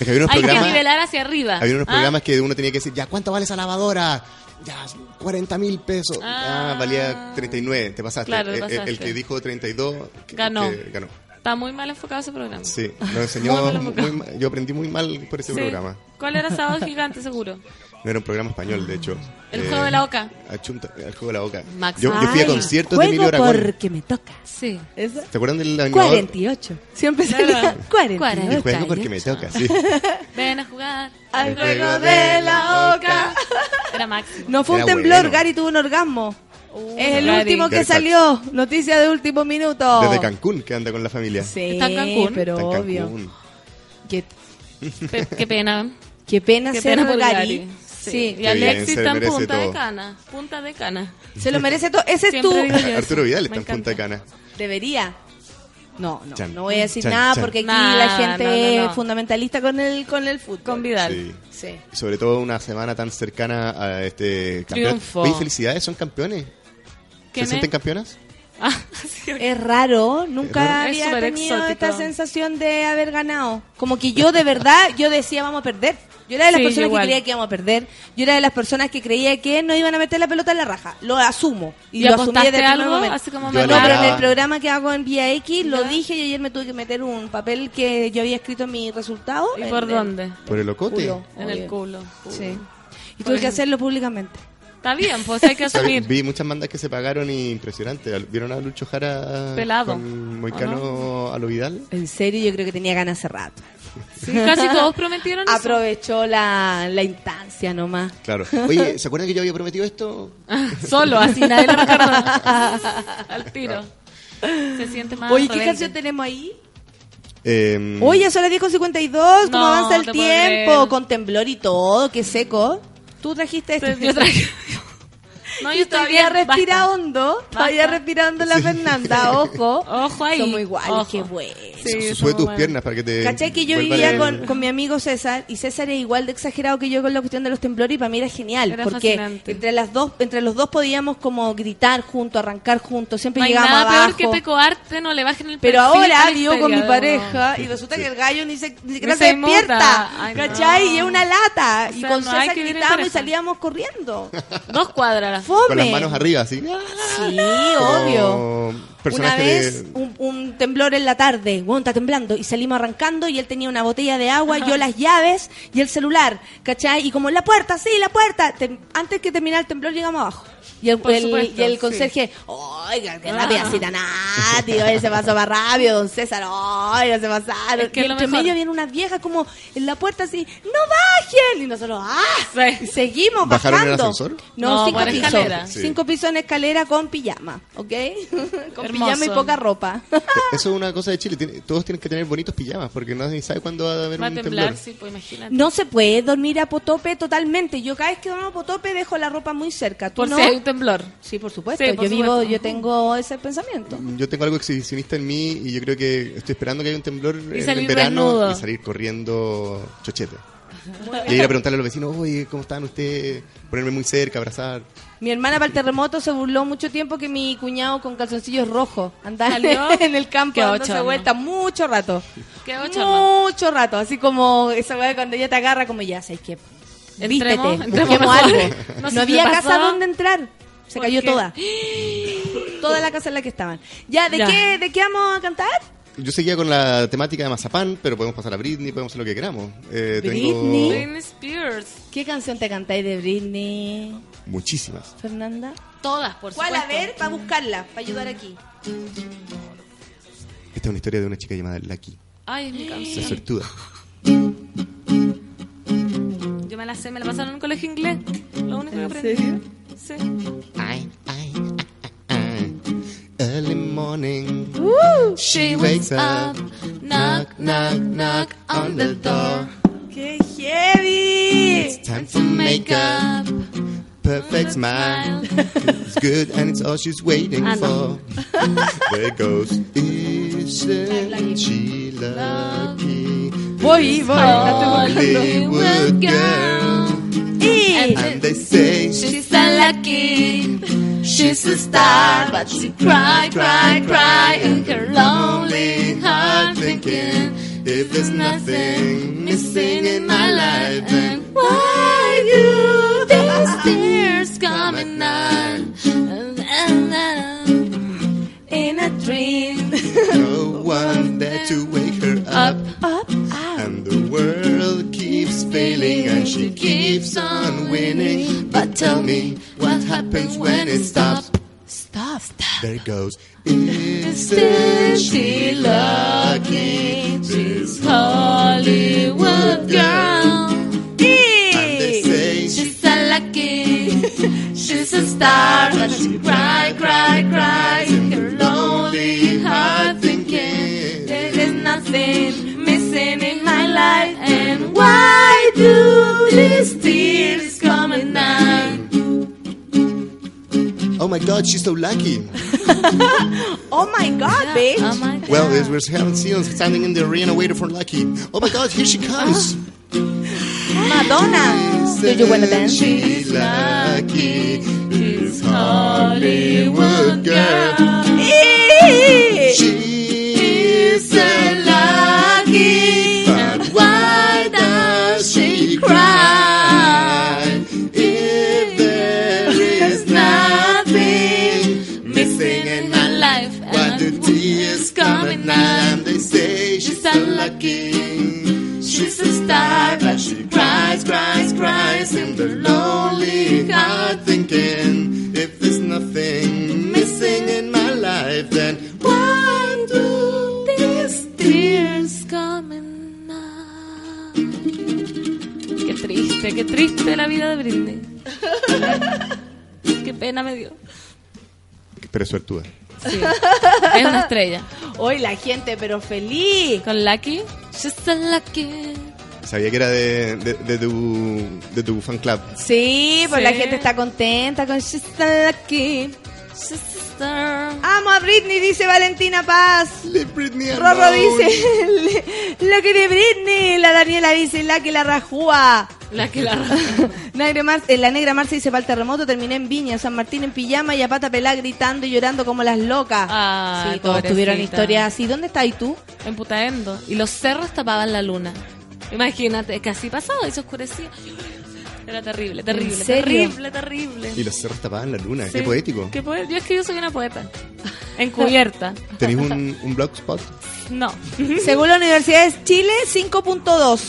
Es que había unos Hay que nivelar hacia arriba. había unos ¿ah? programas que uno tenía que decir, ya, ¿cuánto vale esa lavadora? Ya, 40 mil pesos. Ah, valía 39, te pasaste. Claro, te eh, pasaste. El, que dijo 32, que- Ganó. que ganó. Está muy mal enfocado ese programa. Sí, lo enseñó Muy mal muy enfocado. ma- yo aprendí muy mal por ese Sí. programa. ¿Cuál era Sábado Gigante, seguro? No era un programa español, de hecho. El Eh, juego de la oca. achunta- el juego de la boca. Max. Yo, yo fui a conciertos de juego Emilio Aragón. porque me toca. Sí. ¿Eso? ¿Se acuerdan del animador? 48. Siempre salía 48. El juego porque me toca, sí. Ven a jugar Al juego de la oca. Era máximo. No fue un Era temblor, bueno. Gary tuvo un orgasmo. es el Gary. último que Gary salió. Noticia de último minuto. Desde Cancún, que anda con la familia. Sí, Está en Cancún. pero Está en obvio. Cancún. Qué, Pe- qué pena. qué pena Qué ser pena por Gary. Gary. Sí. Y Alexis está en punta de cana. Punta de cana. Se lo merece todo. Ese es eso. Arturo Vidal está en Punta Cana. Debería. No, no, Chan. no voy a decir Chan, nada chan. porque aquí Nah, la gente no, no, no. es fundamentalista con el con el fútbol. Con Vidal. Sí. Sobre todo una semana tan cercana a este campeonato. Triunfo. Felicidades, son campeones. ¿Se sienten campeonas? Ah, sí. Es raro, nunca Es había tenido exótico. esta sensación de haber ganado. Como que yo de verdad, yo decía vamos a perder. Yo era de las Sí, personas que creía que íbamos a perder. Yo era de las personas que creía que no iban a meter la pelota en la raja. Lo asumo. Y, ¿Y lo asumí desde el algo? momento. Así como Yo me No, pero en el programa que hago en Vía X lo Ya. dije y ayer me tuve que meter un papel que yo había escrito en mi resultado. ¿Y en por el dónde? ¿Por el ocote? culo, En el obvio. culo. Sí. Y tuve que hacerlo públicamente. Está bien, pues hay que asumir. Vi muchas mandas que se pagaron y impresionante. ¿Vieron a Lucho Jara Pelado. con Moicano a lo Vidal? En serio, yo creo que tenía ganas hace rato. Sí, casi todos prometieron eso. Aprovechó la, la instancia nomás. Claro. Oye, ¿se acuerdan que yo había prometido esto? Solo, así nadie lo recordó. Al tiro. Se siente más Oye, ¿qué canción tenemos ahí? Eh, Oye, son las 10.52, ¿cómo No, avanza el tiempo? Con temblor y todo, qué seco. Tú trajiste esto. Yo traje- No, yo estoy todavía bien, respira basta. hondo, todavía Basta. respira hondo la Fernanda, ojo. Ojo ahí. Somos iguales, Ojo. qué bueno. Sí, Sube tus buenos. piernas para que te. ¿Cachai que yo vivía el- con, con mi amigo César y César es igual de exagerado que yo con la cuestión de los temblores y para mí era genial Era porque fascinante. entre las dos entre los dos podíamos como gritar juntos, arrancar juntos, siempre No llegábamos nada peor abajo. que pecoarte, no le bajen el Pero ahora vivo con mi pareja y resulta que el gallo ni, se, ni siquiera Ni se, se despierta, Ay, ¿cachai? no. Y es una lata. O y sea, con no César gritábamos y salíamos corriendo. Dos cuadras. Fome. Con las manos arriba, así. Sí, obvio. Como Una vez de. un, un temblor en la tarde, bueno, está temblando, y salimos arrancando y él tenía una botella de agua, yo las llaves y el celular, ¿cachai? Y como la puerta, sí, la puerta. Tem- antes que terminar el temblor llegamos abajo. Y el, Por el- supuesto, y el sí. conserje, oiga, qué Ah. rápida cita Nati, oye, se pasó más rápido, don César, oiga, se pasaron. Es que y entre mejor. medio viene una vieja como en la puerta así, ¡no bajen! Y nosotros, ¡ah! Y seguimos ¿Bajaron en el bajando. ascensor? No, No, cinco por pisos. escalera. Sí. Cinco pisos en escalera con pijama, ¿ok? con Hermoso. pijama y poca ropa. Eso es una cosa de Chile. tiene- todos tienen que tener bonitos pijamas porque nadie sabe cuándo va a haber Va a un temblar, temblor. sí, pues imagínate. No se puede dormir a potope totalmente. Yo cada vez que duermo a potope dejo la ropa muy cerca. ¿Tú Por no? si hay un temblor. Sí, por supuesto. Sí, por yo vivo, yo tengo ese pensamiento. Yo tengo algo exhibicionista en mí y yo creo que estoy esperando que haya un temblor en salir el verano desnudo. y salir corriendo chochete. Y ir a preguntarle a los vecinos, oye, ¿cómo están ustedes? Ponerme muy cerca, abrazar. Mi hermana para el terremoto se burló mucho tiempo que mi cuñado con calzoncillos rojos andaba en el campo dándose vuelta mucho rato. Qué bochorno. Mucho rato. Así como esa weá cuando ella te agarra como ya, ¿sabes qué? Vístete, Entremos, algo. No había casa donde entrar. Se ¿Por cayó qué? toda. Toda la casa en la que estaban. Ya, ¿de Ya. qué de qué vamos a cantar? Yo seguía con la temática de Mazapán, pero podemos pasar a Britney, podemos hacer lo que queramos. Eh, tengo Britney. Britney Spears. ¿Qué canción te cantáis de Britney, muchísimas. Fernanda? Todas, por ¿Cuál? supuesto. A ver, para buscarla, para ayudar aquí. Esta es una historia de una chica llamada Lucky, Ay, es mi la canción. suertuda. Yo me la sé, me la pasaron en un colegio inglés. Lo único que aprendí. serio? Sí. Ay. Early morning, She wakes wakes up, knock, knock, knock on the door. ¡Qué heavy! time to make up. Perfect smile. It's good and it's all she's waiting for. there goes, isn't she lucky? Voy, voy. Hollywood girl. And they say She's so lucky. She's a star, but she cry, cry, cry in her lonely heart, thinking if there's nothing missing in my life, then why do these tears coming on? In a dream, no one there to wake her up. up, And the world failing and she keeps on winning. But tell me what happens when it stops. Stop, stop. There it goes. Isn't she lucky? This Hollywood girl. And they say She's so lucky. She's a star, but she cry, cry, cry her lonely heart, thinking there's nothing missing in my life. And why do these tears coming on? Oh my god, she's so lucky. Oh my god, bitch. Oh my God. Well, as we're having seen standing in the arena waiting for Lucky. Oh my god, here she comes. Ah. Madonna. Do you wanna dance? She lucky. This Hollywood girl. Y- She's She's a star, but she cries, cries, cries in the lonely heart, thinking if there's nothing missing in my life, then why do these Tears coming on. Qué triste, qué triste la vida de Britney. Qué pena me dio. Pero suertuda. Sí. Es una estrella. Hoy la gente, pero feliz. Con Lucky. She's so lucky. Sabía que era de, de, de tu, de tu fan club. Sí, pues Sí. la gente está contenta con She's so lucky. Amo a Britney, dice Valentina Paz. Le Britney Rorro dice, lo que de Britney. La Daniela dice, la que la rajúa. La que la Negra Mar- eh, la negra Marcia dice, para el terremoto terminé en Viña, San Martín en pijama y a pata pelada gritando y llorando como las locas. Ah, sí, todos tuvieron historias así. ¿Dónde estás tú? En Putaendo. Y los cerros tapaban la luna. Imagínate, que así pasaba y se oscurecía. Era terrible, terrible, ¿En serio? terrible, terrible. Y los cerros tapaban la luna. Sí. Qué poético. Qué poe- Yo es que yo soy una poeta. Encubierta. ¿Tenéis un, un blogspot? No. Según la Universidad de Chile, 5.2.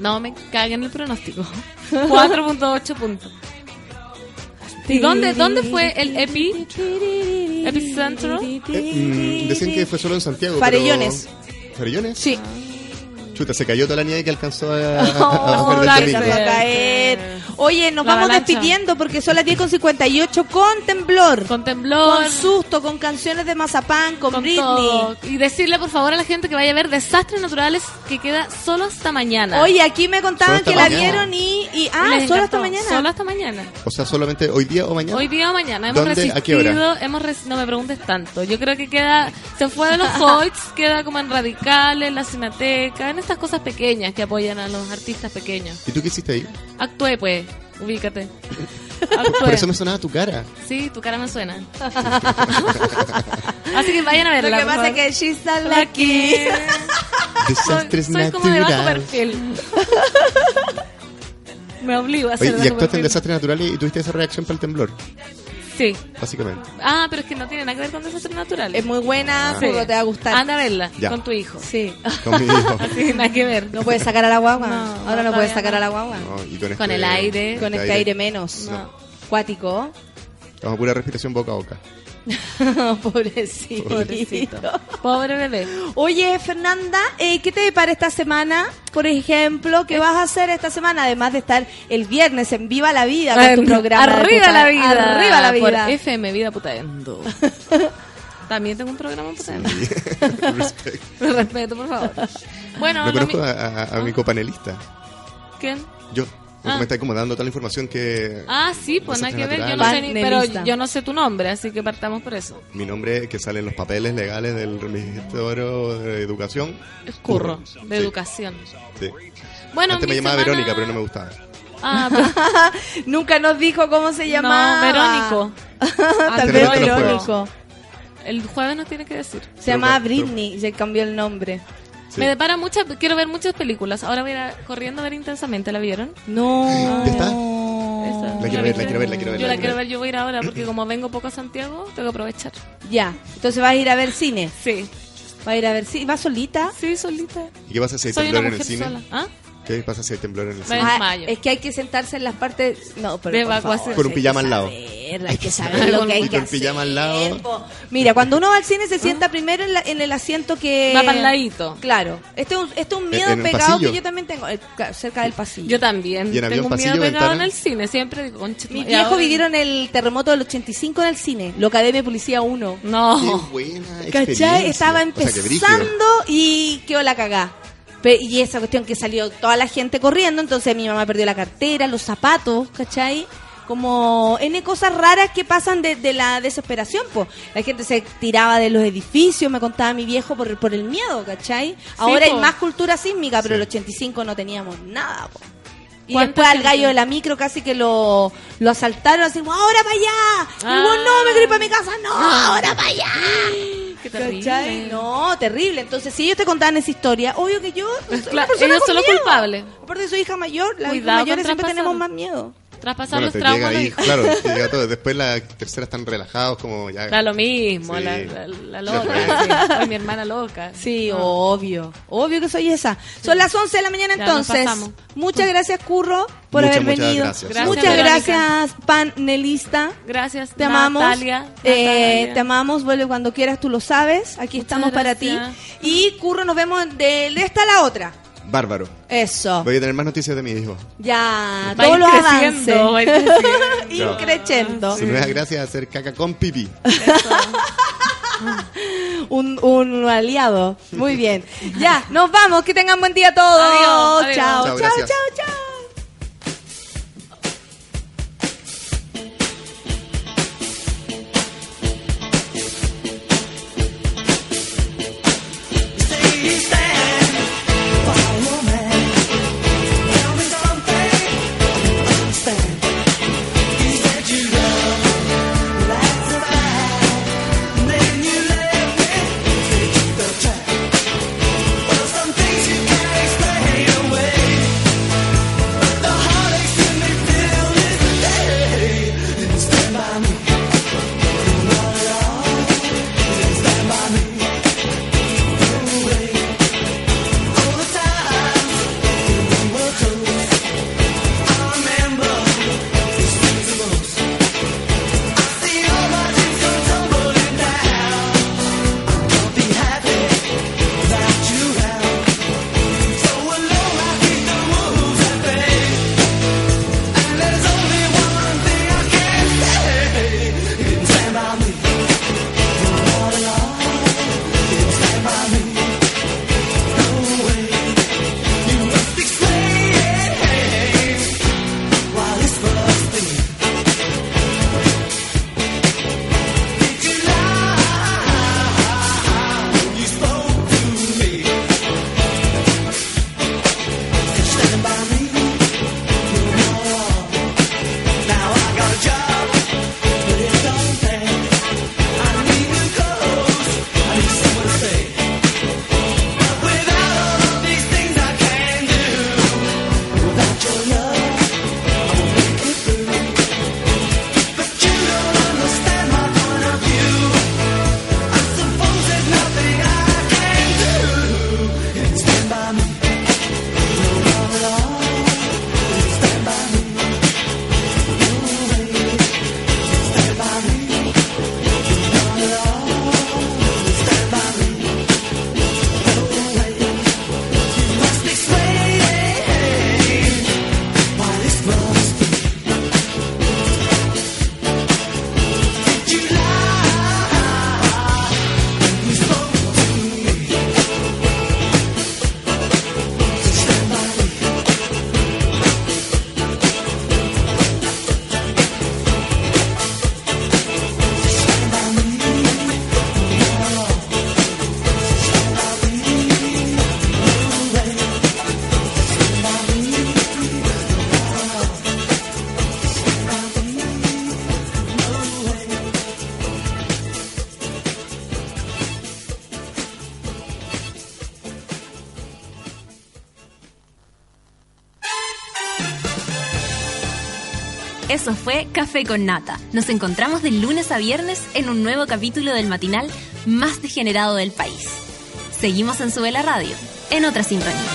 No me caguen el pronóstico. 4.8 puntos. ¿Y dónde, dónde fue el epi? Epicentro. Eh, mm, decían que fue solo en Santiago. Farellones. Pero... ¿Farellones? Sí. Chuta, se cayó toda la nieve que alcanzó a, a- a Oh, a caer. Oye, nos La vamos avalancha. despidiendo porque son las 10 con 58 con temblor. Con temblor. Con susto, con canciones de Mazapán, con, con Britney. todo. Y decirle por favor a la gente que vaya a ver Desastres Naturales que queda solo hasta mañana. Oye, aquí me contaban que la vieron y... y ah, Les solo hasta mañana. Solo hasta mañana. O sea, solamente hoy día o mañana. Hoy día o mañana. Hemos ¿Dónde? resistido. ¿A qué hora? Hemos res- No me preguntes tanto. Yo creo que queda. Se fue de los Hoyts, queda como en Radicales, la Cineteca, en estas cosas pequeñas que apoyan a los artistas pequeños. ¿Y tú qué hiciste ahí? Actué, pues. Ubícate. Por Actué. eso me sonaba tu cara. Sí, tu cara me suena. Así que vayan a verla. Lo que pasa es que she's a lucky. Desastres Soy como de bajo naturales. perfil. Me obligo a hacer Oye, y actuaste en desastres naturales y tuviste esa reacción para el temblor, Sí. básicamente. Ah, pero es que no tiene nada que ver con desastres naturales. Es muy buena, Ah. Te va a gustar. Anda a verla Ya. con tu hijo. Sí. Con mi hijo. Sí, nada que ver. No puedes sacar a la guagua. No, Ahora no puedes sacar no. a la guagua. No, y con, Con este- el aire. Con este aire menos. No. Cuático. Estamos a pura respiración boca a boca. Pobrecito. Pobrecito. Pobre bebé. Oye, Fernanda, eh, ¿qué te depara esta semana? Por ejemplo, ¿qué vas a hacer esta semana? Además de estar el viernes en Viva la Vida con tu programa. Arriba puta- la vida. Arriba la vida. Por FM Vida Putaendo. También tengo un programa en Putaendo. Respect. Respeto, por favor. Bueno, no mi- a, a- a mi copanelista. ¿Quién? Yo. Porque Ah. me está como dando toda la información que... Ah, sí, pues nada que ver. Yo no sé ni, pero yo no sé tu nombre, así que partamos por eso. Mi nombre que sale en los papeles legales del Ministerio de Educación. Es curro, de Sí, educación. sí. Bueno, Antes me llamaba semana- Verónica, pero no me gustaba. Ah, pero- Nunca nos dijo cómo se llamaba. no, Verónico. Tal vez. Verónico. El jueves nos tiene que decir. Se llamaba Britney y se cambió el nombre. Sí. Me depara muchas, quiero ver muchas películas. Ahora voy a ir corriendo a ver intensamente, ¿la vieron? No. ¿Ya está? Esa. La quiero ver, la quiero ver, la quiero ver. Yo la la quiero ver, yo voy a ir ahora porque como vengo poco a Santiago, tengo que aprovechar. Ya. Entonces vas a ir a ver cine. Sí. Vas a ir a ver cine. ¿Vas solita? Sí, solita. ¿Y qué pasa si hay Soy una temblor en el mujer cine? sola. ¿Ah? ¿Qué pasa si hay temblor en el cine? Ah, es que hay que sentarse en las partes. No, pero De por evacuación. favor, Con un hay que pijama al lado. saber, hay que saber lo que hay Y que con pijama al hacer, lado. Mira, cuando uno va al cine se sienta primero en, la- en el asiento que. Va para el ladito. Claro. Este es un, este es un miedo ¿En el pegado que yo también tengo, eh, cerca del pasillo. Yo también. ¿Y en avión, Tengo un miedo pasillo, pegado ventana? en el cine. Siempre concha. Mis viejos ahora- vivieron el terremoto del 85 en el cine, lo Academia de Policía 1. No. Qué buena experiencia. ¿Cachai? Estaba O sea, empezando y quedó la cagá. Y esa cuestión que salió toda la gente corriendo, entonces mi mamá perdió la cartera, los zapatos, ¿cachai? Como N cosas raras que pasan de, de la desesperación, pues. La gente se tiraba de los edificios, me contaba mi viejo por, por el miedo, ¿cachai? Ahora hay po. más cultura sísmica, pero Sí. el 85 no teníamos nada, po. Y ¿Cuánta después al gallo de la micro casi que lo, lo asaltaron así, como, ahora para allá. Y Ah. luego, no, me quiero ir para mi casa, no, ahora para allá. Qué ¿Cachai? terrible. No, terrible. Entonces, si ellos te contaban esa historia, obvio que yo. una Claro, ellos son los culpables. Aparte, soy hija mayor. Las Cuidado mayores siempre tenemos más miedo. Traspasar Bueno, los traumas llega los claro, llega todo. Después la tercera están relajados, como ya. Da lo mismo, Sí. la, la, loca. sí. Ay, mi hermana loca. Sí, No. obvio. Obvio que soy esa. Son las 11 de la mañana Ya entonces. pasamos. Muchas gracias, Curro, por Muchas, haber muchas venido. gracias. Gracias, muchas Verónica. gracias, panelista. Gracias, Te amamos. Natalia. Eh, Natalia. te amamos, vuelve cuando quieras, tú lo sabes. Aquí Muchas estamos para ti. Y Curro, nos vemos de, de esta a la otra. Bárbaro. Eso. Voy a tener más noticias de mi hijo. Ya, Va todos los avances. Increchendo. Nueva gracia es hacer caca con pipí. Un, un aliado. Muy bien. Ya, nos vamos. Que tengan buen día todos. Adiós, adiós. Chao, Chao, chao, gracias. chao, Eso fue Café con Nata. Nos encontramos de lunes a viernes en un nuevo capítulo del matinal más degenerado del país. Seguimos en Sube la Radio, en otra sintonía.